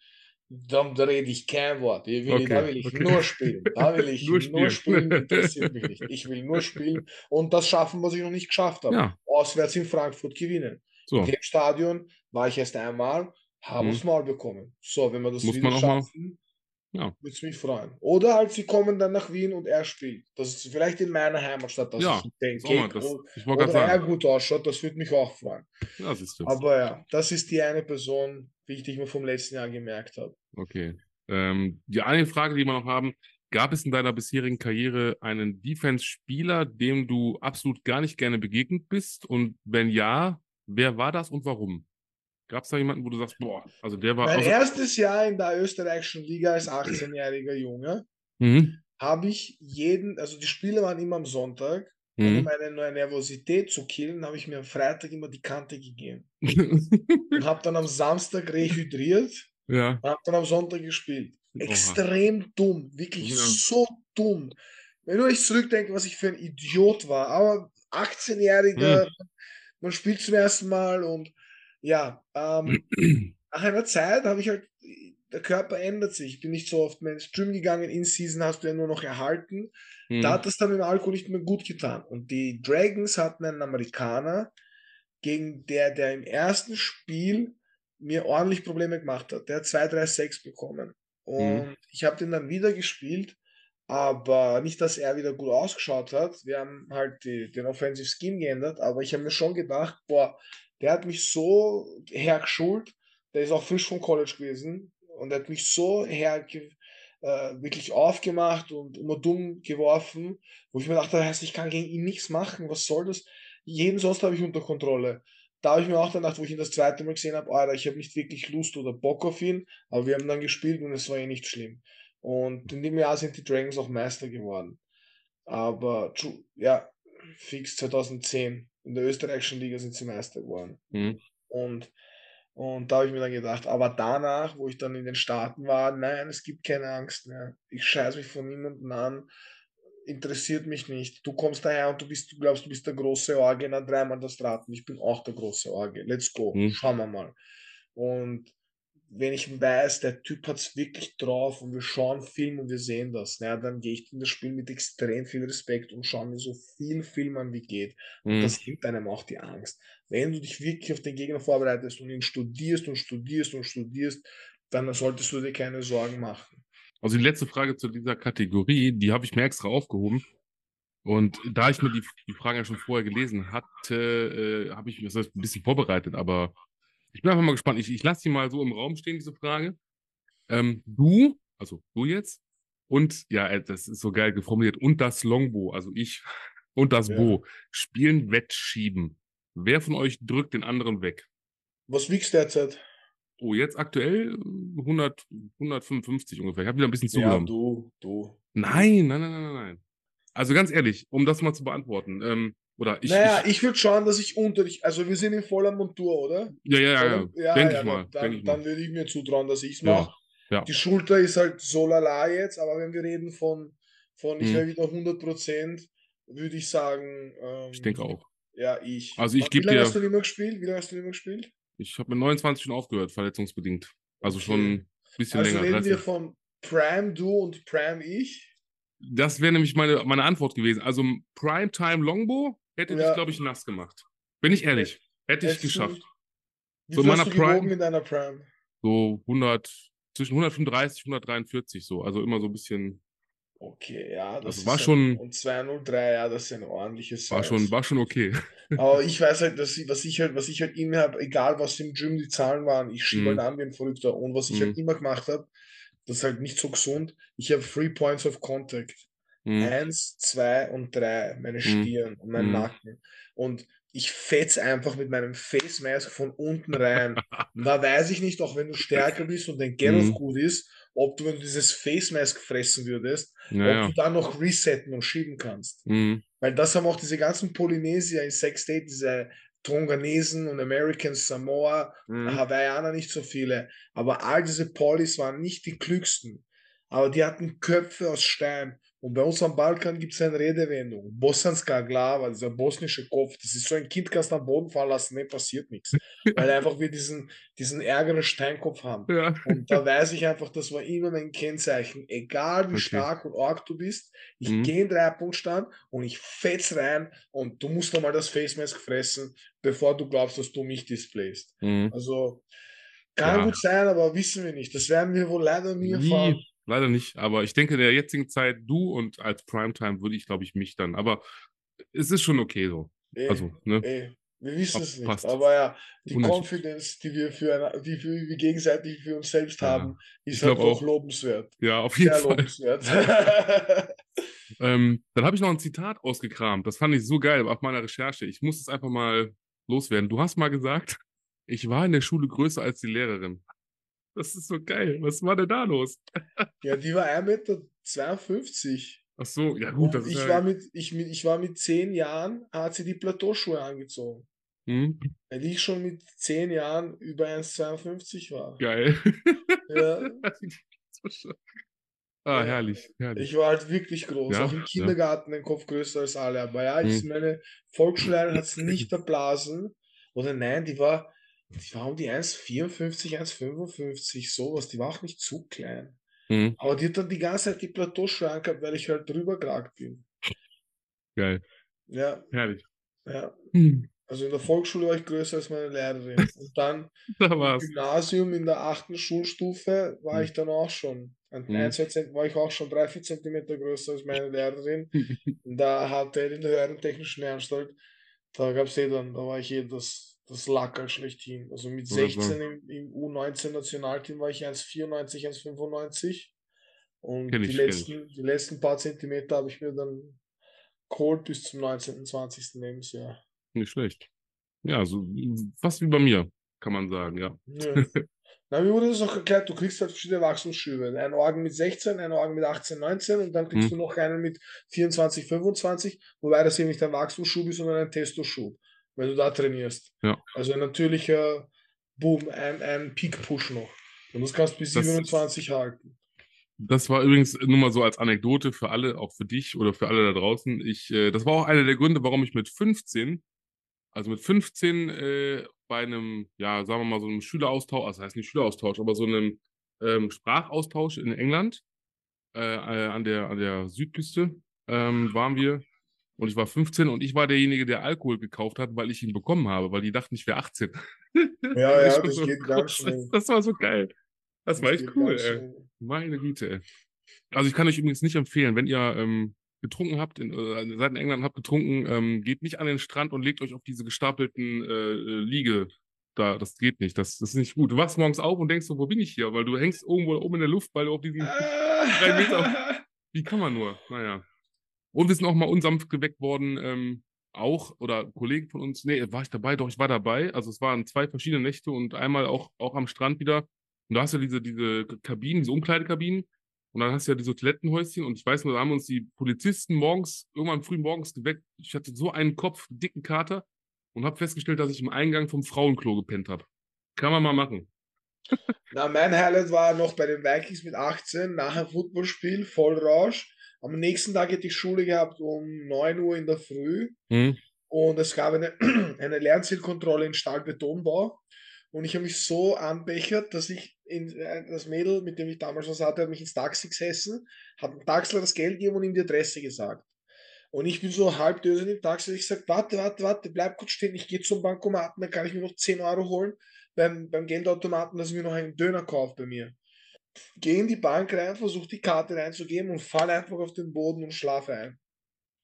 [SPEAKER 2] dann rede ich kein Wort. Will, okay, da will ich okay. nur spielen. Da will ich nur, nur spielen. Interessiert mich nicht. Ich will nur spielen und das schaffen, was ich noch nicht geschafft habe. Ja. Auswärts in Frankfurt gewinnen. So. In dem Stadion war ich erst einmal, habe mhm. es mal bekommen. So, wenn wir das
[SPEAKER 1] Muss wieder schaffen,
[SPEAKER 2] ja. würde es mich freuen. Oder halt, sie kommen dann nach Wien und er spielt. Das ist vielleicht in meiner Heimatstadt, dass
[SPEAKER 1] ja,
[SPEAKER 2] ich denke,
[SPEAKER 1] so, das, ich
[SPEAKER 2] oder sagen. er gut ausschaut, das würde mich auch freuen. Aber ja, das ist die eine Person, wie ich dich mir vom letzten Jahr gemerkt habe.
[SPEAKER 1] Okay. Ähm, die eine Frage, die wir noch haben, gab es in deiner bisherigen Karriere einen Defense-Spieler, dem du absolut gar nicht gerne begegnet bist? Und wenn ja, wer war das und warum? Gab es da jemanden, wo du sagst, boah, also der war.
[SPEAKER 2] Mein erstes Jahr in der österreichischen Liga als 18-jähriger Junge mhm. habe ich jeden, also die Spiele waren immer am Sonntag. Mhm. Um meine neue Nervosität zu killen, habe ich mir am Freitag immer die Kante gegeben. und habe dann am Samstag rehydriert
[SPEAKER 1] ja.
[SPEAKER 2] und habe dann am Sonntag gespielt. Extrem Oha. dumm, wirklich ja. so dumm. Wenn du euch zurückdenkst, was ich für ein Idiot war, aber 18-Jähriger, mhm. man spielt zum ersten Mal und ja, ähm, nach einer Zeit habe ich halt, der Körper ändert sich. Ich bin nicht so oft mehr ins Gym gegangen. In Season hast du ja nur noch erhalten. Mhm. Da hat das dann mit dem Alkohol nicht mehr gut getan. Und die Dragons hatten einen Amerikaner, gegen der, der im ersten Spiel mir ordentlich Probleme gemacht hat. Der hat 2-3-6 bekommen. Und mhm. ich habe den dann wieder gespielt, aber nicht, dass er wieder gut ausgeschaut hat. Wir haben halt die, den Offensive Scheme geändert, aber ich habe mir schon gedacht, boah, der hat mich so hergeschult, der ist auch frisch vom College gewesen und hat mich so her äh, wirklich aufgemacht und immer dumm geworfen, wo ich mir dachte, das heißt, ich kann gegen ihn nichts machen, was soll das? Jeden sonst habe ich unter Kontrolle. Da habe ich mir auch dann gedacht, wo ich ihn das zweite Mal gesehen habe, Alter, ich habe nicht wirklich Lust oder Bock auf ihn, aber wir haben dann gespielt und es war eh nicht schlimm. Und in dem Jahr sind die Dragons auch Meister geworden. Aber ja, fix 2010 in der österreichischen Liga sind sie Meister geworden. Mhm. Und, und da habe ich mir dann gedacht, aber danach, wo ich dann in den Staaten war, nein, es gibt keine Angst mehr. Ich scheiße mich von niemandem an, interessiert mich nicht. Du kommst daher und du bist, du glaubst, du bist der große Orgel, na dreimal das Raten. Ich bin auch der große Orgel. Let's go. Mhm. Schauen wir mal. Und wenn ich weiß, der Typ hat es wirklich drauf und wir schauen Film und wir sehen das, na, dann gehe ich in das Spiel mit extrem viel Respekt und schaue mir so viel Film an, wie geht. Und mhm. das nimmt einem auch die Angst. Wenn du dich wirklich auf den Gegner vorbereitest und ihn studierst und studierst und studierst, dann solltest du dir keine Sorgen machen.
[SPEAKER 1] Also die letzte Frage zu dieser Kategorie, die habe ich mir extra aufgehoben. Und da ich mir die, die Frage ja schon vorher gelesen hatte, äh, habe ich mir das ein bisschen vorbereitet, aber ich bin einfach mal gespannt. Ich, ich lasse sie mal so im Raum stehen, diese Frage. Ähm, du, also du jetzt, und ja, äh, das ist so geil geformuliert, und das Longbow, also ich und das ja. Bo, spielen Wettschieben. Wer von euch drückt den anderen weg?
[SPEAKER 2] Was wiegst du derzeit?
[SPEAKER 1] Oh, jetzt aktuell 100, 155 ungefähr. Ich habe wieder ein bisschen zugenommen.
[SPEAKER 2] Ja, du, du.
[SPEAKER 1] Nein, nein, nein, nein, nein. Also ganz ehrlich, um das mal zu beantworten. Ähm, oder ich,
[SPEAKER 2] naja, ich, ich würde schauen, dass ich unter dich, also wir sind in voller Montur, oder?
[SPEAKER 1] Ja, ja, ja, ja. ja denke ja, ich mal.
[SPEAKER 2] Dann,
[SPEAKER 1] denk
[SPEAKER 2] dann würde ich mir zutrauen, dass ich es mache. Ja, Die Schulter ist halt so lala jetzt, aber wenn wir reden von, von ich mhm. wieder 100 Prozent, würde ich sagen. Ähm,
[SPEAKER 1] ich denke auch.
[SPEAKER 2] Ja, ich.
[SPEAKER 1] Also ich gebe
[SPEAKER 2] dir. Wie lange hast du mehr gespielt? Wie lange hast du mehr gespielt?
[SPEAKER 1] Ich habe mit 29 schon aufgehört, verletzungsbedingt. Also schon ein bisschen
[SPEAKER 2] also
[SPEAKER 1] länger.
[SPEAKER 2] Also reden wir von Prime du und Prime ich?
[SPEAKER 1] Das wäre nämlich meine, meine Antwort gewesen. Also Primetime Longbow hätte ja. dich, glaube ich, nass gemacht. Bin ich ehrlich. Hätte ich geschafft.
[SPEAKER 2] Wie so meiner Prime, in deiner Prime?
[SPEAKER 1] So 100, zwischen 135 und 143 so. Also immer so ein bisschen.
[SPEAKER 2] Okay, ja.
[SPEAKER 1] Das also war schon.
[SPEAKER 2] Und 203, ja, das ist ein ordentliches.
[SPEAKER 1] War schon, war schon okay.
[SPEAKER 2] Aber ich weiß halt, dass ich, was ich halt, was ich halt immer habe, egal was im Gym die Zahlen waren, ich schiebe mm. halt an wie ein Verrückter. Und was ich halt mhm. immer gemacht habe, das ist halt nicht so gesund. Ich habe Three Points of Contact. Mm. Eins, zwei und drei, meine Stirn und mein Nacken. Und ich fetz einfach mit meinem Face Mask von unten rein. da weiß ich nicht, auch wenn du stärker bist und dein Gerov mhm. gut ist, ob du, wenn du dieses Face Mask fressen würdest, ja, ob du dann noch resetten und schieben kannst. Mhm. Weil das haben auch diese ganzen Polynesier in Sex State, diese Tonganesen und Americans, Samoa, mhm. Hawaiianer nicht so viele. Aber all diese Polis waren nicht die klügsten. Aber die hatten Köpfe aus Stein. Und bei uns am Balkan gibt es eine Redewendung. Bosanska Glava, dieser bosnische Kopf. Das ist so ein Kind, kannst du am Boden fallen lassen, ne, passiert nichts. Weil einfach wir diesen, diesen ärgeren Steinkopf haben. Ja. Und da weiß ich einfach, das war immer mein Kennzeichen. Egal wie okay. stark und arg du bist, ich mhm. gehe in Dreipunktstand und ich fetz rein und du musst nochmal das Face Mask fressen, bevor du glaubst, dass du mich displayst. Mhm. Also, kann ja. gut sein, aber wissen wir nicht. Das werden wir wohl leider nie erfahren.
[SPEAKER 1] Leider nicht, aber ich denke, in der jetzigen Zeit, du und als Primetime würde ich, glaube ich, mich dann. Aber es ist schon okay so.
[SPEAKER 2] Ey,
[SPEAKER 1] also, ne?
[SPEAKER 2] Ey, wir wissen es nicht. Passt. Aber ja, die Confidence, die wir für die wir, gegenseitig für uns selbst ja, haben, ist halt auch lobenswert.
[SPEAKER 1] Ja, auf jeden Sehr Fall. lobenswert. ähm, dann habe ich noch ein Zitat ausgekramt. Das fand ich so geil auf meiner Recherche. Ich muss es einfach mal loswerden. Du hast mal gesagt, ich war in der Schule größer als die Lehrerin. Das ist so geil. Was war denn da los?
[SPEAKER 2] ja, die war 1,52 Meter.
[SPEAKER 1] Ach so, ja gut.
[SPEAKER 2] Das ich, ist ja... war mit, ich, ich war mit zehn Jahren, hat sie die Plateauschuhe angezogen. Hm? Weil ich schon mit zehn Jahren über 1,52 war.
[SPEAKER 1] Geil.
[SPEAKER 2] Ja.
[SPEAKER 1] ah, herrlich, herrlich.
[SPEAKER 2] Ich war halt wirklich groß. Ja, auch im Kindergarten ja. den Kopf größer als alle. Aber ja, hm. meine Volksschullehrerin hat es nicht erblasen. Oder nein, die war die war um die 1,54, 1,55, sowas. Die war auch nicht zu klein. Mhm. Aber die hat dann die ganze Zeit die Plateauschuhe angehabt, weil ich halt drüber geragt bin.
[SPEAKER 1] Geil.
[SPEAKER 2] Ja.
[SPEAKER 1] Herrlich.
[SPEAKER 2] Ja. Mhm. Also in der Volksschule war ich größer als meine Lehrerin. Und dann
[SPEAKER 1] da
[SPEAKER 2] im Gymnasium in der achten Schulstufe war mhm. ich dann auch schon. An mhm. ein, zwei war ich auch schon drei, vier Zentimeter größer als meine Lehrerin. da hatte er in der höheren technischen Anstalt, da gab es eh dann, da war ich eh das das lag halt schlechthin. Also mit 16 im, im U19-Nationalteam war ich 1,94, 1,95. Und die, letzten, die letzten paar Zentimeter habe ich mir dann geholt bis zum 19., 20. Lebensjahr.
[SPEAKER 1] Nicht schlecht. Ja, so fast wie bei mir, kann man sagen, ja. ja.
[SPEAKER 2] Na, mir wurde das auch erklärt, du kriegst halt verschiedene Wachstumsschübe. Einen Orgen mit 16, einen Orgen mit 18, 19 und dann kriegst hm. du noch einen mit 24, 25, wobei das eben nicht ein Wachstumsschub ist, sondern ein Testoschub wenn du da trainierst.
[SPEAKER 1] Ja.
[SPEAKER 2] Also ein natürlicher Boom, ein, ein Peak-Push noch. Und das kannst du bis das, 27 halten.
[SPEAKER 1] Das war übrigens nur mal so als Anekdote für alle, auch für dich oder für alle da draußen. Ich, äh, das war auch einer der Gründe, warum ich mit 15, also mit 15 äh, bei einem, ja, sagen wir mal, so einem Schüleraustausch, also das heißt nicht Schüleraustausch, aber so einem ähm, Sprachaustausch in England äh, äh an, der, an der Südküste ähm, waren wir und ich war 15 und ich war derjenige, der Alkohol gekauft hat, weil ich ihn bekommen habe, weil die dachten, ich wäre 18.
[SPEAKER 2] Ja, ja, das geht ganz schnell.
[SPEAKER 1] Das, war so geil. Das, das war echt cool, ey. Meine Güte, ey. Also ich kann euch übrigens nicht empfehlen, wenn ihr ähm, getrunken habt, in, äh, seid in England habt getrunken, ähm, geht nicht an den Strand und legt euch auf diese gestapelten äh, äh Liege. Da, das geht nicht. Das, das ist nicht gut. Du wachst morgens auf und denkst so, wo bin ich hier? Weil du hängst irgendwo oben in der Luft, weil du auf diesen drei Meter. Wie kann man nur? Naja. Und wir sind auch mal unsanft geweckt worden, ähm, auch, oder Kollegen von uns, nee, war ich dabei? Doch, ich war dabei. Also es waren zwei verschiedene Nächte und einmal auch, auch am Strand wieder. Und da hast du ja diese, diese Kabinen, diese Umkleidekabinen. Und dann hast du ja diese Toilettenhäuschen. Und ich weiß nur, da haben uns die Polizisten morgens, irgendwann früh morgens geweckt. Ich hatte so einen Kopf, dicken Kater und habe festgestellt, dass ich im Eingang vom Frauenklo gepennt habe. Kann man mal machen.
[SPEAKER 2] Na, mein Highlight war noch bei den Vikings mit 18, nach einem Footballspiel, Vollrausch Am nächsten Tag hätte ich Schule gehabt um 9 Uhr in der Früh. Mhm. Und es gab eine, eine Lernzielkontrolle in Stahlbetonbau. Und ich habe mich so anbechert, dass ich in, äh, das Mädel, mit dem ich damals was hatte, hat mich ins Taxi gesessen, hat dem Taxler das Geld gegeben und ihm die Adresse gesagt. Und ich bin so halb dösend im Taxi, ich sage, warte, warte, warte, bleib kurz stehen, ich gehe zum Bankomaten, dann kann ich mir noch 10 Euro holen beim, beim Geldautomaten, dass ich mir noch einen Döner kaufe bei mir. Gehe in die Bank rein, versuche die Karte reinzugeben und falle einfach auf den Boden und schlafe ein.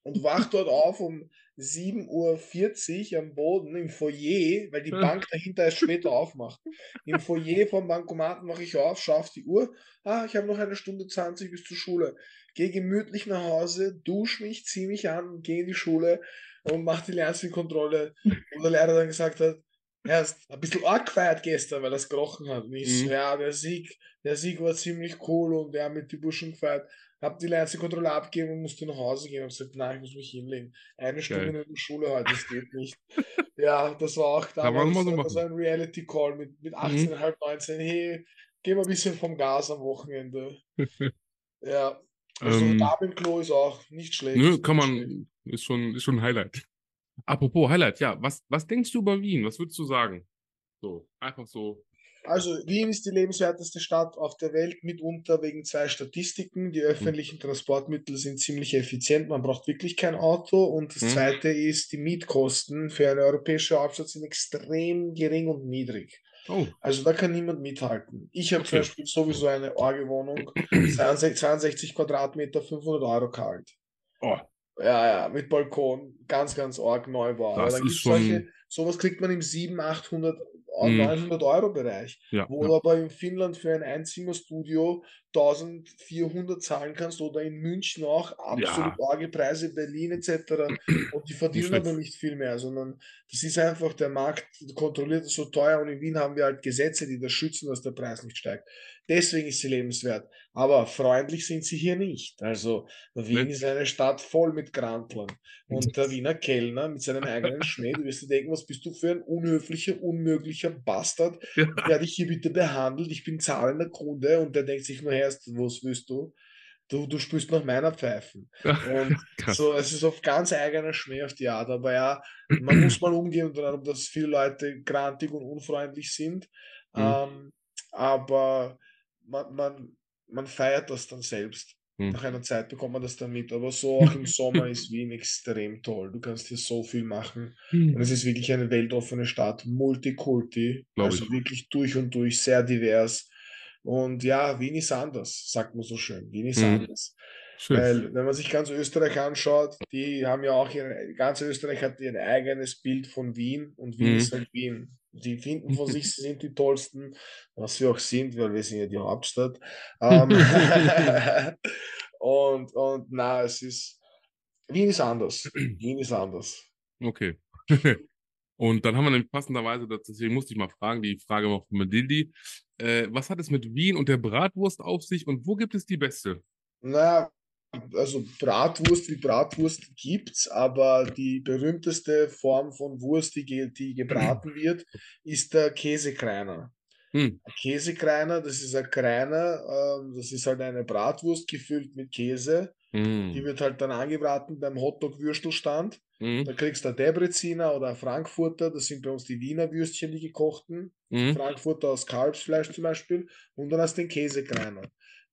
[SPEAKER 2] Und wach dort auf um 7.40 Uhr am Boden im Foyer, weil die Bank dahinter erst später aufmacht. Im Foyer vom Bankomaten mache ich auf, schaue auf die Uhr. Ah, ich habe noch eine Stunde 20 bis zur Schule. Gehe gemütlich nach Hause, dusche mich, ziehe mich an, gehe in die Schule und mache die Lernzielkontrolle. Und der Lehrer dann gesagt hat, er ist ein bisschen arg gefeiert gestern, weil er es gerochen hat. Und ich mhm. so, ja, der Sieg, der Sieg war ziemlich cool und der hat mit die Burschen gefeiert. Hab die Lernzielkontrolle abgegeben und musste nach Hause gehen und gesagt, nein, ich muss mich hinlegen. Eine Stunde Geil. in der Schule heute, das geht nicht. ja, das war auch damals so, so ein Reality-Call mit, mit 18,5, mhm. 19. Hey, geh mal ein bisschen vom Gas am Wochenende. ja. Also ähm, Damenklo ist auch nicht schlecht.
[SPEAKER 1] Nö, kann man, schlecht. ist schon, ist schon ein Highlight. Apropos Highlight, ja, was, was denkst du über Wien? Was würdest du sagen? So, einfach so.
[SPEAKER 2] Also Wien ist die lebenswerteste Stadt auf der Welt, mitunter wegen zwei Statistiken. Die hm. öffentlichen Transportmittel sind ziemlich effizient, man braucht wirklich kein Auto. Und das hm. zweite ist, die Mietkosten für eine europäische Hauptstadt sind extrem gering und niedrig. Oh. Also da kann niemand mithalten. Ich habe okay. zum Beispiel sowieso eine Orgewohnung, 62, 62 Quadratmeter, 500 Euro kalt. Oh. Ja, ja, mit Balkon, ganz, ganz arg Neubau. Das ist schon... solche, sowas kriegt man im 700, 800 900 Euro Bereich, ja, wo ja. du aber in Finnland für ein Einzimmerstudio 1400 zahlen kannst oder in München auch absolut ja. arge Preise, Berlin etc. Und die verdienen aber nicht viel mehr, sondern das ist einfach der Markt kontrolliert so teuer und in Wien haben wir halt Gesetze, die das schützen, dass der Preis nicht steigt. Deswegen ist sie lebenswert. Aber freundlich sind sie hier nicht. Also Wien ist eine Stadt voll mit Grantlern. Und der Wiener Kellner mit seinem eigenen Schmäh, du wirst dir denken, was bist du für ein unhöflicher, unmöglicher Bastard? Ja. Werde ich hier bitte behandelt? Ich bin zahlender Kunde und der denkt sich nur erst, was willst du? Du, du spürst nach meiner Pfeifen. Und so, es ist auf ganz eigener Schmäh auf die Art. Aber ja, man muss mal umgehen, dass viele Leute grantig und unfreundlich sind. Mhm. Ähm, aber man, man, man feiert das dann selbst. Hm. Nach einer Zeit bekommt man das dann mit. Aber so auch im Sommer ist Wien extrem toll. Du kannst hier so viel machen. Hm. Und es ist wirklich eine weltoffene Stadt. Multikulti. Glaub also ich. wirklich durch und durch sehr divers. Und ja, Wien ist anders, sagt man so schön. Wien ist hm. anders. Schön. Weil, wenn man sich ganz Österreich anschaut, die haben ja auch, ihre, ganz Österreich hat ihr eigenes Bild von Wien und Wien mhm. ist halt Wien. Die finden von sich, sie sind die tollsten, was wir auch sind, weil wir sind ja die Hauptstadt. Ähm, und, und na, es ist, Wien ist anders. Wien ist anders.
[SPEAKER 1] Okay. und dann haben wir nämlich passenderweise, deswegen musste ich mal fragen, die Frage war von Medildi, äh, was hat es mit Wien und der Bratwurst auf sich und wo gibt es die beste?
[SPEAKER 2] Naja, also Bratwurst wie Bratwurst gibt's, aber die berühmteste Form von Wurst, die, die gebraten wird, ist der Käsekreiner. Hm. Käsekreiner, das ist ein Kreiner, äh, das ist halt eine Bratwurst gefüllt mit Käse. Hm. Die wird halt dann angebraten beim Hotdog-Würstelstand. Hm. Da kriegst du ein Debreziner oder ein Frankfurter, das sind bei uns die Wiener Würstchen, die gekochten. Hm. Frankfurter aus Kalbsfleisch zum Beispiel. Und dann hast du den Käsekreiner.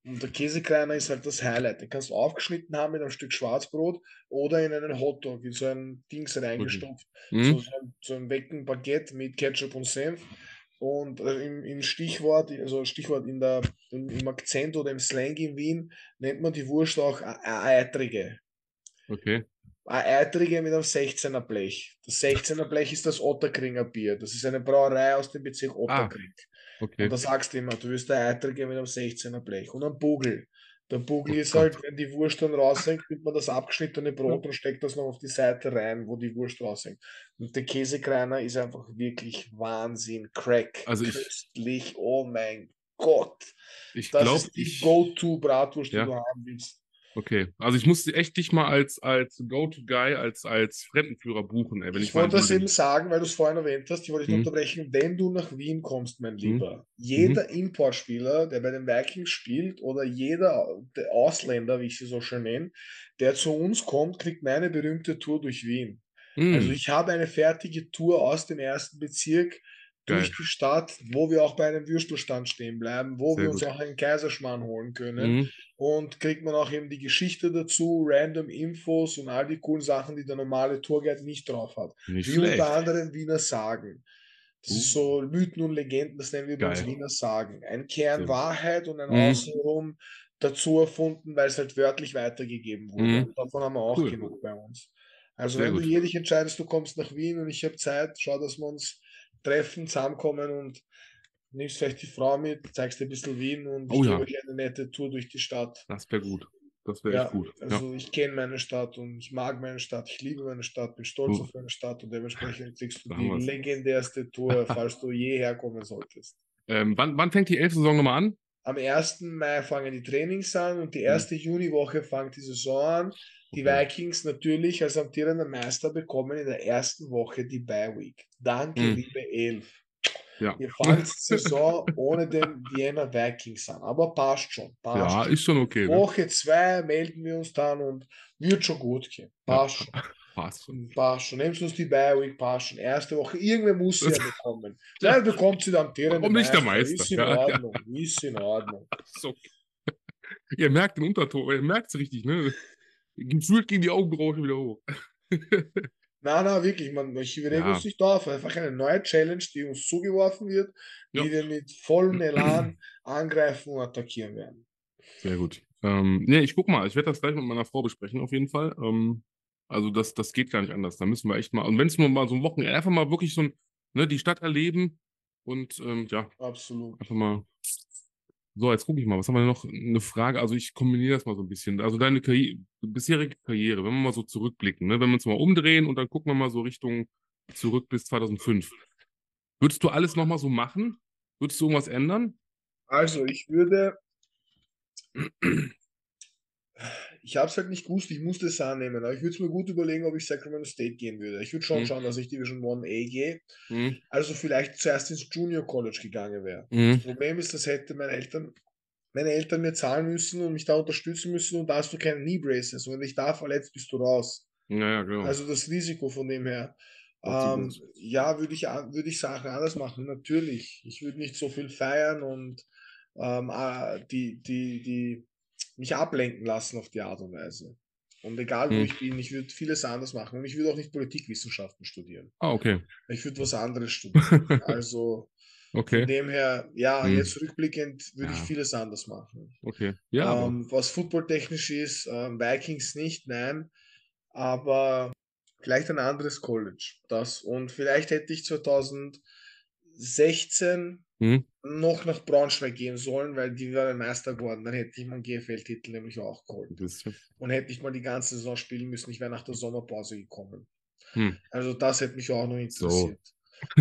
[SPEAKER 2] Und der Käsekreiner ist halt das Highlight. Den kannst du aufgeschnitten haben mit einem Stück Schwarzbrot oder in einen Hotdog, in so ein Dings reingestopft. Mhm. So, so, ein, so ein Wecken Baguette mit Ketchup und Senf. Und äh, im, im, Stichwort, also Stichwort in der, im, im, Akzent oder im Slang in Wien nennt man die Wurst auch Eitrige.
[SPEAKER 1] Okay.
[SPEAKER 2] Eitrige mit einem 16er Blech. Das 16er Blech ist das Otterkringer Bier. Das ist eine Brauerei aus dem Bezirk. Otterkring. Ah. Okay. Und da sagst du immer, du wirst der Eitrige mit einem 16er Blech und einem Bugel. Der Bugel oh ist halt, wenn die Wurst dann raushängt, nimmt man das abgeschnittene Brot und steckt das noch auf die Seite rein, wo die Wurst raushängt. Und der Käsekreiner ist einfach wirklich Wahnsinn. Crack.
[SPEAKER 1] Also
[SPEAKER 2] köstlich. Ich, oh mein Gott.
[SPEAKER 1] Ich glaube,
[SPEAKER 2] die Go-To-Bratwurst,
[SPEAKER 1] ja.
[SPEAKER 2] die du haben willst.
[SPEAKER 1] Okay, also ich musste echt dich mal als, als Go-To-Guy, als, als Fremdenführer buchen. Ey, wenn
[SPEAKER 2] ich,
[SPEAKER 1] ich
[SPEAKER 2] wollte das eben sagen, weil du es vorhin erwähnt hast, ich wollte dich
[SPEAKER 1] Mhm.
[SPEAKER 2] unterbrechen, wenn du nach Wien kommst, mein
[SPEAKER 1] Mhm.
[SPEAKER 2] Lieber, jeder Importspieler, der bei den Vikings spielt oder jeder der Ausländer, wie ich sie so schön nenne, der zu uns kommt, kriegt meine berühmte Tour durch Wien. Also
[SPEAKER 1] Mhm.
[SPEAKER 2] ich habe eine fertige Tour aus dem ersten Bezirk durch
[SPEAKER 1] Geil.
[SPEAKER 2] die Stadt, wo wir auch bei einem Würstelstand stehen bleiben, wo
[SPEAKER 1] Sehr
[SPEAKER 2] wir uns
[SPEAKER 1] gut.
[SPEAKER 2] auch einen Kaiserschmarrn holen können.
[SPEAKER 1] Mhm.
[SPEAKER 2] Und kriegt man auch eben die Geschichte dazu, random Infos und all die coolen Sachen, die der normale Tourguide nicht drauf hat.
[SPEAKER 1] Nicht
[SPEAKER 2] Wie
[SPEAKER 1] schlecht.
[SPEAKER 2] unter anderem Wiener Sagen. Das ist so Mythen und Legenden, das nennen wir bei uns. Wiener Sagen. Ein Kern
[SPEAKER 1] gut.
[SPEAKER 2] Wahrheit und ein
[SPEAKER 1] Mhm.
[SPEAKER 2] Außenrum dazu erfunden, weil es halt wörtlich weitergegeben wurde.
[SPEAKER 1] Mhm.
[SPEAKER 2] Und davon haben wir auch
[SPEAKER 1] Cool.
[SPEAKER 2] genug bei uns. Also
[SPEAKER 1] Sehr
[SPEAKER 2] wenn
[SPEAKER 1] gut.
[SPEAKER 2] du jährlich entscheidest, du kommst nach Wien und ich habe Zeit, schau, dass wir uns treffen, zusammenkommen und nimmst vielleicht die Frau mit, zeigst dir ein bisschen Wien und
[SPEAKER 1] Oh
[SPEAKER 2] ich
[SPEAKER 1] ja.
[SPEAKER 2] gebe euch eine nette Tour durch die Stadt.
[SPEAKER 1] Das wäre gut. Das wäre
[SPEAKER 2] Ja,
[SPEAKER 1] echt gut. Ja.
[SPEAKER 2] also ich kenne meine Stadt und ich mag meine Stadt, ich liebe meine Stadt, bin stolz
[SPEAKER 1] Oh.
[SPEAKER 2] auf meine Stadt und dementsprechend kriegst du
[SPEAKER 1] Da
[SPEAKER 2] die legendärste Tour, falls du je herkommen solltest.
[SPEAKER 1] Ähm, wann, wann fängt die elfte Saison nochmal an?
[SPEAKER 2] Am 1. Mai fangen die Trainings an und die erste Juniwoche fängt die Saison an. Die
[SPEAKER 1] Mhm. Okay.
[SPEAKER 2] Vikings natürlich als amtierender Meister bekommen in der ersten Woche die Bye Week. Danke,
[SPEAKER 1] Mhm.
[SPEAKER 2] liebe Elf.
[SPEAKER 1] Ja.
[SPEAKER 2] Ihr fangt die Saison ohne den Vienna Vikings an, aber passt schon. Passt
[SPEAKER 1] Ja,
[SPEAKER 2] schon.
[SPEAKER 1] ist schon okay. Ne?
[SPEAKER 2] Woche 2 melden wir uns dann und wird schon gut gehen. Passt schon.
[SPEAKER 1] Passt schon.
[SPEAKER 2] Passt schon. Nehmt uns die Bye Week, passt schon. Erste Woche. Irgendwer muss sie ja bekommen. Dann bekommt sie dann amtierende
[SPEAKER 1] Warum nicht der Meister?
[SPEAKER 2] Ist in
[SPEAKER 1] Ja, ja.
[SPEAKER 2] Ordnung. Ist in Ordnung.
[SPEAKER 1] Okay. Ihr merkt den Unterton, ihr merkt es richtig, ne? Gefühlt gehen die Augenbrauen wieder hoch.
[SPEAKER 2] Nein, nein, wirklich, man, ich rege
[SPEAKER 1] Ja.
[SPEAKER 2] uns nicht auf. Einfach eine neue Challenge, die uns zugeworfen wird,
[SPEAKER 1] Ja.
[SPEAKER 2] die wir mit vollem Elan angreifen und attackieren werden.
[SPEAKER 1] Sehr gut. Ähm, nee, ich guck mal, ich werde das gleich mit meiner Frau besprechen, auf jeden Fall. Ähm, also das, das geht gar nicht anders. Da müssen wir echt mal, und wenn es nur mal so ein Wochenende, einfach mal wirklich so ein, ne, die Stadt erleben und ähm, ja,
[SPEAKER 2] Absolut.
[SPEAKER 1] einfach mal. So, jetzt gucke ich mal, was haben wir noch? Eine Frage, also ich kombiniere das mal so ein bisschen. Also deine Karriere, bisherige Karriere, wenn wir mal so zurückblicken, ne, wenn wir uns mal umdrehen und dann gucken wir mal so Richtung zurück bis 2005. Würdest du alles nochmal so machen? Würdest du irgendwas ändern?
[SPEAKER 2] Also, ich würde. Ich habe es halt nicht gewusst, ich musste es annehmen, aber ich würde es mir gut überlegen, ob ich Sacramento State gehen würde. Ich würde schon
[SPEAKER 1] Mhm.
[SPEAKER 2] schauen, dass ich Division 1A gehe.
[SPEAKER 1] Mhm.
[SPEAKER 2] Also vielleicht zuerst ins Junior College gegangen wäre.
[SPEAKER 1] Mhm.
[SPEAKER 2] Das Problem ist, das hätte meine Eltern, meine Eltern mir zahlen müssen und mich da unterstützen müssen und da hast du keine Knee Braces. Und wenn dich da verletzt, bist du raus.
[SPEAKER 1] Ja, ja, genau.
[SPEAKER 2] Also das Risiko von dem her. Ähm, ja, würde ich, würde ich Sachen anders machen, natürlich. Ich würde nicht so viel feiern und ähm, äh, die, die, die mich ablenken lassen auf die Art und Weise. Und egal wo
[SPEAKER 1] Hm.
[SPEAKER 2] ich bin, ich würde vieles anders machen. Und ich würde auch nicht Politikwissenschaften studieren.
[SPEAKER 1] Ah, okay.
[SPEAKER 2] Ich würde was anderes studieren. Also von
[SPEAKER 1] Okay,
[SPEAKER 2] dem her, ja,
[SPEAKER 1] Hm.
[SPEAKER 2] jetzt rückblickend würde ich
[SPEAKER 1] Ja.
[SPEAKER 2] vieles anders machen.
[SPEAKER 1] okay. Ja,
[SPEAKER 2] Ähm, was footballtechnisch ist, ähm, Vikings nicht, nein, aber vielleicht ein anderes College. Das und vielleicht hätte ich 2016
[SPEAKER 1] hm,
[SPEAKER 2] noch nach Braunschweig gehen sollen, weil die wären Meister geworden. Dann hätte ich meinen GFL-Titel nämlich auch geholt. Und hätte ich mal die ganze Saison spielen müssen, ich wäre nach der Sommerpause gekommen.
[SPEAKER 1] hm.
[SPEAKER 2] Also das hätte mich auch noch interessiert.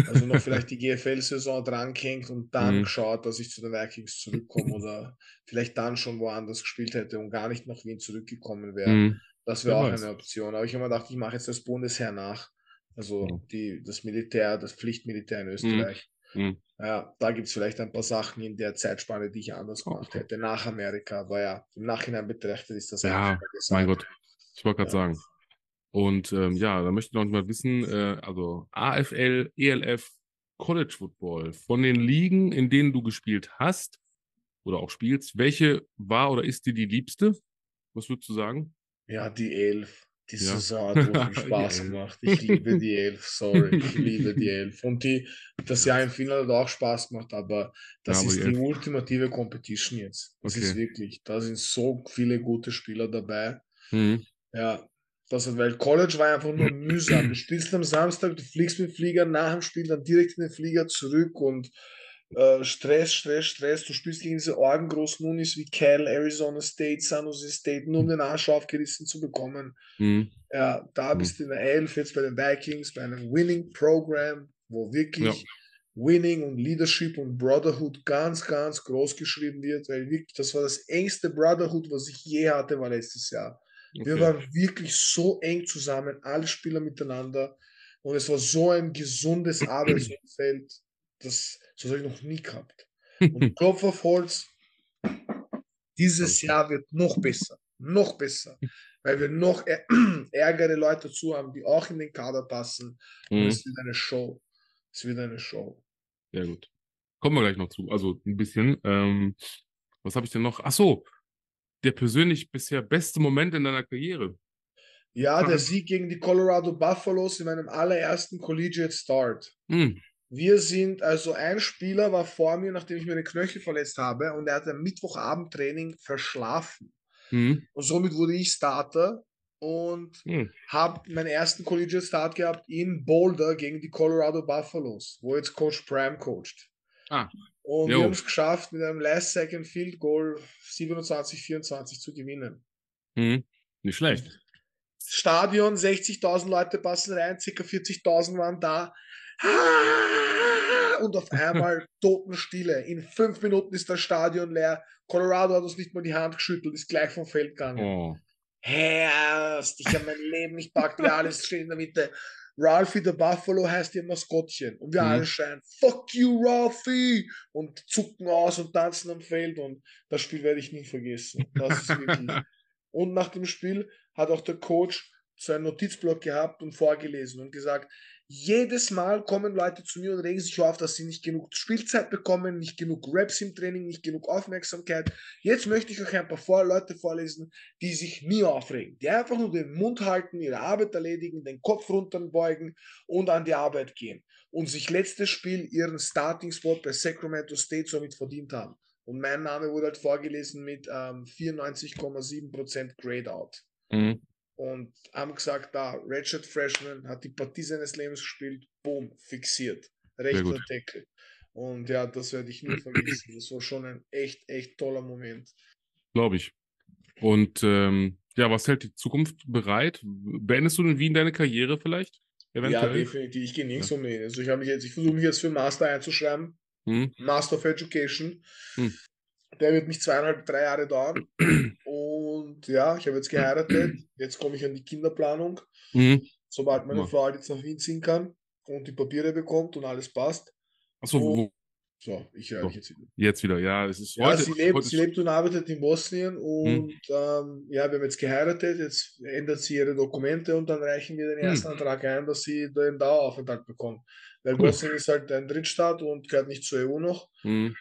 [SPEAKER 2] Also noch vielleicht die GFL-Saison drangehängt und dann
[SPEAKER 1] Mhm.
[SPEAKER 2] geschaut, dass ich zu den Vikings zurückkomme oder vielleicht dann schon woanders gespielt hätte und gar nicht nach Wien zurückgekommen wäre.
[SPEAKER 1] Hm.
[SPEAKER 2] Das wäre auch
[SPEAKER 1] weiß.
[SPEAKER 2] eine Option. Aber ich habe mir gedacht, ich mache jetzt das Bundesheer nach. Also die, das Militär, das Pflichtmilitär in Österreich.
[SPEAKER 1] Hm.
[SPEAKER 2] Ja, da gibt es vielleicht ein paar Sachen in der Zeitspanne, die ich anders gemacht
[SPEAKER 1] Okay.
[SPEAKER 2] hätte, nach Amerika. Aber ja, im Nachhinein betrachtet ist das
[SPEAKER 1] Ja. Mein Gott, ich wollte gerade
[SPEAKER 2] Ja.
[SPEAKER 1] sagen. Und ähm, ja, da möchte ich noch mal wissen, äh, also AFL, ELF, College Football, von den Ligen, in denen du gespielt hast oder auch spielst, welche war oder ist dir die liebste? Was würdest du sagen?
[SPEAKER 2] Ja, die Elf. Die
[SPEAKER 1] Ja.
[SPEAKER 2] Saison hat so viel
[SPEAKER 1] Die
[SPEAKER 2] Spaß gemacht. Ich liebe die Elf, sorry. Ich liebe die Elf. Und die, das Jahr im Finale hat auch Spaß gemacht, aber das
[SPEAKER 1] Ja, aber
[SPEAKER 2] ist
[SPEAKER 1] die
[SPEAKER 2] die ultimative Competition jetzt. Das ist
[SPEAKER 1] Okay.
[SPEAKER 2] wirklich, da sind so viele gute Spieler dabei.
[SPEAKER 1] Hm.
[SPEAKER 2] Ja, das hat, weil College war einfach nur mühsam. Du spielst am Samstag, du fliegst mit dem Flieger nach dem Spiel dann direkt in den Flieger zurück und äh, Stress, Stress, Stress. Du spielst gegen diese orgengroßen Unis wie Cal, Arizona State, San Jose State, nur um den Arsch aufgerissen zu bekommen.
[SPEAKER 1] Hm.
[SPEAKER 2] Ja, da
[SPEAKER 1] Mhm.
[SPEAKER 2] bist du in der Elf, jetzt bei den Vikings, bei einem Winning Program, wo wirklich
[SPEAKER 1] Ja.
[SPEAKER 2] Winning und Leadership und Brotherhood ganz, ganz groß geschrieben wird, weil wirklich, das war das engste Brotherhood, was ich je hatte, war letztes Jahr. Okay. Wir waren wirklich so eng zusammen, alle Spieler miteinander und es war so ein gesundes Arbeitsumfeld, das, das habe ich noch nie gehabt. Und Klopf auf Holz, dieses Jahr wird noch besser, noch besser, weil wir noch ärgere Leute dazu haben, die auch in den Kader passen. Und mhm. es wird eine Show. Es wird eine Show.
[SPEAKER 1] Sehr gut. Kommen wir gleich noch zu. Also ein bisschen. Ähm, was habe ich denn noch? Ach so, der persönlich bisher beste Moment in deiner Karriere.
[SPEAKER 2] Ja, der Sieg gegen die Colorado Buffaloes in meinem allerersten Collegiate Start. Mhm. Wir sind, also ein Spieler war vor mir, nachdem ich mir den Knöchel verletzt habe und er hat ein Mittwochabend-Training verschlafen. Mhm. Und somit wurde ich Starter und mhm. habe meinen ersten Collegiate Start gehabt in Boulder gegen die Colorado Buffaloes, wo jetzt Coach Prime coacht. Ah. Und jo. wir haben es geschafft, mit einem Last Second Field Goal 27-24 zu gewinnen.
[SPEAKER 1] Mhm. Nicht schlecht.
[SPEAKER 2] Stadion, 60.000 Leute passen rein, ca. 40.000 waren da. Und auf einmal Totenstille. In fünf Minuten ist das Stadion leer. Colorado hat uns nicht mal die Hand geschüttelt, ist gleich vom Feld gegangen. Oh. Herrst, ich habe mein Leben nicht packt, wir alles stehen in der Mitte. Ralphie the Buffalo heißt ihr Maskottchen. Und wir mhm. alle schreien, fuck you, Ralphie! Und zucken aus und tanzen am Feld. Und das Spiel werde ich nie vergessen. Das ist wirklich. und nach dem Spiel hat auch der Coach so einen Notizblock gehabt und vorgelesen und gesagt, jedes Mal kommen Leute zu mir und regen sich auf, dass sie nicht genug Spielzeit bekommen, nicht genug Raps im Training, nicht genug Aufmerksamkeit. Jetzt möchte ich euch ein paar Leute vorlesen, die sich nie aufregen, die einfach nur den Mund halten, ihre Arbeit erledigen, den Kopf runterbeugen und an die Arbeit gehen und sich letztes Spiel ihren Starting Spot bei Sacramento State somit verdient haben. Und mein Name wurde halt vorgelesen mit ähm, 94,7% Grade Out. Mhm und haben gesagt, da, Ratchet Freshman hat die Partie seines Lebens gespielt, boom, fixiert. Rechter Deckel. Und ja, das werde ich nie vergessen. Das war schon ein echt, echt toller Moment.
[SPEAKER 1] Glaube ich. Und ähm, ja, was hält die Zukunft bereit? Beendest du in Wien deine Karriere vielleicht?
[SPEAKER 2] Eventuell? Ja, definitiv. Ich gehe nirgends ja. um. Also ich habe mich jetzt, ich versuche mich jetzt für Master einzuschreiben. Hm. Master of Education. Hm. Der wird mich zweieinhalb, drei Jahre dauern. Und ja, ich habe jetzt geheiratet. Jetzt komme ich an die Kinderplanung. Mhm. Sobald meine ja. Frau jetzt nach Wien ziehen kann und die Papiere bekommt und alles passt.
[SPEAKER 1] Achso, wo?
[SPEAKER 2] So, ich höre dich
[SPEAKER 1] jetzt wieder. Jetzt wieder, ja. Es ist
[SPEAKER 2] ja, heute, sie, lebt, heute sie lebt und arbeitet in Bosnien und hm. ähm, ja, wir haben jetzt geheiratet, jetzt ändert sie ihre Dokumente und dann reichen wir den hm. ersten hm. Antrag ein, dass sie den Daueraufenthalt bekommt. Weil cool. Bosnien ist halt ein Drittstaat und gehört nicht zur EU noch. Hm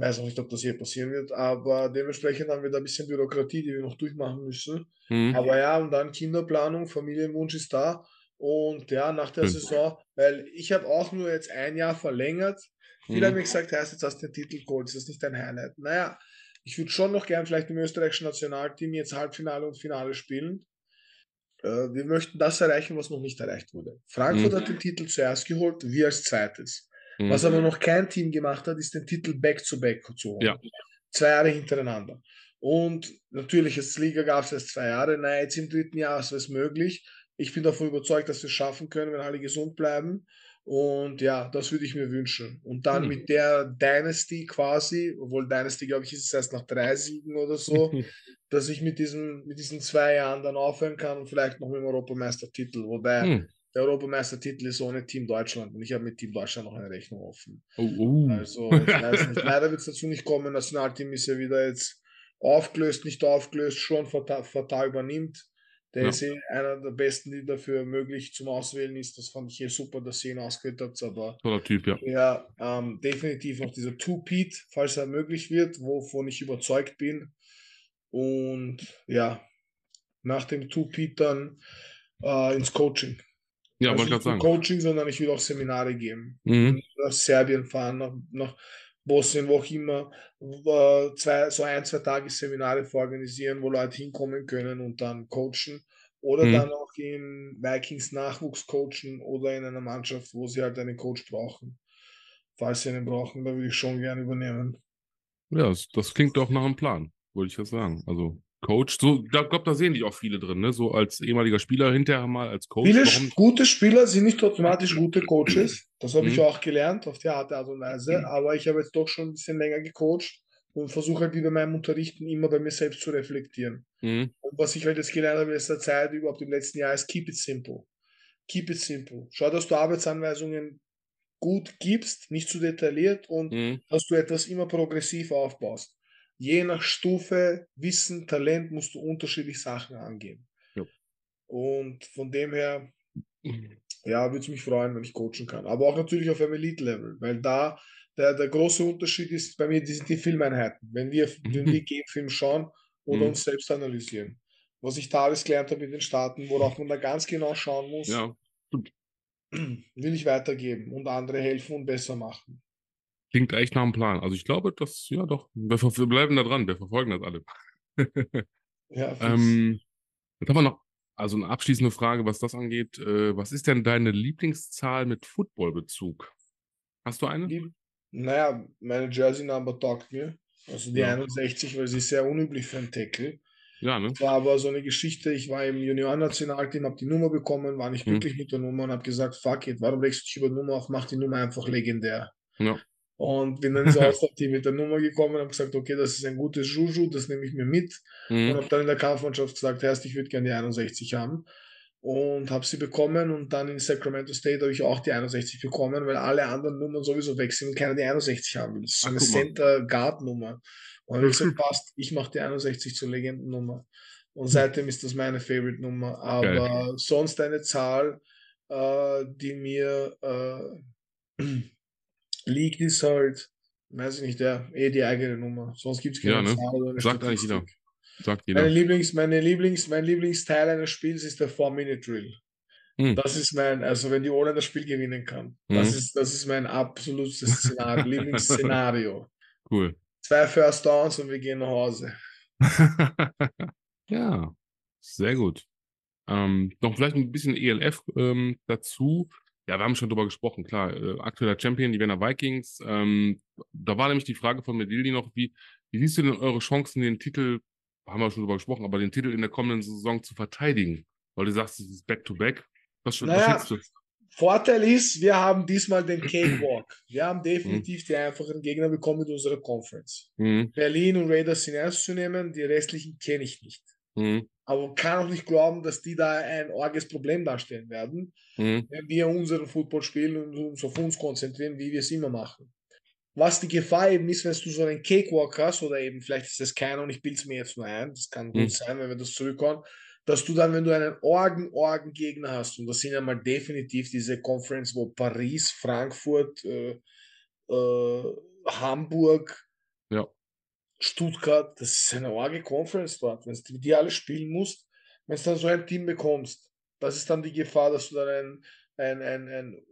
[SPEAKER 2] weiß auch nicht, ob das hier passieren wird, aber dementsprechend haben wir da ein bisschen Bürokratie, die wir noch durchmachen müssen. Mhm. Aber ja, und dann Kinderplanung, Familienwunsch ist da. Und ja, nach der mhm. Saison, weil ich habe auch nur jetzt ein Jahr verlängert. Viele mhm. haben mir gesagt, heißt jetzt hast du den Titel geholt, ist das nicht dein Highlight? Naja, ich würde schon noch gern vielleicht im österreichischen Nationalteam jetzt Halbfinale und Finale spielen. Äh, wir möchten das erreichen, was noch nicht erreicht wurde. Frankfurt mhm. hat den Titel zuerst geholt, wir als zweites. Mhm. Was aber noch kein Team gemacht hat, ist den Titel Back-to-Back -back zu holen. Ja. Zwei Jahre hintereinander. Und natürlich, als Liga gab es erst zwei Jahre. Nein, jetzt im dritten Jahr ist es möglich. Ich bin davon überzeugt, dass wir es schaffen können, wenn alle gesund bleiben. Und ja, das würde ich mir wünschen. Und dann mhm. mit der Dynasty quasi, obwohl Dynasty, glaube ich, ist es erst nach drei Siegen oder so, dass ich mit diesen, mit diesen zwei Jahren dann aufhören kann und vielleicht noch mit dem Europameistertitel. Wobei, mhm der Europameistertitel ist ohne Team Deutschland und ich habe mit Team Deutschland noch eine Rechnung offen. Oh, oh. Also, ich weiß nicht. Leider wird es dazu nicht kommen. Nationalteam ist ja wieder jetzt aufgelöst, nicht aufgelöst, schon fatal übernimmt. Der ja. ist eh einer der besten, die dafür möglich zum Auswählen ist. Das fand ich hier super, dass ihr ihn ausgewählt habt. Aber
[SPEAKER 1] Toller Typ, ja.
[SPEAKER 2] Ja, ähm, definitiv noch dieser Two-Pete, falls er möglich wird, wovon ich überzeugt bin. Und ja, nach dem Two-Pete dann äh, ins Coaching.
[SPEAKER 1] Ja, also wollte
[SPEAKER 2] gerade
[SPEAKER 1] sagen.
[SPEAKER 2] Coaching, sondern ich will auch Seminare geben. Mhm. Nach Serbien fahren, nach, nach Bosnien, wo auch immer, zwei, so ein, zwei Tage Seminare vororganisieren, wo Leute hinkommen können und dann coachen. Oder mhm. dann auch in Vikings Nachwuchs coachen oder in einer Mannschaft, wo sie halt einen Coach brauchen. Falls sie einen brauchen, da würde ich schon gerne übernehmen.
[SPEAKER 1] Ja, das, das klingt doch nach einem Plan, wollte ich ja sagen. Also Coach. So, da glaube, da sehen dich auch viele drin, ne? So als ehemaliger Spieler hinterher mal als Coach.
[SPEAKER 2] Viele Warum? gute Spieler sind nicht automatisch gute Coaches. Das habe mhm. ich auch gelernt auf die Art und Weise. Aber ich habe jetzt doch schon ein bisschen länger gecoacht und versuche halt wieder meinem Unterrichten immer bei mir selbst zu reflektieren. Mhm. Und was ich halt jetzt gelernt habe in letzter Zeit, überhaupt im letzten Jahr, ist keep it simple. Keep it simple. Schau, dass du Arbeitsanweisungen gut gibst, nicht zu detailliert und mhm. dass du etwas immer progressiv aufbaust. Je nach Stufe, Wissen, Talent musst du unterschiedlich Sachen angehen. Ja. Und von dem her, ja, würde es mich freuen, wenn ich coachen kann. Aber auch natürlich auf einem Elite-Level, weil da der, der große Unterschied ist bei mir, die sind die Filmeinheiten. Wenn wir, wenn wir Game-Film schauen oder mhm. uns selbst analysieren. Was ich da alles gelernt habe in den Staaten, worauf man da ganz genau schauen muss. Ja will ich weitergeben und andere helfen und besser machen.
[SPEAKER 1] Klingt echt nach einem Plan. Also ich glaube, dass, ja doch, wir, wir bleiben da dran, wir verfolgen das alle. ja, ähm, jetzt haben wir noch, also eine abschließende Frage, was das angeht. Äh, was ist denn deine Lieblingszahl mit Footballbezug? Hast du eine? Lieb
[SPEAKER 2] naja, meine Jersey Number taugt mir. Also die ja. 61, weil sie ist sehr unüblich für einen Tackle. Ja, ne? Das war aber so eine Geschichte, ich war im Juniorennationalteam, habe die Nummer bekommen, war nicht hm. glücklich mit der Nummer und habe gesagt, fuck it, warum wechselst du über Nummer auf, mach die Nummer einfach legendär. Ja. Und bin dann ins Auswahlteam mit der Nummer gekommen und habe gesagt, okay, das ist ein gutes Juju, das nehme ich mir mit. Mhm. Und habe dann in der Kampfmannschaft gesagt, Herr, ich würde gerne die 61 haben. Und habe sie bekommen und dann in Sacramento State habe ich auch die 61 bekommen, weil alle anderen Nummern sowieso weg sind und keiner die 61 haben will. Das ist so eine Center-Guard-Nummer. Und ich gesagt, passt, ich mache die 61 zur Legendennummer. Und hm. seitdem ist das meine Favorite-Nummer. Aber Geil. sonst eine Zahl, äh, die mir äh, liegt, ist halt, weiß ich nicht, der, eh die eigene Nummer. Sonst gibt es keine ja, ne? Zahl.
[SPEAKER 1] Sagt eigentlich jeder. Sagt jeder.
[SPEAKER 2] Meine Lieblings, meine Lieblings, mein Lieblingsteil eines Spiels ist der 4-Minute-Drill. Hm. Das ist mein, also wenn die Ola das Spiel gewinnen kann, hm. das, ist, das ist mein absolutes Szenario, Lieblingsszenario.
[SPEAKER 1] Cool.
[SPEAKER 2] Zwei First Downs und wir gehen nach Hause.
[SPEAKER 1] ja, sehr gut. Ähm, noch vielleicht ein bisschen ELF ähm, dazu. Ja, wir haben schon drüber gesprochen, klar. Äh, aktueller Champion, die Wiener Vikings. Ähm, da war nämlich die Frage von Medildi noch, wie, wie siehst du denn eure Chancen, den Titel, haben wir schon drüber gesprochen, aber den Titel in der kommenden Saison zu verteidigen? Weil du sagst, es ist Back-to-Back. -back. Was,
[SPEAKER 2] naja, was du? Vorteil ist, wir haben diesmal den Cakewalk. Wir haben definitiv mhm. die einfachen Gegner bekommen mit unserer Conference. Mhm. Berlin und Raiders sind ernst zu nehmen, die restlichen kenne ich nicht. Mhm. Aber kann auch nicht glauben, dass die da ein orges Problem darstellen werden, mhm. wenn wir unseren Football spielen und uns auf uns konzentrieren, wie wir es immer machen. Was die Gefahr eben ist, wenn du so einen Cakewalk hast, oder eben vielleicht ist das keiner und ich bilde es mir jetzt nur ein, das kann gut mhm. sein, wenn wir das zurückkommen, dass du dann, wenn du einen Orgen-Orgen-Gegner hast, und das sind ja mal definitiv diese Conference, wo Paris, Frankfurt, äh, äh, Hamburg, ja. Stuttgart, das ist eine Orge-Conference dort. Wenn du die alle spielen musst, wenn du dann so ein Team bekommst, das ist dann die Gefahr, dass du dann ein, ein, ein, ein,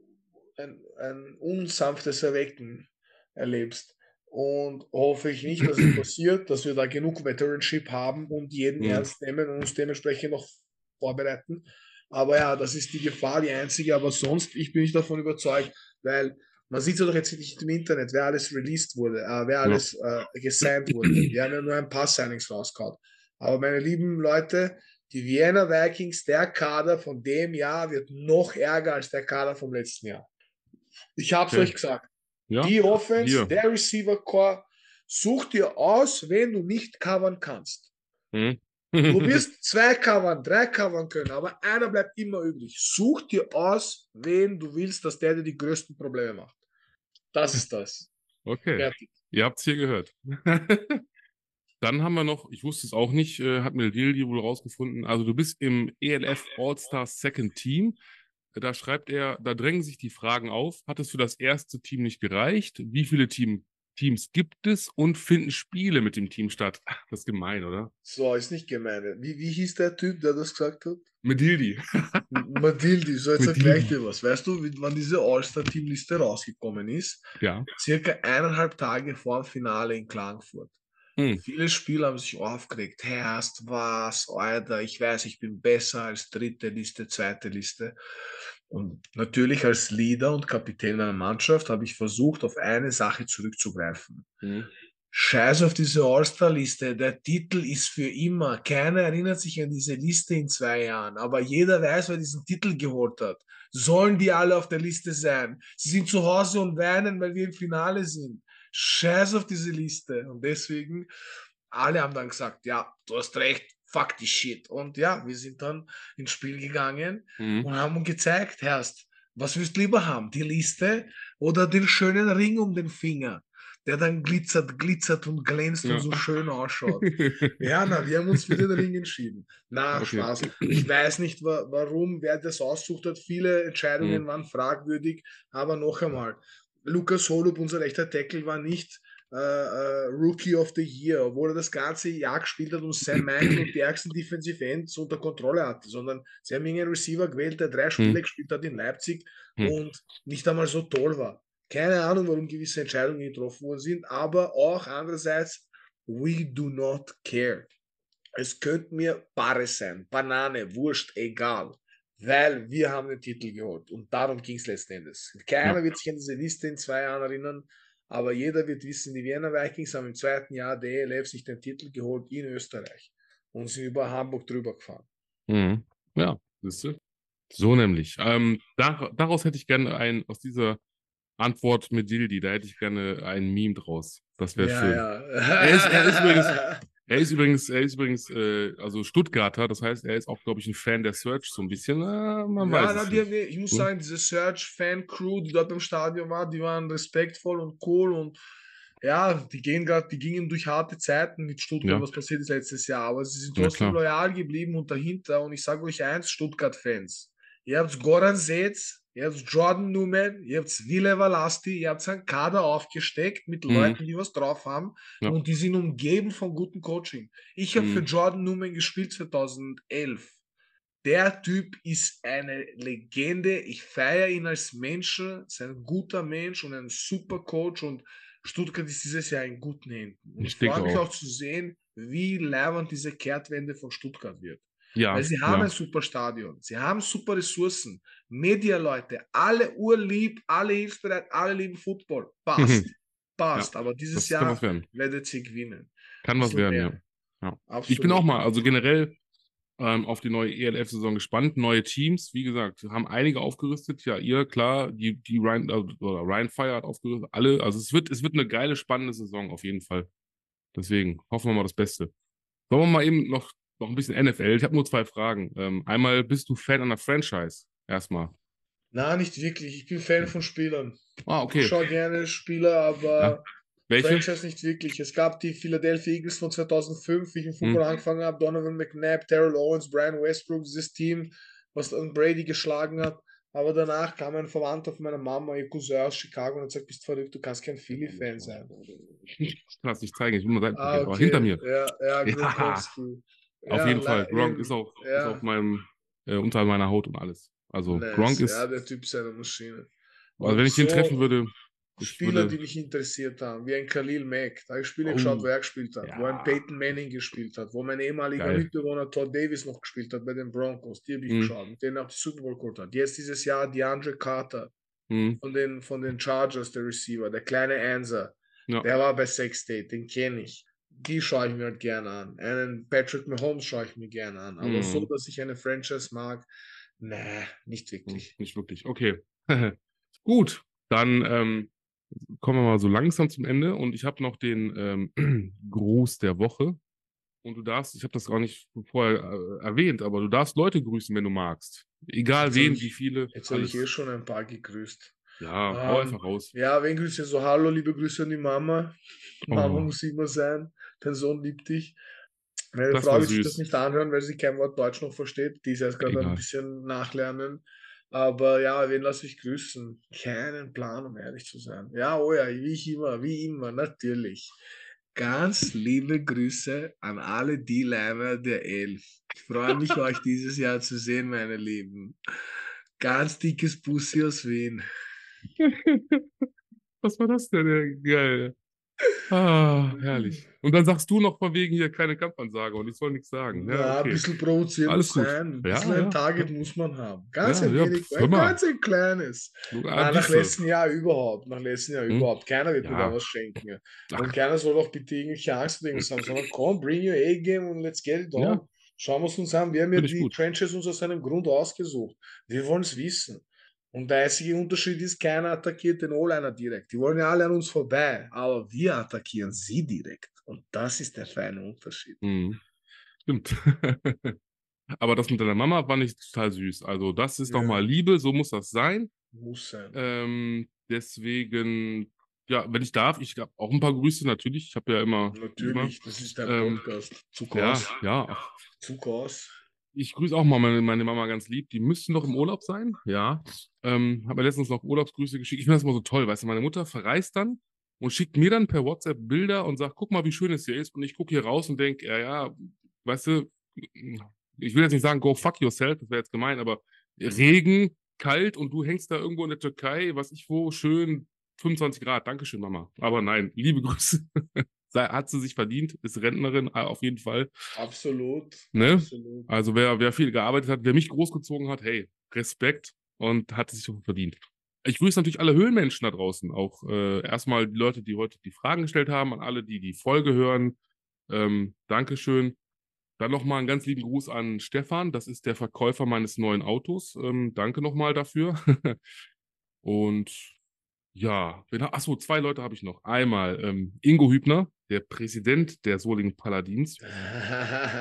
[SPEAKER 2] ein, ein unsanftes Erwecken erlebst. Und hoffe ich nicht, dass es passiert, dass wir da genug Veteranship haben und jeden mhm. ernst nehmen und uns dementsprechend noch vorbereiten. Aber ja, das ist die Gefahr, die einzige. Aber sonst, ich bin nicht davon überzeugt, weil man sieht ja doch jetzt nicht im Internet, wer alles released wurde, äh, wer alles äh, gesigned wurde. Wir haben ja nur ein paar Signings rausgehauen. Aber meine lieben Leute, die Vienna Vikings, der Kader von dem Jahr wird noch ärger als der Kader vom letzten Jahr. Ich habe es okay. euch gesagt. Ja? Die Offense, Hier. der Receiver Core, such dir aus, wen du nicht covern kannst. Hm. Du wirst zwei covern, drei covern können, aber einer bleibt immer übrig. Such dir aus, wen du willst, dass der dir die größten Probleme macht. Das ist das.
[SPEAKER 1] Okay. Fertig. Ihr habt es hier gehört. Dann haben wir noch, ich wusste es auch nicht, äh, hat Melgildi wohl rausgefunden. Also du bist im ELF All-Star Second Team. Da schreibt er, da drängen sich die Fragen auf. Hat es für das erste Team nicht gereicht? Wie viele Team, Teams gibt es und finden Spiele mit dem Team statt? Das ist gemein, oder?
[SPEAKER 2] So, ist nicht gemein. Wie, wie hieß der Typ, der das gesagt hat?
[SPEAKER 1] Medildi.
[SPEAKER 2] Medildi, so jetzt erkläre ich dir was. Weißt du, wann diese All-Star-Teamliste rausgekommen ist?
[SPEAKER 1] Ja.
[SPEAKER 2] Circa eineinhalb Tage vor dem Finale in Klagenfurt. Hm. Viele Spieler haben sich aufgeregt. Hey, hast was, Alter, ich weiß, ich bin besser als dritte Liste, zweite Liste. Und natürlich als Leader und Kapitän meiner Mannschaft habe ich versucht, auf eine Sache zurückzugreifen. Hm. Scheiß auf diese All-Star-Liste. Der Titel ist für immer. Keiner erinnert sich an diese Liste in zwei Jahren. Aber jeder weiß, wer diesen Titel geholt hat. Sollen die alle auf der Liste sein? Sie sind zu Hause und weinen, weil wir im Finale sind. Scheiß auf diese Liste. Und deswegen, alle haben dann gesagt, ja, du hast recht, fuck die Shit. Und ja, wir sind dann ins Spiel gegangen mhm. und haben gezeigt, Herrst, was willst du lieber haben? Die Liste oder den schönen Ring um den Finger? der dann glitzert, glitzert und glänzt ja. und so schön ausschaut. ja, na, wir haben uns für den Ring entschieden. Na, okay. Spaß. Ich weiß nicht, wa warum, wer das aussucht hat. Viele Entscheidungen mhm. waren fragwürdig, aber noch einmal, Lukas Holub, unser rechter Tackle, war nicht äh, äh, Rookie of the Year, obwohl er das ganze Jahr gespielt hat und Sam Michael und die ärgsten Defensive Ends unter Kontrolle hatte, sondern sie haben einen Receiver gewählt, der drei Spiele mhm. gespielt hat in Leipzig mhm. und nicht einmal so toll war. Keine Ahnung, warum gewisse Entscheidungen getroffen worden sind, aber auch andererseits, we do not care. Es könnte mir Barre sein, Banane, Wurst, egal, weil wir haben den Titel geholt und darum ging es letzten Endes. Keiner ja. wird sich an diese Liste in zwei Jahren erinnern, aber jeder wird wissen, die Wiener Vikings haben im zweiten Jahr der ELF sich den Titel geholt in Österreich und sind über Hamburg drüber gefahren.
[SPEAKER 1] Mhm. Ja, siehst du? So nämlich. Ähm, dar daraus hätte ich gerne ein, aus dieser Antwort mit Dildi, da hätte ich gerne ein Meme draus. Das wäre ja, schön. Ja. Er, ist, er, ist, übrigens, er ist übrigens, er ist übrigens äh, also Stuttgarter, das heißt, er ist auch, glaube ich, ein Fan der Search, so ein bisschen. Äh, man ja, weiß na,
[SPEAKER 2] die, ich muss hm? sagen, diese Search-Fan-Crew, die dort im Stadion war, die waren respektvoll und cool und ja, die gehen gerade, die gingen durch harte Zeiten mit Stuttgart, ja. was passiert ist letztes Jahr, aber sie sind trotzdem loyal geblieben und dahinter. Und ich sage euch eins, Stuttgart-Fans, ihr habt Goran Setz, ihr habt Jordan Newman, ihr habt Wille Valasti, ihr habt einen Kader aufgesteckt mit mhm. Leuten, die was drauf haben ja. und die sind umgeben von gutem Coaching. Ich habe mhm. für Jordan Newman gespielt 2011. Der Typ ist eine Legende. Ich feiere ihn als Menschen. Ist ein guter Mensch und ein super Coach und Stuttgart ist dieses Jahr in guten Händen. Und ich, ich freue mich auch. auch zu sehen, wie leibend diese Kehrtwende von Stuttgart wird. Ja, Weil sie haben ja. ein super Stadion, sie haben super Ressourcen, Media-Leute, alle urlieb, alle hilfsbereit, alle lieben Football. Passt. Passt. Ja, Aber dieses Jahr werdet sie gewinnen.
[SPEAKER 1] Kann was werden, ja. ja. Ich bin auch mal, also generell ähm, auf die neue ELF-Saison gespannt. Neue Teams, wie gesagt, haben einige aufgerüstet. Ja, ihr, klar, die, die Ryan, oder Ryan Fire hat aufgerüstet, alle. Also es wird, es wird eine geile, spannende Saison auf jeden Fall. Deswegen hoffen wir mal das Beste. Wollen wir mal eben noch noch ein bisschen NFL. Ich habe nur zwei Fragen. Ähm, einmal, bist du Fan einer Franchise? Erstmal.
[SPEAKER 2] Na, nicht wirklich. Ich bin Fan von Spielern.
[SPEAKER 1] Ah, okay.
[SPEAKER 2] Ich schaue gerne Spieler, aber ja. Welche? Franchise nicht wirklich. Es gab die Philadelphia Eagles von 2005, wie ich im Football hm. angefangen habe. Donovan McNabb, Terrell Owens, Brian Westbrook, dieses Team, was dann Brady geschlagen hat. Aber danach kam ein Verwandter von meiner Mama, ihr Cousin aus Chicago, und hat gesagt, bist verrückt, du kannst kein Philly-Fan sein.
[SPEAKER 1] Ich kann das nicht zeigen, ich will mal
[SPEAKER 2] ah,
[SPEAKER 1] okay. hinter mir.
[SPEAKER 2] Ja, ja,
[SPEAKER 1] ja. Auf ja, jeden Fall. Gronk ist auch ja. ist auf meinem, äh, unter meiner Haut und alles. Also nice. Gronk ist.
[SPEAKER 2] Ja, der Typ ist eine Maschine.
[SPEAKER 1] Also wenn ich so ihn treffen würde.
[SPEAKER 2] Spieler, würde... die mich interessiert haben, wie ein Khalil Mack. Da habe ich Spiele oh. geschaut, wo er gespielt hat, ja. wo ein Peyton Manning gespielt hat, wo mein ehemaliger Geil. Mitbewohner Todd Davis noch gespielt hat bei den Broncos. Die habe ich mhm. geschaut, mit denen auch die Super Bowl geholt hat. Jetzt dieses Jahr DeAndre Carter mhm. von, den, von den Chargers, der Receiver, der kleine Anser. Ja. Der war bei Sex State, den kenne ich die schaue ich mir halt gerne an. Einen Patrick Mahomes schaue ich mir gerne an. Aber mm. so, mhm. dass ich eine Franchise mag, nee, nicht wirklich.
[SPEAKER 1] Nicht wirklich, okay. Gut, dann ähm, kommen wir mal so langsam zum Ende und ich habe noch den ähm, Gruß der Woche. Und du darfst, ich habe das gar nicht vorher äh, erwähnt, aber du darfst Leute grüßen, wenn du magst. Egal jetzt wen, ich, wie viele.
[SPEAKER 2] Jetzt habe ich eh schon ein paar gegrüßt.
[SPEAKER 1] Ja, um, hau ähm, einfach raus.
[SPEAKER 2] Ja, wen grüße ich so? Hallo, liebe Grüße an die Mama. Mama oh. muss immer sein dein Sohn liebt dich. Meine das Frau will sich das nicht anhören, weil sie kein Wort Deutsch noch versteht. Die ist erst gerade ein bisschen nachlernen. Aber ja, wen lasse ich grüßen? Keinen Plan, um ehrlich zu sein. Ja, oh ja, wie ich immer, wie immer, natürlich. Ganz liebe Grüße an alle die Leimer der Elf. Ich freue mich, euch dieses Jahr zu sehen, meine Lieben. Ganz dickes Bussi aus Wien.
[SPEAKER 1] Was war das denn? Geil. Ah, herrlich. Und dann sagst du noch von wegen hier keine Kampfansage und ich soll nichts sagen. Ja,
[SPEAKER 2] Ja,
[SPEAKER 1] okay.
[SPEAKER 2] ein bisschen provozierend
[SPEAKER 1] Alles gut.
[SPEAKER 2] sein. Ein
[SPEAKER 1] Ja,
[SPEAKER 2] bisschen
[SPEAKER 1] ja,
[SPEAKER 2] ein Target
[SPEAKER 1] ja.
[SPEAKER 2] muss man haben. Ganz
[SPEAKER 1] Ja,
[SPEAKER 2] ein
[SPEAKER 1] ja,
[SPEAKER 2] wenig,
[SPEAKER 1] mal.
[SPEAKER 2] ganz ein kleines.
[SPEAKER 1] Du, ah,
[SPEAKER 2] nach letzten Jahr überhaupt. Nach letzten Jahr
[SPEAKER 1] Hm?
[SPEAKER 2] überhaupt. Keiner wird mir
[SPEAKER 1] Ja.
[SPEAKER 2] da was schenken.
[SPEAKER 1] Ach.
[SPEAKER 2] Und keiner soll auch bitte irgendwelche Angst oder irgendwas haben, sondern komm, bring your A-Game und let's get it on.
[SPEAKER 1] Ja.
[SPEAKER 2] Schauen wir es uns an. Wir haben ja die
[SPEAKER 1] gut.
[SPEAKER 2] Trenches uns aus einem Grund ausgesucht. Wir wollen es wissen. Und der einzige Unterschied ist, keiner attackiert den O-Liner direkt. Die wollen ja alle an uns vorbei, aber wir attackieren sie direkt. Und das ist der feine Unterschied.
[SPEAKER 1] Mhm. Stimmt. Aber das mit deiner Mama fand ich total süß. Also, das ist doch
[SPEAKER 2] Ja.
[SPEAKER 1] mal Liebe, so muss das sein.
[SPEAKER 2] Muss sein.
[SPEAKER 1] Ähm, deswegen, ja, wenn ich darf, ich habe auch ein paar Grüße natürlich. Ich habe ja immer.
[SPEAKER 2] Natürlich, das ist dein
[SPEAKER 1] Ähm,
[SPEAKER 2] Podcast.
[SPEAKER 1] Ja,
[SPEAKER 2] aus.
[SPEAKER 1] ja. Ach,
[SPEAKER 2] Zug aus.
[SPEAKER 1] Ich grüße auch mal meine, meine Mama ganz lieb. Die müssten noch im Urlaub sein. Ja. Ähm, habe mir letztens noch Urlaubsgrüße geschickt. Ich finde das immer so toll, weißt du, meine Mutter verreist dann und schickt mir dann per WhatsApp Bilder und sagt, guck mal, wie schön es hier ist. Und ich gucke hier raus und denke, ja, ja, weißt du, ich will jetzt nicht sagen, go fuck yourself, das wäre jetzt gemein, aber Regen, kalt und du hängst da irgendwo in der Türkei, was ich wo, schön 25 Grad. Dankeschön, Mama. Aber nein, liebe Grüße. Hat sie sich verdient, ist Rentnerin, auf jeden Fall.
[SPEAKER 2] Absolut.
[SPEAKER 1] Ne?
[SPEAKER 2] Absolut.
[SPEAKER 1] Also wer, wer viel gearbeitet hat, wer mich großgezogen hat, hey, Respekt und hat es sich verdient. Ich grüße natürlich alle Höhlenmenschen da draußen, auch äh, erstmal die Leute, die heute die Fragen gestellt haben, an alle, die die Folge hören. Ähm, Dankeschön. Dann nochmal einen ganz lieben Gruß an Stefan, das ist der Verkäufer meines neuen Autos. Ähm, danke nochmal dafür. und ja, wen ha- ach so, zwei Leute habe ich noch. Einmal ähm, Ingo Hübner, der Präsident der Solingen Paladins.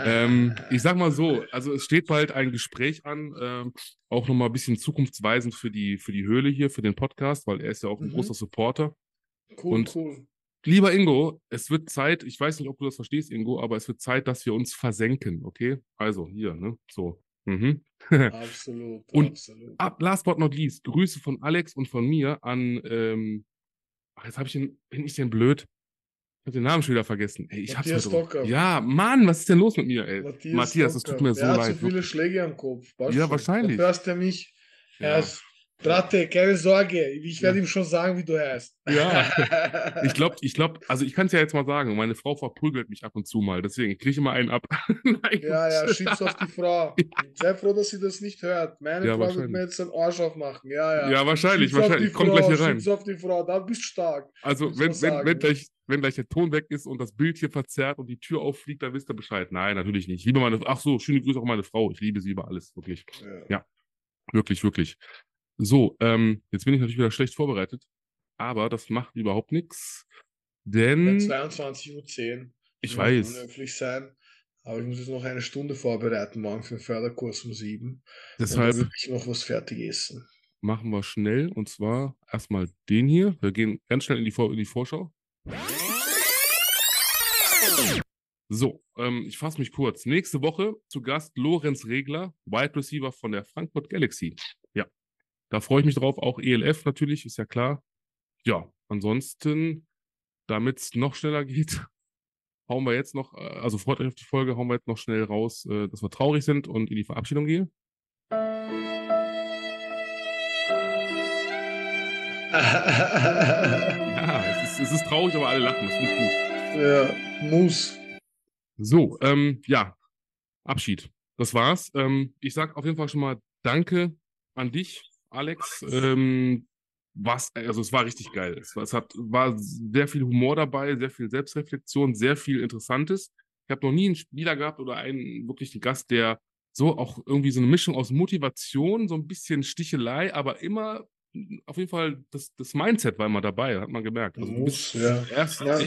[SPEAKER 1] Ähm, ich sag mal so, also es steht bald ein Gespräch an, ähm, auch nochmal ein bisschen zukunftsweisend für die, für die Höhle hier, für den Podcast, weil er ist ja auch ein
[SPEAKER 2] Mhm.
[SPEAKER 1] großer Supporter.
[SPEAKER 2] cool,
[SPEAKER 1] und-
[SPEAKER 2] cool.
[SPEAKER 1] Lieber Ingo, es wird Zeit, ich weiß nicht, ob du das verstehst, Ingo, aber es wird Zeit, dass wir uns versenken, okay? Also hier, ne? So. Mhm.
[SPEAKER 2] Absolut,
[SPEAKER 1] Und-
[SPEAKER 2] absolut.
[SPEAKER 1] Ab, last but not least, Grüße von Alex und von mir an, ähm, ach, jetzt habe ich den, bin ich denn blöd? Ich habe den Namen schon wieder vergessen. Ey, ich hab's
[SPEAKER 2] Matthias
[SPEAKER 1] heute-
[SPEAKER 2] Stocker.
[SPEAKER 1] Ja, Mann, was ist denn los mit mir, ey?
[SPEAKER 2] Matthias,
[SPEAKER 1] Matthias, es tut mir so
[SPEAKER 2] er hat
[SPEAKER 1] leid.
[SPEAKER 2] so viele Schläge am Kopf. weißt
[SPEAKER 1] Ja,
[SPEAKER 2] du?
[SPEAKER 1] wahrscheinlich.
[SPEAKER 2] Da hörst du mich.
[SPEAKER 1] Ja.
[SPEAKER 2] Er ist, Bratte, keine Sorge. Ich werde ihm schon sagen, wie du heißt.
[SPEAKER 1] Ja. Ich glaube, ich glaube, also ich kann es ja jetzt mal sagen, meine Frau verprügelt mich ab und zu mal, deswegen ich kriege immer einen ab. Nein,
[SPEAKER 2] Ja, ja, schieb's auf die Frau. Sei froh, dass sie das nicht hört. Meine
[SPEAKER 1] Ja,
[SPEAKER 2] Frau wird mir jetzt einen Arsch aufmachen. Ja, ja.
[SPEAKER 1] Ja, wahrscheinlich,
[SPEAKER 2] Schieb's
[SPEAKER 1] wahrscheinlich. Kommt
[SPEAKER 2] Frau,
[SPEAKER 1] gleich hier rein.
[SPEAKER 2] Schieb's auf die Frau, da bist du stark.
[SPEAKER 1] Also
[SPEAKER 2] du
[SPEAKER 1] wenn, wenn,
[SPEAKER 2] sagen?
[SPEAKER 1] wenn, gleich, wenn gleich der Ton weg ist und das Bild hier verzerrt und die Tür auffliegt, dann wisst ihr Bescheid. Nein, natürlich nicht. Ich liebe meine, ach so, schöne Grüße auch meine Frau. Ich liebe sie über alles, wirklich.
[SPEAKER 2] Ja.
[SPEAKER 1] Wirklich, wirklich. So, ähm, jetzt bin ich natürlich wieder schlecht vorbereitet, aber das macht überhaupt nichts, denn
[SPEAKER 2] 22.10 Uhr.
[SPEAKER 1] ich weiß,
[SPEAKER 2] unhöflich sein. Aber ich muss jetzt noch eine Stunde vorbereiten, morgen für den Förderkurs um sieben.
[SPEAKER 1] Deshalb
[SPEAKER 2] will ich noch was fertig essen.
[SPEAKER 1] machen wir schnell und zwar erstmal den hier. Wir gehen ganz schnell in die, Vor in die Vorschau. So, ähm, ich fasse mich kurz. Nächste Woche zu Gast Lorenz Regler, Wide Receiver von der Frankfurt Galaxy. Ja, da freue ich mich drauf. Auch ELF natürlich, ist ja klar. Ja, ansonsten, damit es noch schneller geht, hauen wir jetzt noch, äh, also freut euch auf die Folge, hauen wir jetzt noch schnell raus, äh, dass wir traurig sind und in die Verabschiedung gehen. Ja, ist, es ist traurig, aber alle lachen. Das finde ich gut.
[SPEAKER 2] ja, muss.
[SPEAKER 1] So, ähm, ja, Abschied. Das war's. Ähm, ich sag auf jeden Fall schon mal Danke an dich, Alex. Ähm, was, also es war richtig geil. Es, war- es hat, war sehr viel Humor dabei, sehr viel Selbstreflexion, sehr viel Interessantes. Ich habe noch nie einen Spieler gehabt oder einen wirklichen Gast, der so auch irgendwie so eine Mischung aus Motivation, so ein bisschen Stichelei, aber immer auf jeden Fall das, das Mindset war immer dabei, hat man gemerkt. Also du bist
[SPEAKER 2] ja.
[SPEAKER 1] erst
[SPEAKER 2] Ja.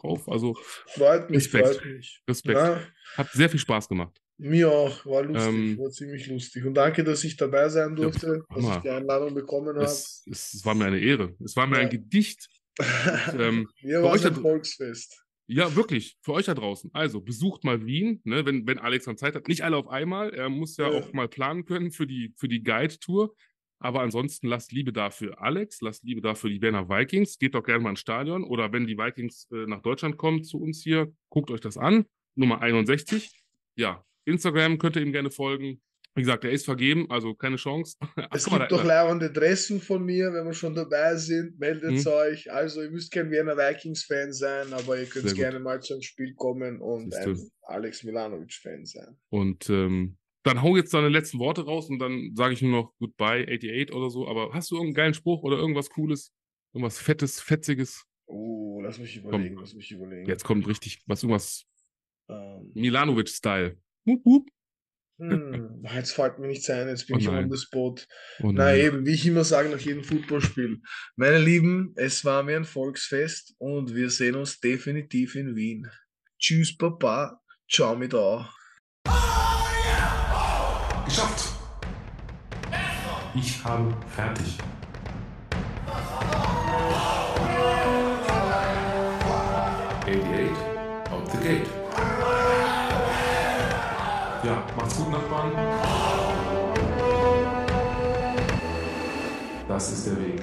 [SPEAKER 1] drauf. Also
[SPEAKER 2] Freut mich,
[SPEAKER 1] Respekt.
[SPEAKER 2] freut mich.
[SPEAKER 1] Respekt.
[SPEAKER 2] Ja,
[SPEAKER 1] Hat sehr viel Spaß gemacht.
[SPEAKER 2] mir auch, war lustig,
[SPEAKER 1] Ähm,
[SPEAKER 2] war ziemlich lustig. Und danke, dass ich dabei sein durfte, dass
[SPEAKER 1] Hammer.
[SPEAKER 2] ich die Einladung bekommen habe.
[SPEAKER 1] Es, es, war mir eine Ehre. Es war mir ein
[SPEAKER 2] Ja.
[SPEAKER 1] Gedicht. ähm,
[SPEAKER 2] Mir war es ein Volksfest.
[SPEAKER 1] Ja, wirklich, für euch da draußen. Also, besucht mal Wien, ne, wenn, wenn Alex dann Zeit hat. Nicht alle auf einmal. Er muss ja
[SPEAKER 2] Ja.
[SPEAKER 1] auch mal planen können für die, für die Guide-Tour. Aber ansonsten lasst Liebe da für Alex, lasst Liebe da für die Werner Vikings. Geht doch gerne mal ins Stadion. Oder wenn die Vikings äh, nach Deutschland kommen zu uns hier, guckt euch das an. Nummer 61. Ja, Instagram könnt ihr ihm gerne folgen. Wie gesagt, er ist vergeben, also keine Chance.
[SPEAKER 2] Ach, es gibt doch leibende Dressen von mir, wenn wir schon dabei sind. Meldet hm. euch. Also, ihr müsst kein Wiener Vikings-Fan sein, aber ihr könnt gerne mal zum Spiel kommen und ein Alex Milanovic-Fan sein.
[SPEAKER 1] Und ähm, dann hau jetzt deine letzten Worte raus und dann sage ich nur noch Goodbye 88 oder so. Aber hast du irgendeinen geilen Spruch oder irgendwas Cooles? Irgendwas Fettes, Fetziges?
[SPEAKER 2] Oh, lass mich überlegen, Komm. lass mich überlegen.
[SPEAKER 1] Jetzt kommt richtig, was irgendwas ähm. Milanovic-Style.
[SPEAKER 2] Hm, jetzt fällt mir nichts ein, jetzt bin oh ich on the spot. Oh Na eben, wie ich immer sage nach jedem Footballspiel. Meine Lieben, es war mir ein Volksfest und wir sehen uns definitiv in Wien. Tschüss, Papa. Ciao mit da.
[SPEAKER 1] Geschafft. Ich habe fertig. out the gate. Ja, macht's gut, Nachbarn. Das ist der Weg.